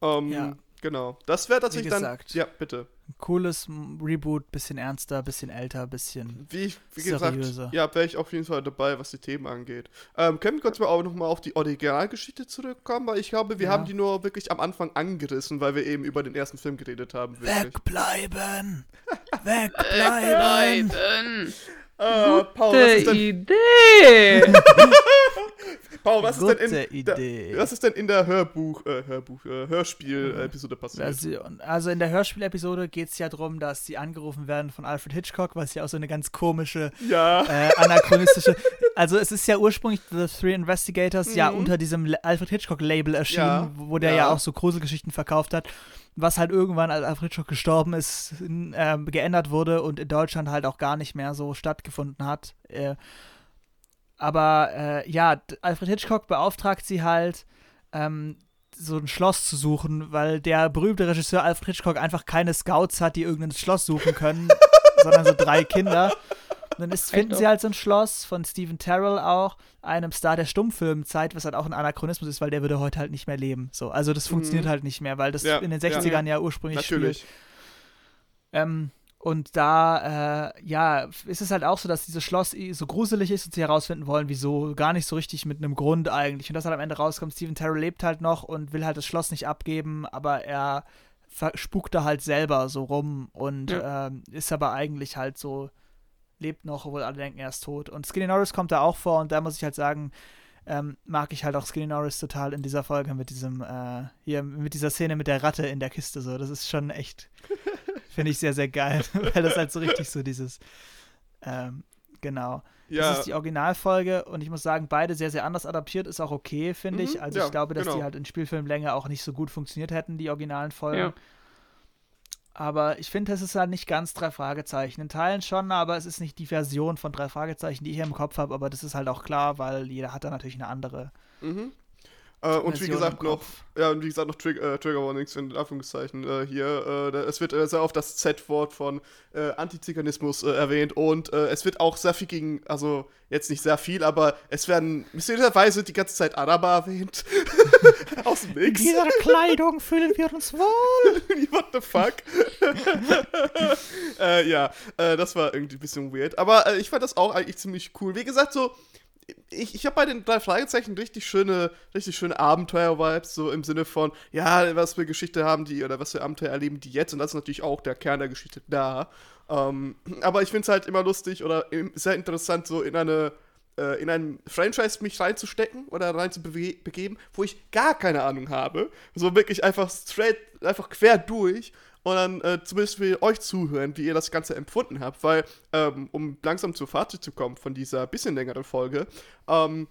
ähm, Ja. Genau. Das wäre tatsächlich dann. gesagt. Ja, bitte. Ein cooles Reboot, bisschen ernster, bisschen älter, bisschen. Wie, ich- wie gesagt, Seriöser. ja, wäre ich auf jeden Fall dabei, was die Themen angeht. Ähm, können wir kurz mal auch nochmal auf die Originalgeschichte zurückkommen, weil ich glaube, wir Ja. haben die nur wirklich am Anfang angerissen, weil wir eben über den ersten Film geredet haben. Wirklich. Wegbleiben! Wegbleiben! Äh, Paul, was Gute ist denn, Idee! Paul, was ist denn in Gute der, Idee. was ist denn in der Hörbuch, äh, Hörbuch, äh, Hörspiel-Episode passiert? Version. Also in der Hörspielepisode geht es ja darum, dass sie angerufen werden von Alfred Hitchcock, was ja auch so eine ganz komische, ja. äh, anachronistische. Also es ist ja ursprünglich The Three Investigators ja Mhm. unter diesem Alfred Hitchcock-Label erschienen, Ja, wo der ja. ja. auch so Gruselgeschichten verkauft hat, was halt irgendwann, als Alfred Hitchcock gestorben ist, ähm, geändert wurde und in Deutschland halt auch gar nicht mehr so stattgefunden hat. Äh, aber äh, ja, Alfred Hitchcock beauftragt sie halt, ähm, so ein Schloss zu suchen, weil der berühmte Regisseur Alfred Hitchcock einfach keine Scouts hat, die irgendein Schloss suchen können, sondern so drei Kinder. Und dann ist, finden sie halt so ein Schloss von Stephen Terrell auch, einem Star der Stummfilmzeit, was halt auch ein Anachronismus ist, weil der würde heute halt nicht mehr leben. So, also das funktioniert halt nicht mehr, weil das Ja, in den ja. 60ern ja, ursprünglich spielt. Natürlich. Ähm, und da, äh, ja, ist es halt auch so, dass dieses Schloss so gruselig ist und sie herausfinden wollen, wieso, gar nicht so richtig mit einem Grund eigentlich. Und das halt am Ende rauskommt, Stephen Terrell lebt halt noch und will halt das Schloss nicht abgeben, aber er spukt da halt selber so rum und ähm, ist aber eigentlich halt so, lebt noch, obwohl alle denken, er ist tot. Und Skinny Norris kommt da auch vor und da muss ich halt sagen, ähm, mag ich halt auch Skinny Norris total in dieser Folge mit diesem, äh, hier, mit dieser Szene mit der Ratte in der Kiste so. Das ist schon echt, finde ich sehr, sehr geil, weil das halt so richtig so dieses, ähm, genau. Ja. Das ist die Originalfolge und ich muss sagen, beide sehr, sehr anders adaptiert, ist auch okay, finde Mhm, ich. Also ja, ich glaube, dass die genau. halt in Spielfilmlänge auch nicht so gut funktioniert hätten, die originalen Folgen. Ja. Aber ich finde, es ist halt nicht ganz drei Fragezeichen. In Teilen schon, aber es ist nicht die Version von drei Fragezeichen, die ich hier im Kopf habe. Aber das ist halt auch klar, weil jeder hat da natürlich eine andere. Mhm. Äh, und wie gesagt noch, ja, und wie gesagt noch Trig äh, Trigger Warnings in Anführungszeichen äh, hier. Äh, da, es wird äh, sehr oft das Z-Wort von äh, Antiziganismus äh, erwähnt und es wird auch sehr viel gegen, also jetzt nicht sehr viel, aber es werden mysteriöserweise die ganze Zeit Araber erwähnt. Aus dem Nix. Kleidung fühlen wir uns wohl. What the fuck? ja, das war irgendwie ein bisschen weird. Aber ich fand das auch eigentlich ziemlich cool. Wie gesagt, so, ich, ich habe bei den drei Fragezeichen richtig schöne, richtig schöne Abenteuer-Vibes, so im Sinne von, ja, was für Geschichte haben die oder was für Abenteuer erleben die jetzt. Und das ist natürlich auch der Kern der Geschichte da. Ähm, aber ich finde es halt immer lustig oder sehr interessant, so in eine äh, in ein Franchise mich reinzustecken oder reinzubegeben, wo ich gar keine Ahnung habe. So wirklich einfach straight, einfach quer durch und dann äh, zumindest für euch zuhören, wie ihr das Ganze empfunden habt, weil, ähm, um langsam zur Fazit zu kommen von dieser bisschen längeren Folge, ähm,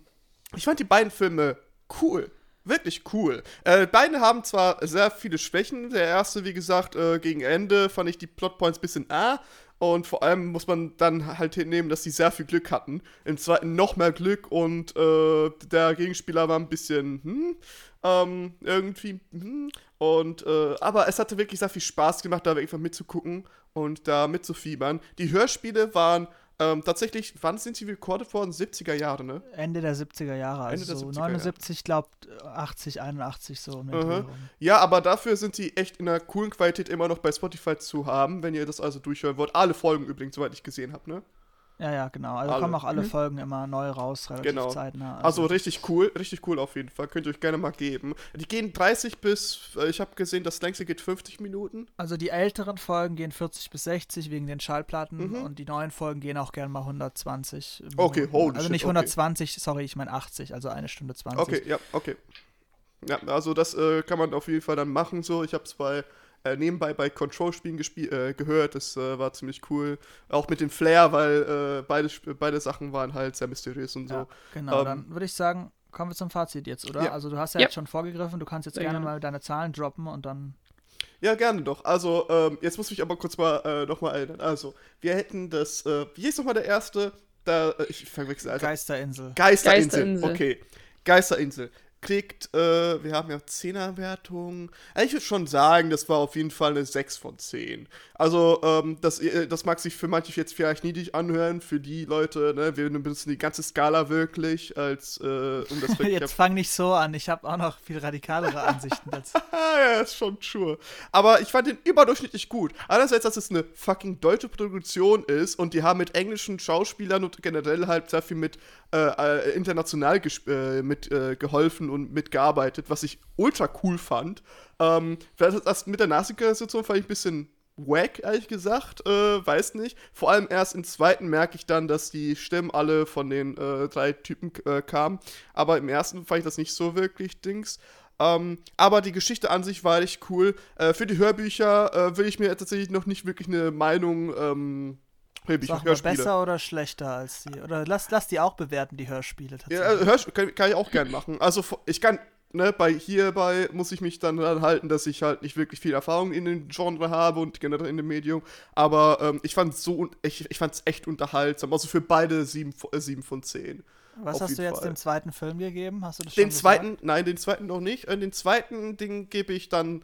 ich fand die beiden Filme cool. Wirklich cool. Äh, beide haben zwar sehr viele Schwächen. Der erste, wie gesagt, äh, gegen Ende fand ich die Plotpoints ein bisschen ah. Und vor allem muss man dann halt hinnehmen, dass sie sehr viel Glück hatten. Im zweiten noch mehr Glück und äh, der Gegenspieler war ein bisschen, hm, ähm, irgendwie, hm. Und, äh, aber es hatte wirklich sehr viel Spaß gemacht, da einfach mitzugucken und da mitzufiebern. Die Hörspiele waren ähm, tatsächlich, wann sind sie recorded worden? 70er Jahre, ne? Ende der 70er Jahre, also Ende so 79, glaubt 80, 81 so. Uh -huh. Ja, aber dafür sind sie echt in einer coolen Qualität immer noch bei Spotify zu haben, wenn ihr das also durchhören wollt. Alle Folgen übrigens, soweit ich gesehen habe, ne? Ja, ja, genau. Also alle. kommen auch alle mhm. Folgen immer neu raus, relativ genau. zeitnah. Also. also. richtig cool, richtig cool auf jeden Fall. Könnt ihr euch gerne mal geben. Die gehen 30 bis, äh, ich habe gesehen, das längste geht 50 Minuten. Also die älteren Folgen gehen 40 bis 60 wegen den Schallplatten mhm. und die neuen Folgen gehen auch gerne mal 120. Minuten. Okay, holy Also nicht 120, okay. sorry, ich meine 80, also eine Stunde 20. Okay, ja, okay. Ja, also das äh, kann man auf jeden Fall dann machen so. Ich habe es bei nebenbei bei Control-Spielen äh, gehört. Das äh, war ziemlich cool. Auch mit dem Flair, weil äh, beide, beide Sachen waren halt sehr mysteriös und ja, so. Genau, ähm, dann würde ich sagen, kommen wir zum Fazit jetzt, oder? Ja. Also du hast ja, ja, jetzt schon vorgegriffen, du kannst jetzt gerne mal deine Zahlen droppen und dann. Ja, gerne doch. Also, ähm, jetzt muss ich aber kurz mal äh, nochmal erinnern. Also, wir hätten das, äh, wie hieß nochmal der erste? Da, äh, ich verwechsel also. Geisterinsel. Geisterinsel. Geisterinsel. Okay. Geisterinsel kriegt, äh, wir haben ja 10er Wertung. Ich würde schon sagen, das war auf jeden Fall eine 6 von 10. Also, ähm, das, äh, das mag sich für manche jetzt vielleicht niedrig anhören, für die Leute, ne, wir benutzen die ganze Skala wirklich als, äh, um das wirklich Jetzt fang nicht so an, ich habe auch noch viel radikalere Ansichten dazu. ja, ist schon true. Aber ich fand den überdurchschnittlich gut. Einerseits, dass es eine fucking deutsche Produktion ist und die haben mit englischen Schauspielern und generell halt sehr viel mit äh, äh international äh, mit äh, geholfen und mitgearbeitet, was ich ultra cool fand. Ähm, das mit der Nazi-Situation fand ich ein bisschen wack, ehrlich gesagt. Äh, weiß nicht. Vor allem erst im zweiten merke ich dann, dass die Stimmen alle von den äh, drei Typen äh, kamen. Aber im ersten fand ich das nicht so wirklich Dings. Ähm, aber die Geschichte an sich war echt cool. Äh, für die Hörbücher äh, will ich mir tatsächlich noch nicht wirklich eine Meinung ähm, Sag mal, besser oder schlechter als die? Oder lass, lass die auch bewerten, die Hörspiele tatsächlich. Ja, Hörsp kann, kann, ich auch gern machen. Also ich kann, ne, bei hierbei muss ich mich dann halten, dass ich halt nicht wirklich viel Erfahrung in dem Genre habe und generell in dem Medium. Aber ähm, ich fand so, ich, ich fand's echt unterhaltsam. Also für beide sieben, äh, sieben von zehn. Was hast du jetzt Fall. dem zweiten Film gegeben? Hast du das den zweiten, gesagt? nein, den zweiten noch nicht. Äh, den zweiten Ding gebe ich dann,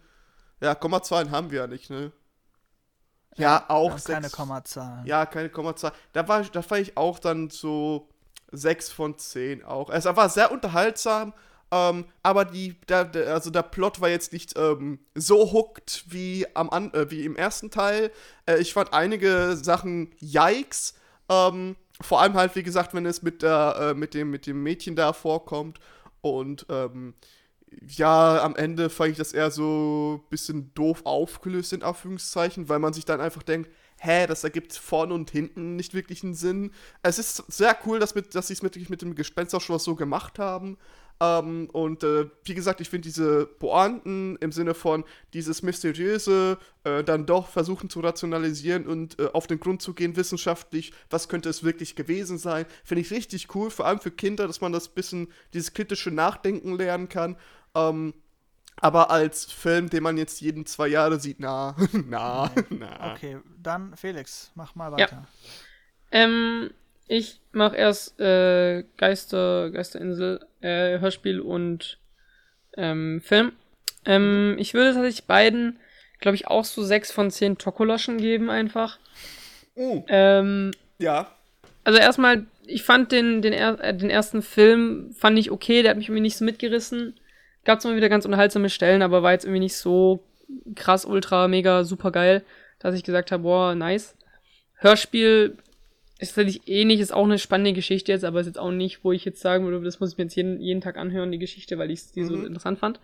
ja, Komma 2 haben wir ja nicht, ne? Ja, auch sechs, keine Kommazahlen. Ja, keine Kommazahlen. Da war da war ich auch dann so 6 von 10 auch. Es war sehr unterhaltsam, ähm, aber die, der, der, also der Plot war jetzt nicht ähm, so hooked wie, am, äh, wie im ersten Teil. Äh, ich fand einige Sachen yikes. Ähm, vor allem halt, wie gesagt, wenn es mit, der, äh, mit, dem, mit dem Mädchen da vorkommt. Und ähm, ja, am Ende fand ich das eher so ein bisschen doof aufgelöst, in Anführungszeichen, weil man sich dann einfach denkt, hä, das ergibt vorne und hinten nicht wirklich einen Sinn. Es ist sehr cool, dass, dass sie es mit, mit dem Gespensterschloss so gemacht haben. Ähm, und äh, wie gesagt, ich finde diese Pointen im Sinne von dieses Mysteriöse äh, dann doch versuchen zu rationalisieren und äh, auf den Grund zu gehen, wissenschaftlich, was könnte es wirklich gewesen sein, finde ich richtig cool, vor allem für Kinder, dass man das bisschen, dieses kritische Nachdenken lernen kann. Ähm, aber als Film, den man jetzt jeden zwei Jahre sieht, na, na, na. Okay, dann Felix, mach mal weiter. Ja. Ähm, ich mach erst äh, Geister, Geisterinsel, äh, Hörspiel und ähm, Film. Ähm, ich würde tatsächlich beiden, glaube ich, auch so sechs von zehn Tokoloschen geben, einfach. Oh. Ähm, ja. Also erstmal, ich fand den, den, er, äh, den ersten Film, fand ich okay, der hat mich irgendwie nicht so mitgerissen gab es mal wieder ganz unterhaltsame Stellen, aber war jetzt irgendwie nicht so krass, ultra, mega, super geil, dass ich gesagt habe, boah, nice. Hörspiel ist tatsächlich ähnlich, ist auch eine spannende Geschichte jetzt, aber ist jetzt auch nicht, wo ich jetzt sagen würde, das muss ich mir jetzt jeden, jeden Tag anhören, die Geschichte, weil ich die mhm. so interessant fand.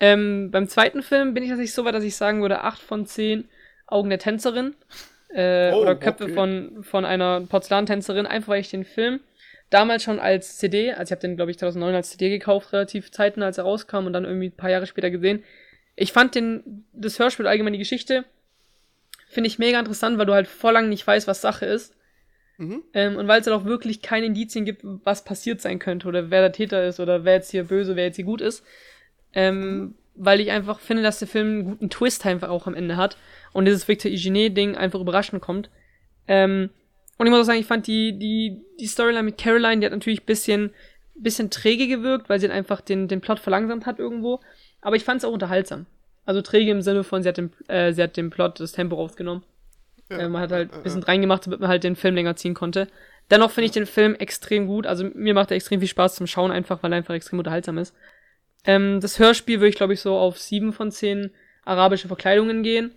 Ähm, beim zweiten Film bin ich tatsächlich so weit, dass ich sagen würde, 8 von 10 Augen der Tänzerin. Äh, oh, oder Köpfe okay. von, von einer Porzellantänzerin, einfach weil ich den Film damals schon als CD, also ich habe den, glaube ich, 2009 als CD gekauft, relativ zeitnah, als er rauskam und dann irgendwie ein paar Jahre später gesehen. Ich fand den, das Hörspiel allgemein die Geschichte, finde ich mega interessant, weil du halt vor lang nicht weißt, was Sache ist. Mhm. Ähm, und weil es halt auch wirklich keine Indizien gibt, was passiert sein könnte oder wer der Täter ist oder wer jetzt hier böse, wer jetzt hier gut ist. Ähm, mhm. Weil ich einfach finde, dass der Film einen guten Twist einfach auch am Ende hat und dieses Victor Eugene-Ding einfach überraschend kommt. Ähm, und ich muss auch sagen, ich fand die, die, die Storyline mit Caroline, die hat natürlich ein bisschen, bisschen träge gewirkt, weil sie dann einfach den, den Plot verlangsamt hat irgendwo. Aber ich fand es auch unterhaltsam. Also träge im Sinne von, sie hat dem, äh, sie hat dem Plot das Tempo rausgenommen. Ja, äh, man hat halt ein bisschen ja. reingemacht, damit man halt den Film länger ziehen konnte. Dennoch finde ich den Film extrem gut. Also mir macht er extrem viel Spaß zum Schauen, einfach weil er einfach extrem unterhaltsam ist. Ähm, das Hörspiel würde ich, glaube ich, so auf sieben von zehn arabische Verkleidungen gehen.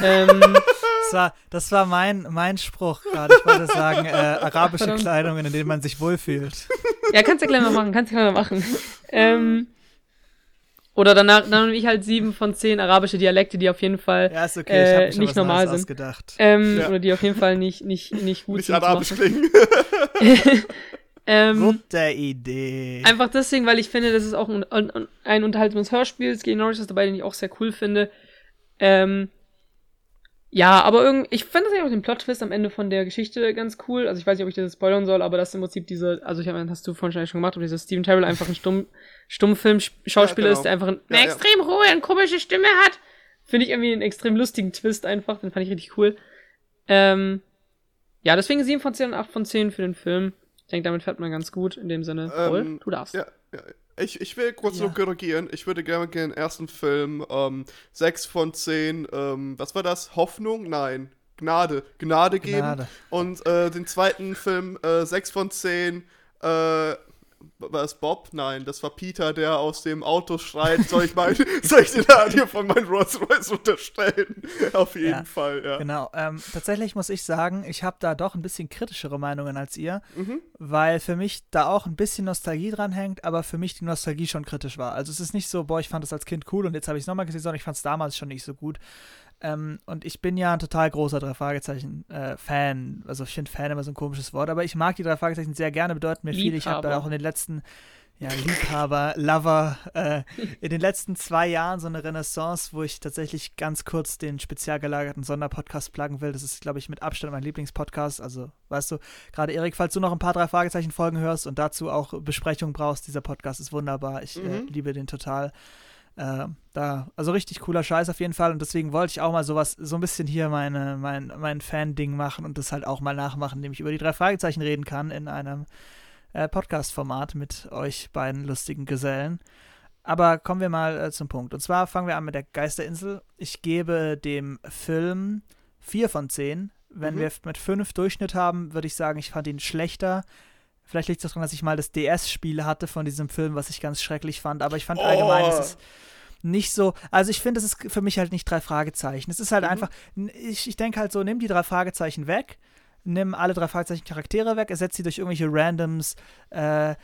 Ähm, das war, das war mein, mein Spruch gerade. Ich wollte sagen, äh, arabische Pardon. Kleidungen, in denen man sich wohlfühlt. Ja, kannst du ja gleich mal machen, kannst du gleich mal machen. Ähm, oder danach dann habe ich halt sieben von zehn arabische Dialekte, die auf jeden Fall ja, okay. äh, nicht normal sind. Ähm, ja. Oder die auf jeden Fall nicht, nicht, nicht gut nicht sind. Nicht arabisch klingen. ähm, Gute Idee. Einfach deswegen, weil ich finde, das ist auch ein, ein, ein unterhaltsames Hörspiel. Es geht Norris ist dabei, den ich auch sehr cool finde. Ähm, ja, aber irgendwie, ich fand das ja auch den Plot-Twist am Ende von der Geschichte ganz cool. Also ich weiß nicht, ob ich das spoilern soll, aber das im Prinzip diese, also ich habe, hast du vorhin schon gemacht, ob dieser Steven Terrell einfach ein Stumm, Stummfilm-Schauspieler ja, genau. ist, der einfach eine ja, extrem ja. hohe und komische Stimme hat. Finde ich irgendwie einen extrem lustigen Twist einfach, den fand ich richtig cool. Ähm, ja, deswegen 7 von 10 und 8 von 10 für den Film. Ich denke, damit fährt man ganz gut in dem Sinne. Voll, ähm, du darfst. Ja, ja, ich, ich will kurz ja. nur korrigieren. Ich würde gerne den ersten Film ähm, 6 von 10, ähm, was war das? Hoffnung? Nein. Gnade. Gnade geben. Gnade. Und äh, den zweiten Film äh, 6 von 10, äh, war es Bob? Nein, das war Peter, der aus dem Auto schreit. Soll ich mal, soll ich den Radio von meinem Rolls Royce unterstellen? Auf jeden ja, Fall, ja. Genau. Ähm, tatsächlich muss ich sagen, ich habe da doch ein bisschen kritischere Meinungen als ihr, mhm. weil für mich da auch ein bisschen Nostalgie dran hängt, aber für mich die Nostalgie schon kritisch war. Also es ist nicht so, boah, ich fand das als Kind cool und jetzt habe ich es nochmal gesehen, sondern ich fand es damals schon nicht so gut. Ähm, und ich bin ja ein total großer drei Fragezeichen-Fan. Äh, also ich finde Fan immer so ein komisches Wort, aber ich mag die drei Fragezeichen sehr gerne, bedeuten mir viel. Ich habe da auch in den letzten, ja, Liebhaber, Lover, äh, in den letzten zwei Jahren so eine Renaissance, wo ich tatsächlich ganz kurz den spezial gelagerten Sonderpodcast pluggen will. Das ist, glaube ich, mit Abstand mein Lieblingspodcast. Also, weißt du, gerade Erik, falls du noch ein paar drei Fragezeichen-Folgen hörst und dazu auch Besprechungen brauchst, dieser Podcast ist wunderbar. Ich äh, mhm. äh, liebe den total. Äh, da, also richtig cooler Scheiß auf jeden Fall. Und deswegen wollte ich auch mal sowas, so ein bisschen hier meine, mein, mein Fan-Ding machen und das halt auch mal nachmachen, indem ich über die drei Fragezeichen reden kann in einem äh, Podcast-Format mit euch beiden lustigen Gesellen. Aber kommen wir mal äh, zum Punkt. Und zwar fangen wir an mit der Geisterinsel. Ich gebe dem Film 4 von 10. Wenn mhm. wir mit 5 Durchschnitt haben, würde ich sagen, ich fand ihn schlechter. Vielleicht liegt es daran, dass ich mal das DS-Spiel hatte von diesem Film, was ich ganz schrecklich fand. Aber ich fand oh. allgemein, es ist nicht so. Also ich finde, es ist für mich halt nicht drei Fragezeichen. Es ist halt mhm. einfach. Ich, ich denke halt so, nimm die drei Fragezeichen weg, nimm alle drei Fragezeichen Charaktere weg, ersetz sie durch irgendwelche Randoms, äh,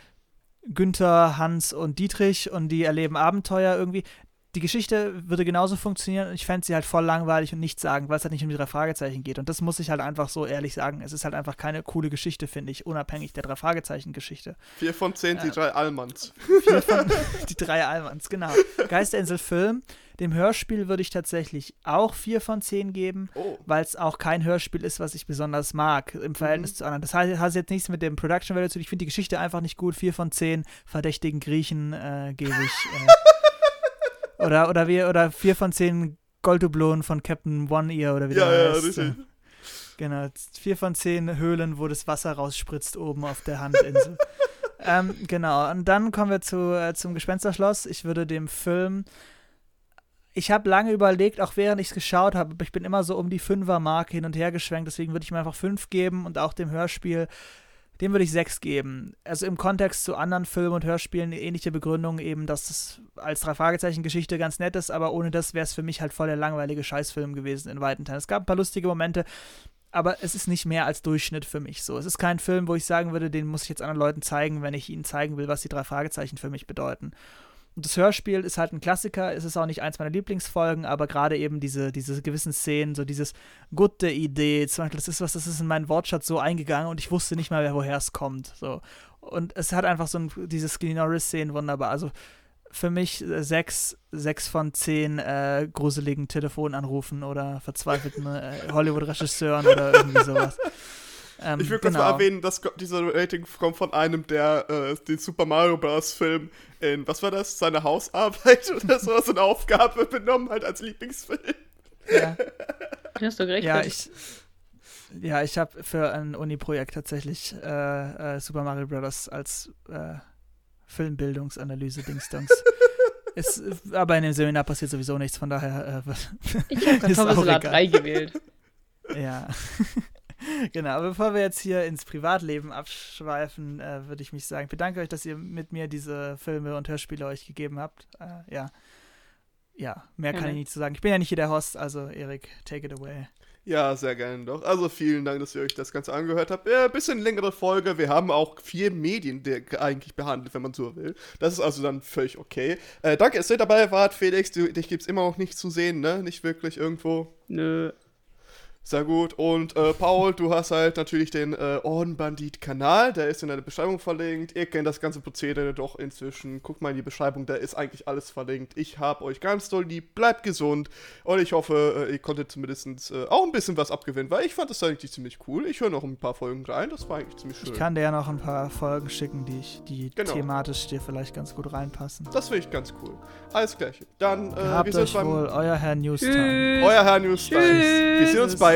Günther, Hans und Dietrich und die erleben Abenteuer irgendwie die Geschichte würde genauso funktionieren und ich fände sie halt voll langweilig und nichts sagen, weil es halt nicht um die drei Fragezeichen geht. Und das muss ich halt einfach so ehrlich sagen. Es ist halt einfach keine coole Geschichte, finde ich, unabhängig der drei Fragezeichen-Geschichte. Vier von zehn, äh, die drei Allmanns. Vier von, die drei Allmanns, genau. Geisterinsel Film. Dem Hörspiel würde ich tatsächlich auch vier von zehn geben, oh. weil es auch kein Hörspiel ist, was ich besonders mag im Verhältnis mhm. zu anderen. Das heißt, hat jetzt nichts mit dem Production Value zu tun. Ich finde die Geschichte einfach nicht gut. Vier von zehn verdächtigen Griechen äh, gebe ich. Äh, oder, oder, wir, oder vier von zehn Golddublonen von Captain One Ear oder wie ja, der ja, heißt. Ja, genau, vier von zehn Höhlen, wo das Wasser rausspritzt oben auf der Handinsel. ähm, genau, und dann kommen wir zu, äh, zum Gespensterschloss. Ich würde dem Film. Ich habe lange überlegt, auch während ich es geschaut habe, aber ich bin immer so um die Fünfer-Marke hin und her geschwenkt, deswegen würde ich mir einfach fünf geben und auch dem Hörspiel dem würde ich sechs geben. Also im Kontext zu anderen Filmen und Hörspielen eine ähnliche Begründung eben, dass es als drei Fragezeichen Geschichte ganz nett ist, aber ohne das wäre es für mich halt voll der langweilige Scheißfilm gewesen in weiten Teilen. Es gab ein paar lustige Momente, aber es ist nicht mehr als Durchschnitt für mich so. Es ist kein Film, wo ich sagen würde, den muss ich jetzt anderen Leuten zeigen, wenn ich ihnen zeigen will, was die drei Fragezeichen für mich bedeuten. Das Hörspiel ist halt ein Klassiker, es ist auch nicht eins meiner Lieblingsfolgen, aber gerade eben diese, diese gewissen Szenen, so dieses gute Idee, zum Beispiel, das ist was, das ist in meinen Wortschatz so eingegangen und ich wusste nicht mal woher es kommt. So. Und es hat einfach so ein, diese Skinny Norris-Szenen wunderbar. Also für mich äh, sechs, sechs von zehn äh, gruseligen Telefonanrufen oder verzweifelten äh, Hollywood-Regisseuren oder irgendwie sowas. Ähm, ich will kurz genau. mal erwähnen, dass dieser Rating kommt von einem, der äh, den Super Mario Bros. Film in, was war das, seine Hausarbeit oder so, so eine Aufgabe benommen hat als Lieblingsfilm. Ja. Hast du recht. Ja, ich, ja, ich habe für ein Uni-Projekt tatsächlich äh, äh, Super Mario Bros. als äh, Filmbildungsanalyse Dingsdungs. ist, aber in dem Seminar passiert sowieso nichts, von daher. Äh, ich habe Kartoffelsalat 3 gewählt. Ja. genau, bevor wir jetzt hier ins Privatleben abschweifen, äh, würde ich mich sagen, bedanke euch, dass ihr mit mir diese Filme und Hörspiele euch gegeben habt. Äh, ja. Ja, mehr kann mhm. ich nicht zu sagen. Ich bin ja nicht hier der Host, also Erik, take it away. Ja, sehr gerne doch. Also vielen Dank, dass ihr euch das Ganze angehört habt. Ja, ein bisschen längere Folge. Wir haben auch vier Medien eigentlich behandelt, wenn man so will. Das ist also dann völlig okay. Äh, danke, dass ihr dabei wart, Felix. Du, dich gibt's immer noch nicht zu sehen, ne? Nicht wirklich irgendwo. Nö. Sehr gut. Und äh, Paul, du hast halt natürlich den äh, Ohrenbandit-Kanal, der ist in der Beschreibung verlinkt. Ihr kennt das ganze Prozedere doch inzwischen. Guckt mal in die Beschreibung, da ist eigentlich alles verlinkt. Ich hab euch ganz doll lieb, bleibt gesund und ich hoffe, äh, ihr konntet zumindest äh, auch ein bisschen was abgewinnen, weil ich fand das eigentlich ziemlich cool. Ich höre noch ein paar Folgen rein, das war eigentlich ziemlich schön. Ich kann dir ja noch ein paar Folgen schicken, die, ich, die genau. thematisch dir vielleicht ganz gut reinpassen. Das finde ich ganz cool. Alles gleich. Dann, äh, Habt wir sind euch beim... wohl, euer Herr Newstime. Euer Herr Newstime. Wir sehen uns bei